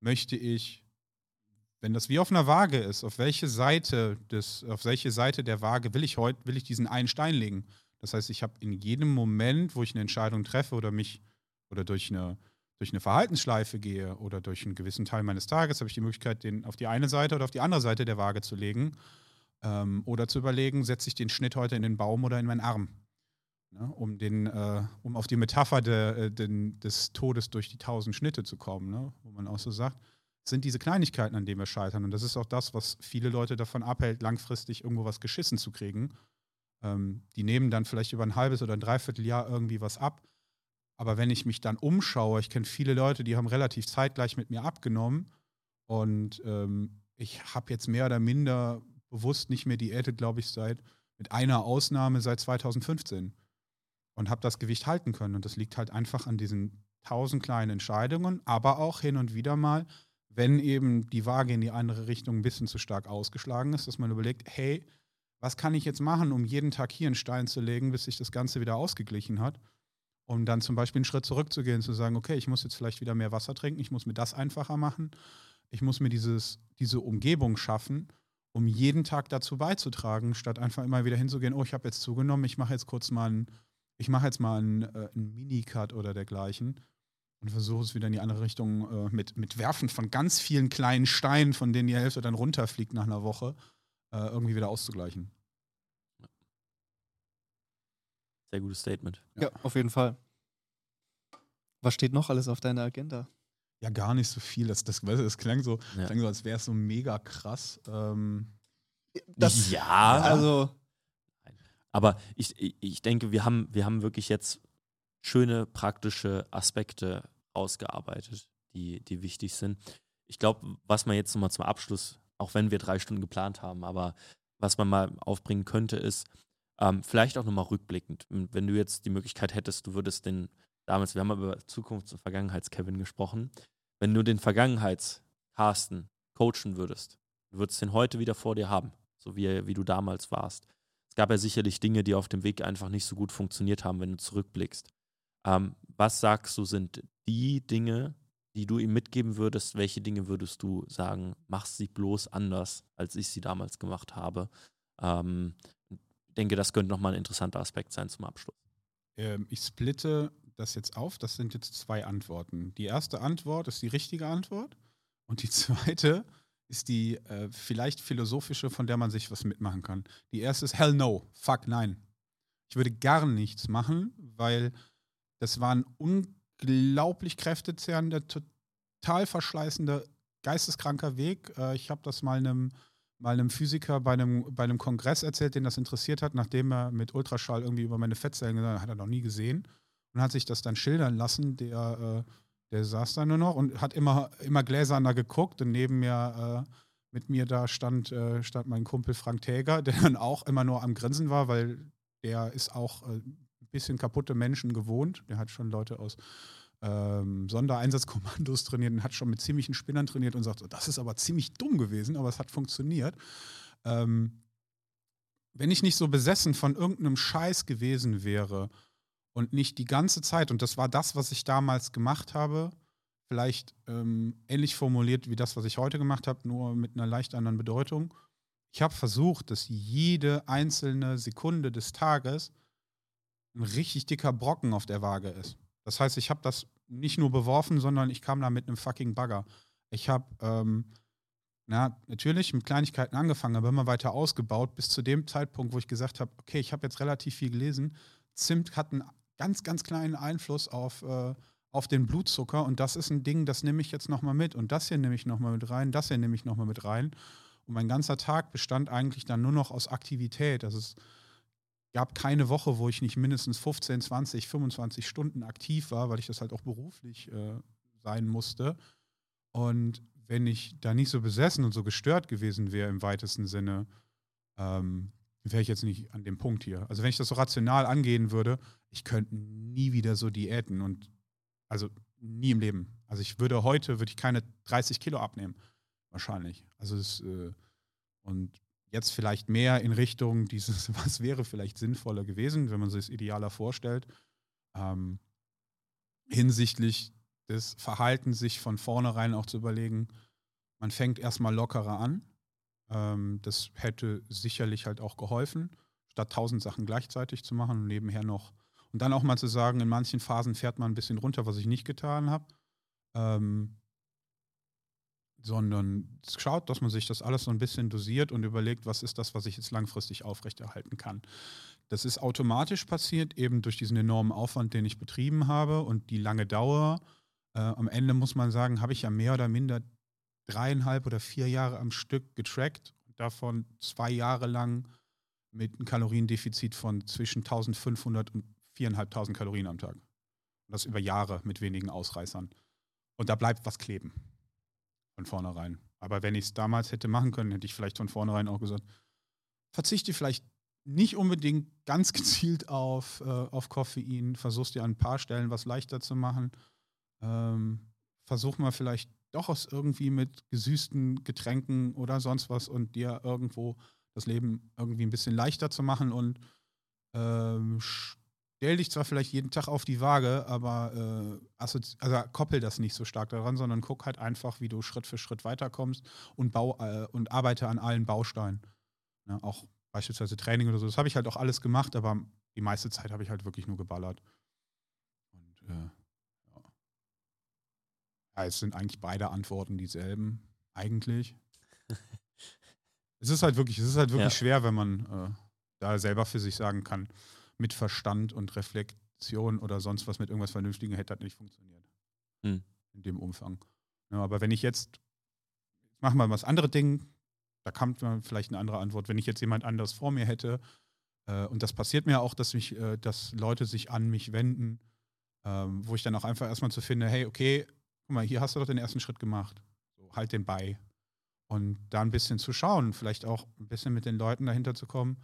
möchte ich, wenn das wie auf einer Waage ist, auf welche Seite des, auf welche Seite der Waage will ich heute, will ich diesen einen Stein legen? Das heißt, ich habe in jedem Moment, wo ich eine Entscheidung treffe oder mich oder durch eine, durch eine Verhaltensschleife gehe oder durch einen gewissen Teil meines Tages, habe ich die Möglichkeit, den auf die eine Seite oder auf die andere Seite der Waage zu legen. Ähm, oder zu überlegen, setze ich den Schnitt heute in den Baum oder in meinen Arm? Ne, um, den, äh, um auf die Metapher de, äh, den, des Todes durch die tausend Schnitte zu kommen, ne? wo man auch so sagt, sind diese Kleinigkeiten, an denen wir scheitern. Und das ist auch das, was viele Leute davon abhält, langfristig irgendwo was geschissen zu kriegen. Ähm, die nehmen dann vielleicht über ein halbes oder ein Dreivierteljahr irgendwie was ab. Aber wenn ich mich dann umschaue, ich kenne viele Leute, die haben relativ zeitgleich mit mir abgenommen. Und ähm, ich habe jetzt mehr oder minder bewusst nicht mehr diätet, glaube ich, seit mit einer Ausnahme seit 2015 und habe das Gewicht halten können. Und das liegt halt einfach an diesen tausend kleinen Entscheidungen, aber auch hin und wieder mal, wenn eben die Waage in die andere Richtung ein bisschen zu stark ausgeschlagen ist, dass man überlegt, hey, was kann ich jetzt machen, um jeden Tag hier einen Stein zu legen, bis sich das Ganze wieder ausgeglichen hat? um dann zum Beispiel einen Schritt zurückzugehen, zu sagen, okay, ich muss jetzt vielleicht wieder mehr Wasser trinken, ich muss mir das einfacher machen, ich muss mir dieses, diese Umgebung schaffen, um jeden Tag dazu beizutragen, statt einfach immer wieder hinzugehen, oh, ich habe jetzt zugenommen, ich mache jetzt kurz mal einen, ich mache jetzt mal einen, äh, einen Minicut oder dergleichen und versuche es wieder in die andere Richtung äh, mit, mit Werfen von ganz vielen kleinen Steinen, von denen die Hälfte dann runterfliegt nach einer Woche, äh, irgendwie wieder auszugleichen. Sehr gutes Statement. Ja. ja, auf jeden Fall. Was steht noch alles auf deiner Agenda? Ja, gar nicht so viel. Das, das, das klang, so, ja. klang so, als wäre es so mega krass. Ähm, das, ja, also. Aber ich, ich denke, wir haben, wir haben wirklich jetzt schöne praktische Aspekte ausgearbeitet, die, die wichtig sind. Ich glaube, was man jetzt nochmal zum Abschluss, auch wenn wir drei Stunden geplant haben, aber was man mal aufbringen könnte, ist, ähm, vielleicht auch nochmal rückblickend, wenn du jetzt die Möglichkeit hättest, du würdest den damals, wir haben über Zukunfts- und Vergangenheits-Kevin gesprochen, wenn du den Vergangenheits-Carsten coachen würdest, du würdest den heute wieder vor dir haben, so wie, wie du damals warst. Es gab ja sicherlich Dinge, die auf dem Weg einfach nicht so gut funktioniert haben, wenn du zurückblickst. Ähm, was sagst du, sind die Dinge, die du ihm mitgeben würdest? Welche Dinge würdest du sagen, mach sie bloß anders, als ich sie damals gemacht habe? Ähm, ich denke, das könnte nochmal ein interessanter Aspekt sein zum Abschluss. Ähm, ich splitte das jetzt auf. Das sind jetzt zwei Antworten. Die erste Antwort ist die richtige Antwort und die zweite ist die äh, vielleicht philosophische, von der man sich was mitmachen kann. Die erste ist Hell no, fuck nein. Ich würde gar nichts machen, weil das war ein unglaublich kräftezehrender, total verschleißender, geisteskranker Weg. Äh, ich habe das mal einem, mal einem Physiker bei einem, bei einem Kongress erzählt, den das interessiert hat, nachdem er mit Ultraschall irgendwie über meine Fettzellen gesagt hat, hat er noch nie gesehen und hat sich das dann schildern lassen. Der, äh, der saß da nur noch und hat immer, immer gläserner geguckt und neben mir äh, mit mir da stand, äh, stand mein Kumpel Frank Täger, der dann auch immer nur am Grinsen war, weil der ist auch äh, ein bisschen kaputte Menschen gewohnt. Der hat schon Leute aus ähm, Sondereinsatzkommandos trainiert und hat schon mit ziemlichen Spinnern trainiert und sagt, das ist aber ziemlich dumm gewesen, aber es hat funktioniert. Ähm, wenn ich nicht so besessen von irgendeinem Scheiß gewesen wäre, und nicht die ganze Zeit, und das war das, was ich damals gemacht habe, vielleicht ähm, ähnlich formuliert wie das, was ich heute gemacht habe, nur mit einer leicht anderen Bedeutung. Ich habe versucht, dass jede einzelne Sekunde des Tages ein richtig dicker Brocken auf der Waage ist. Das heißt, ich habe das nicht nur beworfen, sondern ich kam da mit einem fucking Bagger. Ich habe, ähm, na, natürlich mit Kleinigkeiten angefangen, aber immer weiter ausgebaut, bis zu dem Zeitpunkt, wo ich gesagt habe, okay, ich habe jetzt relativ viel gelesen. Zimt hat einen ganz, ganz kleinen Einfluss auf, äh, auf den Blutzucker. Und das ist ein Ding, das nehme ich jetzt nochmal mit. Und das hier nehme ich nochmal mit rein, das hier nehme ich nochmal mit rein. Und mein ganzer Tag bestand eigentlich dann nur noch aus Aktivität. Also es gab keine Woche, wo ich nicht mindestens 15, 20, 25 Stunden aktiv war, weil ich das halt auch beruflich äh, sein musste. Und wenn ich da nicht so besessen und so gestört gewesen wäre im weitesten Sinne, ähm, wäre ich jetzt nicht an dem Punkt hier. Also wenn ich das so rational angehen würde, ich könnte nie wieder so Diäten und also nie im Leben. Also ich würde heute, würde ich keine 30 Kilo abnehmen. Wahrscheinlich. Also es, äh, und jetzt vielleicht mehr in Richtung dieses, was wäre vielleicht sinnvoller gewesen, wenn man sich es idealer vorstellt, ähm, hinsichtlich des Verhaltens sich von vornherein auch zu überlegen, man fängt erstmal lockerer an, ähm, das hätte sicherlich halt auch geholfen, statt tausend Sachen gleichzeitig zu machen und nebenher noch. Und dann auch mal zu sagen, in manchen Phasen fährt man ein bisschen runter, was ich nicht getan habe. Ähm, sondern schaut, dass man sich das alles so ein bisschen dosiert und überlegt, was ist das, was ich jetzt langfristig aufrechterhalten kann. Das ist automatisch passiert, eben durch diesen enormen Aufwand, den ich betrieben habe und die lange Dauer. Äh, am Ende muss man sagen, habe ich ja mehr oder minder dreieinhalb oder vier Jahre am Stück getrackt davon zwei Jahre lang mit einem Kaloriendefizit von zwischen 1500 und 4.500 Kalorien am Tag. Und das über Jahre mit wenigen Ausreißern. Und da bleibt was kleben. Von vornherein. Aber wenn ich es damals hätte machen können, hätte ich vielleicht von vornherein auch gesagt, verzichte vielleicht nicht unbedingt ganz gezielt auf, äh, auf Koffein, versuchst dir an ein paar Stellen was leichter zu machen. Ähm, versuch mal vielleicht doch aus irgendwie mit gesüßten Getränken oder sonst was und dir irgendwo das Leben irgendwie ein bisschen leichter zu machen und ähm, stell dich zwar vielleicht jeden Tag auf die Waage, aber äh, also koppel das nicht so stark daran, sondern guck halt einfach, wie du Schritt für Schritt weiterkommst und, bau, äh, und arbeite an allen Bausteinen. Ja, ne, auch beispielsweise Training oder so. Das habe ich halt auch alles gemacht, aber die meiste Zeit habe ich halt wirklich nur geballert. Und äh, ja. ja, es sind eigentlich beide Antworten dieselben, eigentlich. es ist halt wirklich, es ist halt wirklich ja. schwer, wenn man äh, da selber für sich sagen kann, mit Verstand und Reflexion oder sonst was mit irgendwas Vernünftigem hätte das nicht funktioniert. Hm. In dem Umfang. Ja, aber wenn ich jetzt, ich mache mal was andere Ding, da kam vielleicht eine andere Antwort. Wenn ich jetzt jemand anders vor mir hätte, äh, und das passiert mir auch, dass, mich, äh, dass Leute sich an mich wenden, ähm, wo ich dann auch einfach erstmal zu finde, hey, okay, guck mal, hier hast du doch den ersten Schritt gemacht. So, halt den bei. Und da ein bisschen zu schauen, vielleicht auch ein bisschen mit den Leuten dahinter zu kommen,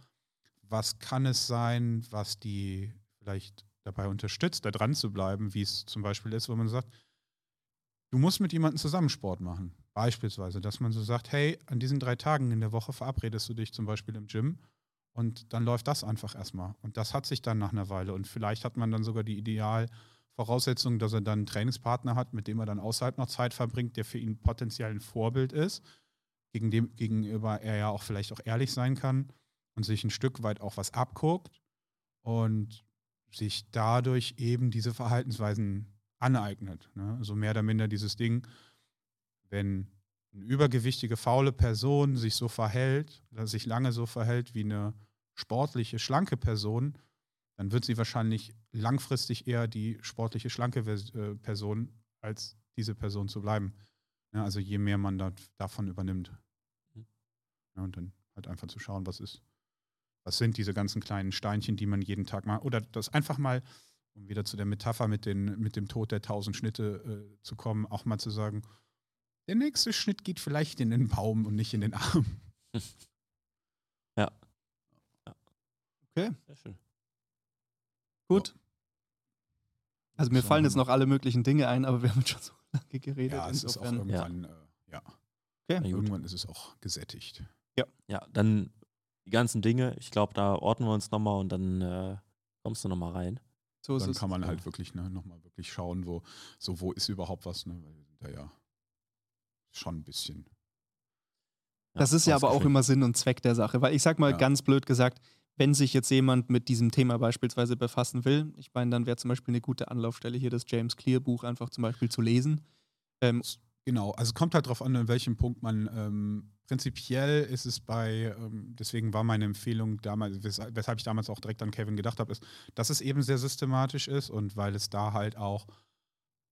was kann es sein, was die vielleicht dabei unterstützt, da dran zu bleiben, wie es zum Beispiel ist, wo man sagt, du musst mit jemandem zusammen Sport machen. Beispielsweise, dass man so sagt, hey, an diesen drei Tagen in der Woche verabredest du dich zum Beispiel im Gym und dann läuft das einfach erstmal. Und das hat sich dann nach einer Weile. Und vielleicht hat man dann sogar die Idealvoraussetzung, dass er dann einen Trainingspartner hat, mit dem er dann außerhalb noch Zeit verbringt, der für ihn potenziell ein Vorbild ist, gegen dem, gegenüber er ja auch vielleicht auch ehrlich sein kann und sich ein Stück weit auch was abguckt und sich dadurch eben diese Verhaltensweisen aneignet. Ne? Also mehr oder minder dieses Ding, wenn eine übergewichtige, faule Person sich so verhält, oder sich lange so verhält wie eine sportliche, schlanke Person, dann wird sie wahrscheinlich langfristig eher die sportliche, schlanke äh, Person als diese Person zu bleiben. Ja, also je mehr man da, davon übernimmt. Mhm. Ja, und dann halt einfach zu schauen, was ist was sind diese ganzen kleinen Steinchen, die man jeden Tag mal, oder das einfach mal, um wieder zu der Metapher mit, den, mit dem Tod der tausend Schnitte äh, zu kommen, auch mal zu sagen, der nächste Schnitt geht vielleicht in den Baum und nicht in den Arm. Ja. ja. Okay. Sehr schön. Gut. Also mir so, fallen jetzt noch alle möglichen Dinge ein, aber wir haben schon so lange geredet. Ja, es ist auch irgendwann, ja. Äh, ja. Okay. Irgendwann ist es auch gesättigt. Ja. Ja, dann die ganzen Dinge. Ich glaube, da ordnen wir uns nochmal und dann äh, kommst du nochmal rein. So dann kann man halt wirklich ne, nochmal wirklich schauen, wo, so wo ist überhaupt was, ne? Weil wir sind da ja schon ein bisschen. Das ist ja aber auch immer Sinn und Zweck der Sache, weil ich sag mal ja. ganz blöd gesagt, wenn sich jetzt jemand mit diesem Thema beispielsweise befassen will, ich meine, dann wäre zum Beispiel eine gute Anlaufstelle hier das James Clear Buch einfach zum Beispiel zu lesen. Ähm, genau, also es kommt halt darauf an, an welchem Punkt man ähm, prinzipiell ist es bei, ähm, deswegen war meine Empfehlung damals, weshalb ich damals auch direkt an Kevin gedacht habe, ist, dass es eben sehr systematisch ist und weil es da halt auch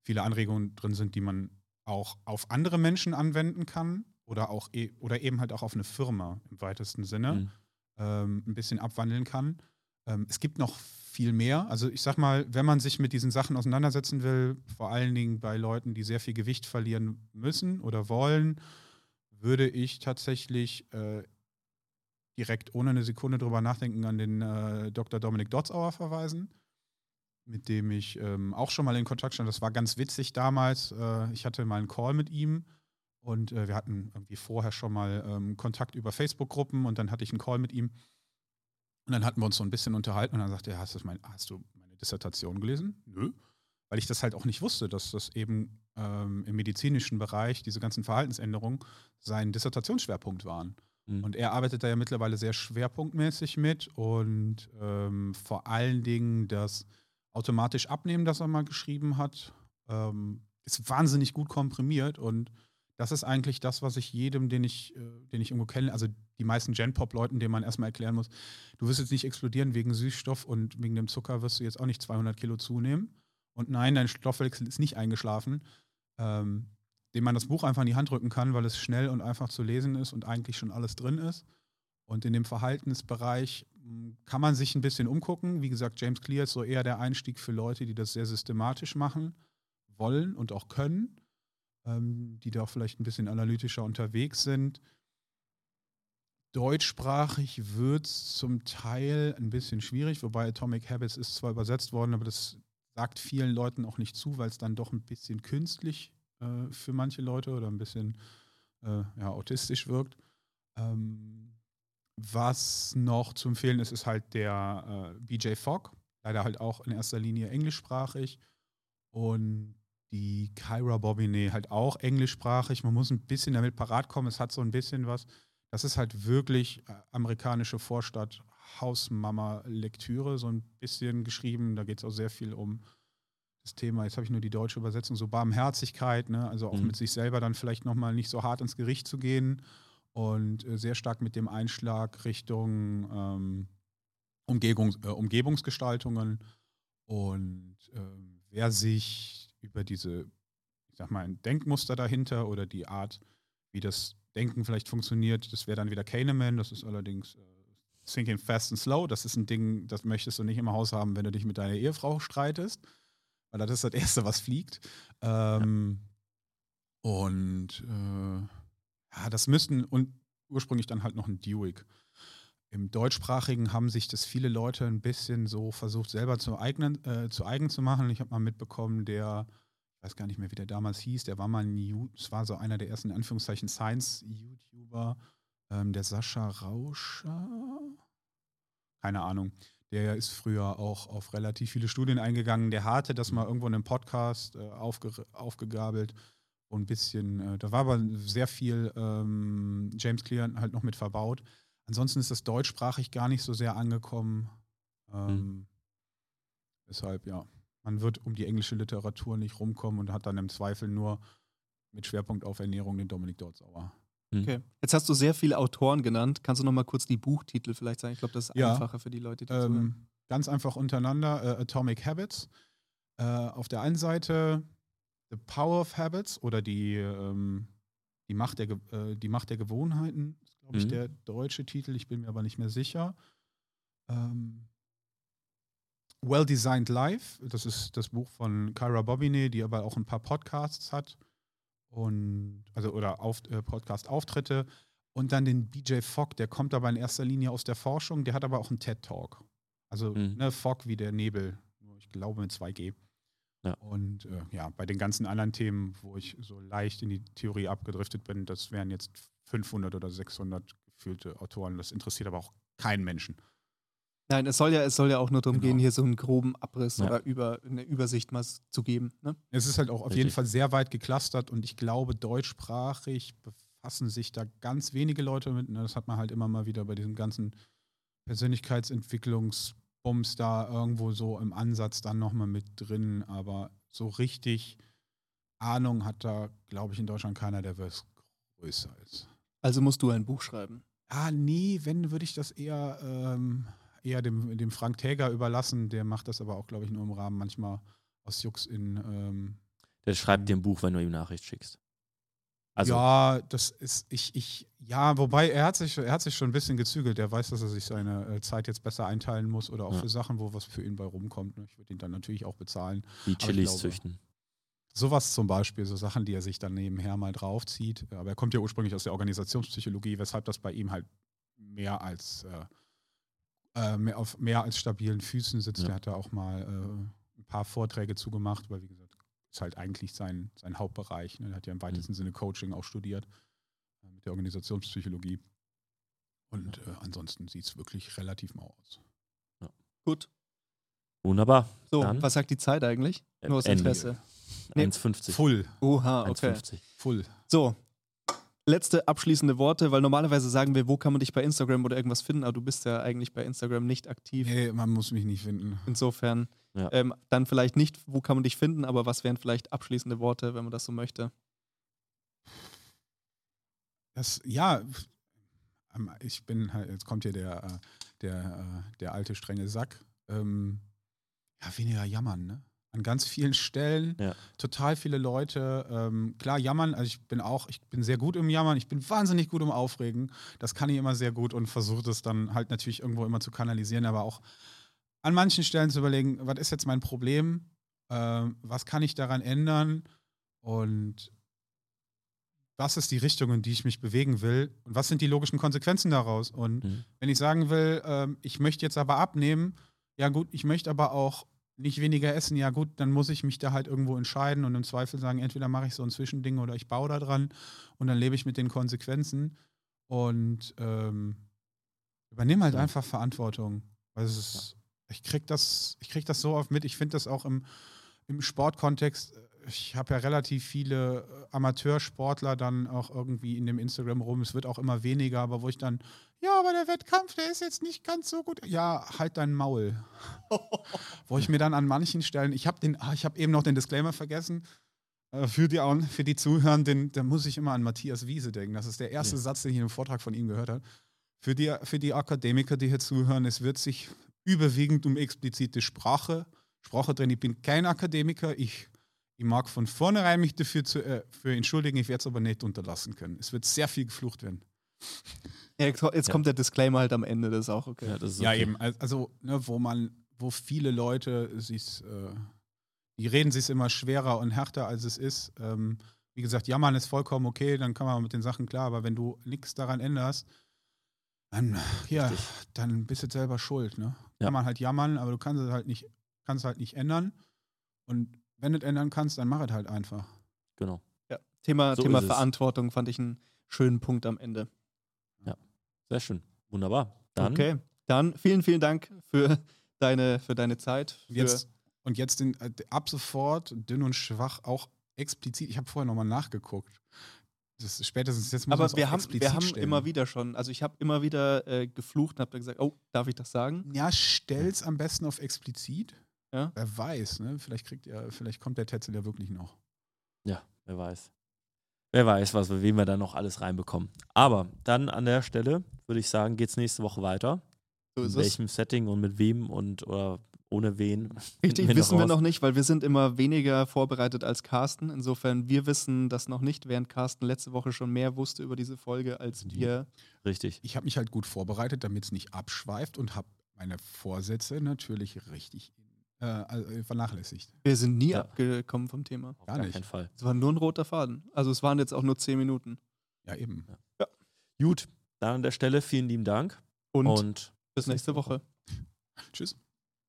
viele Anregungen drin sind, die man auch auf andere Menschen anwenden kann oder auch e oder eben halt auch auf eine Firma im weitesten Sinne mhm. ähm, ein bisschen abwandeln kann. Ähm, es gibt noch viel mehr. Also ich sag mal, wenn man sich mit diesen Sachen auseinandersetzen will, vor allen Dingen bei Leuten, die sehr viel Gewicht verlieren müssen oder wollen, würde ich tatsächlich äh, direkt ohne eine Sekunde drüber nachdenken an den äh, Dr. Dominik Dotzauer verweisen, mit dem ich ähm, auch schon mal in Kontakt stand. Das war ganz witzig damals. Äh, ich hatte mal einen Call mit ihm und äh, wir hatten irgendwie vorher schon mal ähm, Kontakt über Facebook-Gruppen und dann hatte ich einen Call mit ihm. Und dann hatten wir uns so ein bisschen unterhalten und dann sagte er, hast, mein, hast du meine Dissertation gelesen? Nö weil ich das halt auch nicht wusste, dass das eben ähm, im medizinischen Bereich diese ganzen Verhaltensänderungen sein Dissertationsschwerpunkt waren. Mhm. Und er arbeitet da ja mittlerweile sehr schwerpunktmäßig mit und ähm, vor allen Dingen das automatisch Abnehmen, das er mal geschrieben hat, ähm, ist wahnsinnig gut komprimiert und das ist eigentlich das, was ich jedem, den ich, äh, den ich irgendwo kenne, also die meisten Gen-Pop-Leuten, denen man erstmal erklären muss, du wirst jetzt nicht explodieren wegen Süßstoff und wegen dem Zucker wirst du jetzt auch nicht 200 Kilo zunehmen. Und nein, dein Stoffwechsel ist nicht eingeschlafen, ähm, dem man das Buch einfach in die Hand drücken kann, weil es schnell und einfach zu lesen ist und eigentlich schon alles drin ist. Und in dem Verhaltensbereich hm, kann man sich ein bisschen umgucken. Wie gesagt, James Clear ist so eher der Einstieg für Leute, die das sehr systematisch machen wollen und auch können, ähm, die da auch vielleicht ein bisschen analytischer unterwegs sind. Deutschsprachig wird es zum Teil ein bisschen schwierig, wobei Atomic Habits ist zwar übersetzt worden, aber das sagt vielen Leuten auch nicht zu, weil es dann doch ein bisschen künstlich äh, für manche Leute oder ein bisschen äh, ja, autistisch wirkt. Ähm, was noch zu empfehlen ist, ist halt der äh, BJ Fogg, leider halt auch in erster Linie englischsprachig. Und die Kyra Bobbinet halt auch englischsprachig. Man muss ein bisschen damit parat kommen. Es hat so ein bisschen was. Das ist halt wirklich äh, amerikanische Vorstadt, Hausmama-Lektüre, so ein bisschen geschrieben. Da geht es auch sehr viel um das Thema, jetzt habe ich nur die deutsche Übersetzung, so Barmherzigkeit, ne? also auch Mhm. mit sich selber dann vielleicht nochmal nicht so hart ins Gericht zu gehen und äh, sehr stark mit dem Einschlag Richtung ähm, Umgebungs äh, Umgebungsgestaltungen. Und ähm, wer sich über diese, ich sag mal, ein Denkmuster dahinter oder die Art, wie das Denken vielleicht funktioniert, das wäre dann wieder Kahneman, das ist allerdings äh, Thinking Fast and Slow, das ist ein Ding, das möchtest du nicht im Haus haben, wenn du dich mit deiner Ehefrau streitest, weil das ist das Erste, was fliegt. Ähm, Und äh, ja, das müssten, und ursprünglich dann halt noch ein Duick. Im Deutschsprachigen haben sich das viele Leute ein bisschen so versucht, selber zu, eignen, äh, zu eigen zu machen. Ich habe mal mitbekommen, der, ich weiß gar nicht mehr, wie der damals hieß, der war mal ein, es war so einer der ersten, in Anführungszeichen, Science-YouTuber, ähm, der Sascha Rauscher. Keine Ahnung. Der ist früher auch auf relativ viele Studien eingegangen. Der hatte das mal irgendwo in einem Podcast äh, aufge aufgegabelt. Und ein bisschen, äh, da war aber sehr viel ähm, James Clear halt noch mit verbaut. Ansonsten ist das deutschsprachig gar nicht so sehr angekommen. Ähm, Deshalb, ja, man wird um die englische Literatur nicht rumkommen und hat dann im Zweifel nur mit Schwerpunkt auf Ernährung den Dominik Dortzauer. Okay. Jetzt hast du sehr viele Autoren genannt. Kannst du noch mal kurz die Buchtitel vielleicht sagen? Ich glaube, das ist Ja. einfacher für die Leute, die zuhören. Ähm, ganz einfach untereinander. Äh, Atomic Habits. Äh, auf der einen Seite The Power of Habits oder die, ähm, die, Macht, der, äh, die Macht der Gewohnheiten, ist, glaube ich, Mhm. der deutsche Titel. Ich bin mir aber nicht mehr sicher. Ähm, well Designed Life, das ist das Buch von Kyra Bobbinet, die aber auch ein paar Podcasts hat. Und, also, oder auf, äh, Podcast-Auftritte. Und dann den BJ Fogg, der kommt aber in erster Linie aus der Forschung, der hat aber auch einen TED-Talk. Also Mhm. ne, Fogg wie der Nebel, ich glaube mit 2G. Ja. Und äh, ja, bei den ganzen anderen Themen, wo ich so leicht in die Theorie abgedriftet bin, das wären jetzt 500 oder 600 gefühlte Autoren. Das interessiert aber auch keinen Menschen. Nein, es soll ja, es soll ja auch nur darum Genau. gehen, hier so einen groben Abriss Ja. oder über, eine Übersicht mal zu geben. Ne? Es ist halt auch auf jeden Richtig. Fall sehr weit geklustert und ich glaube, deutschsprachig befassen sich da ganz wenige Leute mit. Ne, Das hat man halt immer mal wieder bei diesem ganzen Persönlichkeitsentwicklungsbums da irgendwo so im Ansatz dann nochmal mit drin. Aber so richtig Ahnung hat da, glaube ich, in Deutschland keiner, der was größer ist. Also musst du ein Buch schreiben. Ah, nee, wenn, würde ich das eher, ähm, eher dem, dem Frank Täger überlassen. Der macht das aber auch, glaube ich, nur im Rahmen manchmal aus Jux in ähm, Der schreibt dir ein Buch, wenn du ihm Nachricht schickst. Also, ja, das ist, ich, ich, ja, wobei er hat sich, er hat sich schon ein bisschen gezügelt. Er weiß, dass er sich seine äh, Zeit jetzt besser einteilen muss oder auch Ja. für Sachen, wo was für ihn bei rumkommt. ne. Ich würde ihn dann natürlich auch bezahlen. wie ich Chilis glaube- züchten. Sowas zum Beispiel, so Sachen, die er sich dann nebenher mal draufzieht. Aber er kommt ja ursprünglich aus der Organisationspsychologie, weshalb das bei ihm halt mehr als äh, äh, mehr auf mehr als stabilen Füßen sitzt. Ja. Er hat da auch mal äh, ein paar Vorträge zugemacht, weil wie gesagt, ist halt eigentlich sein, sein Hauptbereich. Ne? Er hat ja im weitesten Sinne Coaching auch studiert äh, mit der Organisationspsychologie. Und äh, ansonsten sieht es wirklich relativ mau aus. Gut. Wunderbar. So, Dann- was sagt die Zeit eigentlich? Nur aus. Interesse. Nee. 1,50. Full, Oha, okay. 1,50. full. So. Letzte abschließende Worte, weil normalerweise sagen wir, wo kann man dich bei Instagram oder irgendwas finden, aber du bist ja eigentlich bei Instagram nicht aktiv. Nee, man muss mich nicht finden. Insofern Ja. ähm, dann vielleicht nicht, wo kann man dich finden, aber was wären vielleicht abschließende Worte, wenn man das so möchte? Das, ja, ähm, ich bin halt, jetzt kommt hier der, äh, der, äh, der alte strenge Sack. Ähm, ja, weniger jammern, ne? An ganz vielen Stellen, Ja. total viele Leute, ähm, klar, jammern, also ich bin auch, ich bin sehr gut im Jammern, ich bin wahnsinnig gut im Aufregen. Das kann ich immer sehr gut und versuche das dann halt natürlich irgendwo immer zu kanalisieren, aber auch an manchen Stellen zu überlegen, was ist jetzt mein Problem? Ähm, was kann ich daran ändern? Und was ist die Richtung, in die ich mich bewegen will und was sind die logischen Konsequenzen daraus. Und Mhm. wenn ich sagen will, ähm, ich möchte jetzt aber abnehmen, ja gut, ich möchte aber auch nicht weniger essen, ja gut, dann muss ich mich da halt irgendwo entscheiden und im Zweifel sagen, entweder mache ich so ein Zwischending oder ich baue da dran und dann lebe ich mit den Konsequenzen und ähm, übernehme halt Ja. einfach Verantwortung. Weil es ist, ich krieg das, ich krieg das so oft mit. Ich finde das auch im, im Sportkontext. Ich habe ja relativ viele äh, Amateursportler dann auch irgendwie in dem Instagram rum. Es wird auch immer weniger, aber wo ich dann, ja, aber der Wettkampf, der ist jetzt nicht ganz so gut. Ja, halt dein Maul. wo ich mir dann an manchen Stellen, ich habe den, ah, ich habe eben noch den Disclaimer vergessen. Äh, Für die, für die Zuhörenden, da muss ich immer an Matthias Wiese denken. Das ist der erste Ja. Satz, den ich in einem Vortrag von ihm gehört habe. Für die, für die Akademiker, die hier zuhören, es wird sich überwiegend um explizite Sprache, Sprache drin. Ich bin kein Akademiker. Ich, ich mag von vornherein mich dafür zu, äh, für entschuldigen. Ich werde es aber nicht unterlassen können. Es wird sehr viel geflucht werden. Ja, jetzt kommt der Disclaimer halt am Ende, das ist auch okay. Ja, das ist Ja, okay. eben. Al- Also, ne, wo man, wo viele Leute sich, äh, die reden sich immer schwerer und härter, als es ist. Ähm, wie gesagt, jammern ist vollkommen okay, dann kann man mit den Sachen klar, aber wenn du nichts daran änderst, dann, ja, Richtig. dann bist du selber schuld. Ne? Ja. Kann man halt jammern, aber du kannst es halt nicht, kannst halt nicht ändern. Und wenn du es ändern kannst, dann mach es halt einfach. Genau. Ja. Thema, So Thema. Verantwortung fand ich einen schönen Punkt am Ende. Sehr schön. Wunderbar. Dann Okay, dann vielen, vielen Dank für deine, für deine Zeit. Für, Jetzt, und jetzt den, äh, ab sofort dünn und schwach auch explizit. Ich habe vorher nochmal nachgeguckt. Das ist spätestens jetzt muss aber wir haben, wir haben stellen. immer wieder schon, also ich habe immer wieder äh, geflucht und habe dann gesagt, oh, darf ich das sagen? Ja, stell's am besten auf explizit. Ja. Wer weiß, ne? Vielleicht kriegt er, vielleicht kommt der Tetzel ja wirklich noch. Ja, wer weiß. Wer weiß, was wir, wen wir da noch alles reinbekommen. Aber dann an der Stelle würde ich sagen, geht es nächste Woche weiter. So In ist es. welchem Setting und mit wem und oder ohne wen. Richtig, finden wissen wir noch nicht, weil wir sind immer weniger vorbereitet als Carsten. Insofern, wir wissen das noch nicht, während Carsten letzte Woche schon mehr wusste über diese Folge als Die- wir. Richtig. Ich habe mich halt gut vorbereitet, damit es nicht abschweift und habe meine Vorsätze natürlich richtig äh, also vernachlässigt. Wir sind nie Ja. abgekommen vom Thema. Auf Gar gar nicht. keinen Fall. Es war nur ein roter Faden. Also es waren jetzt auch nur zehn Minuten. Ja, eben. Gut, dann an der Stelle vielen lieben Dank Und, und bis nächste Woche. Tschüss.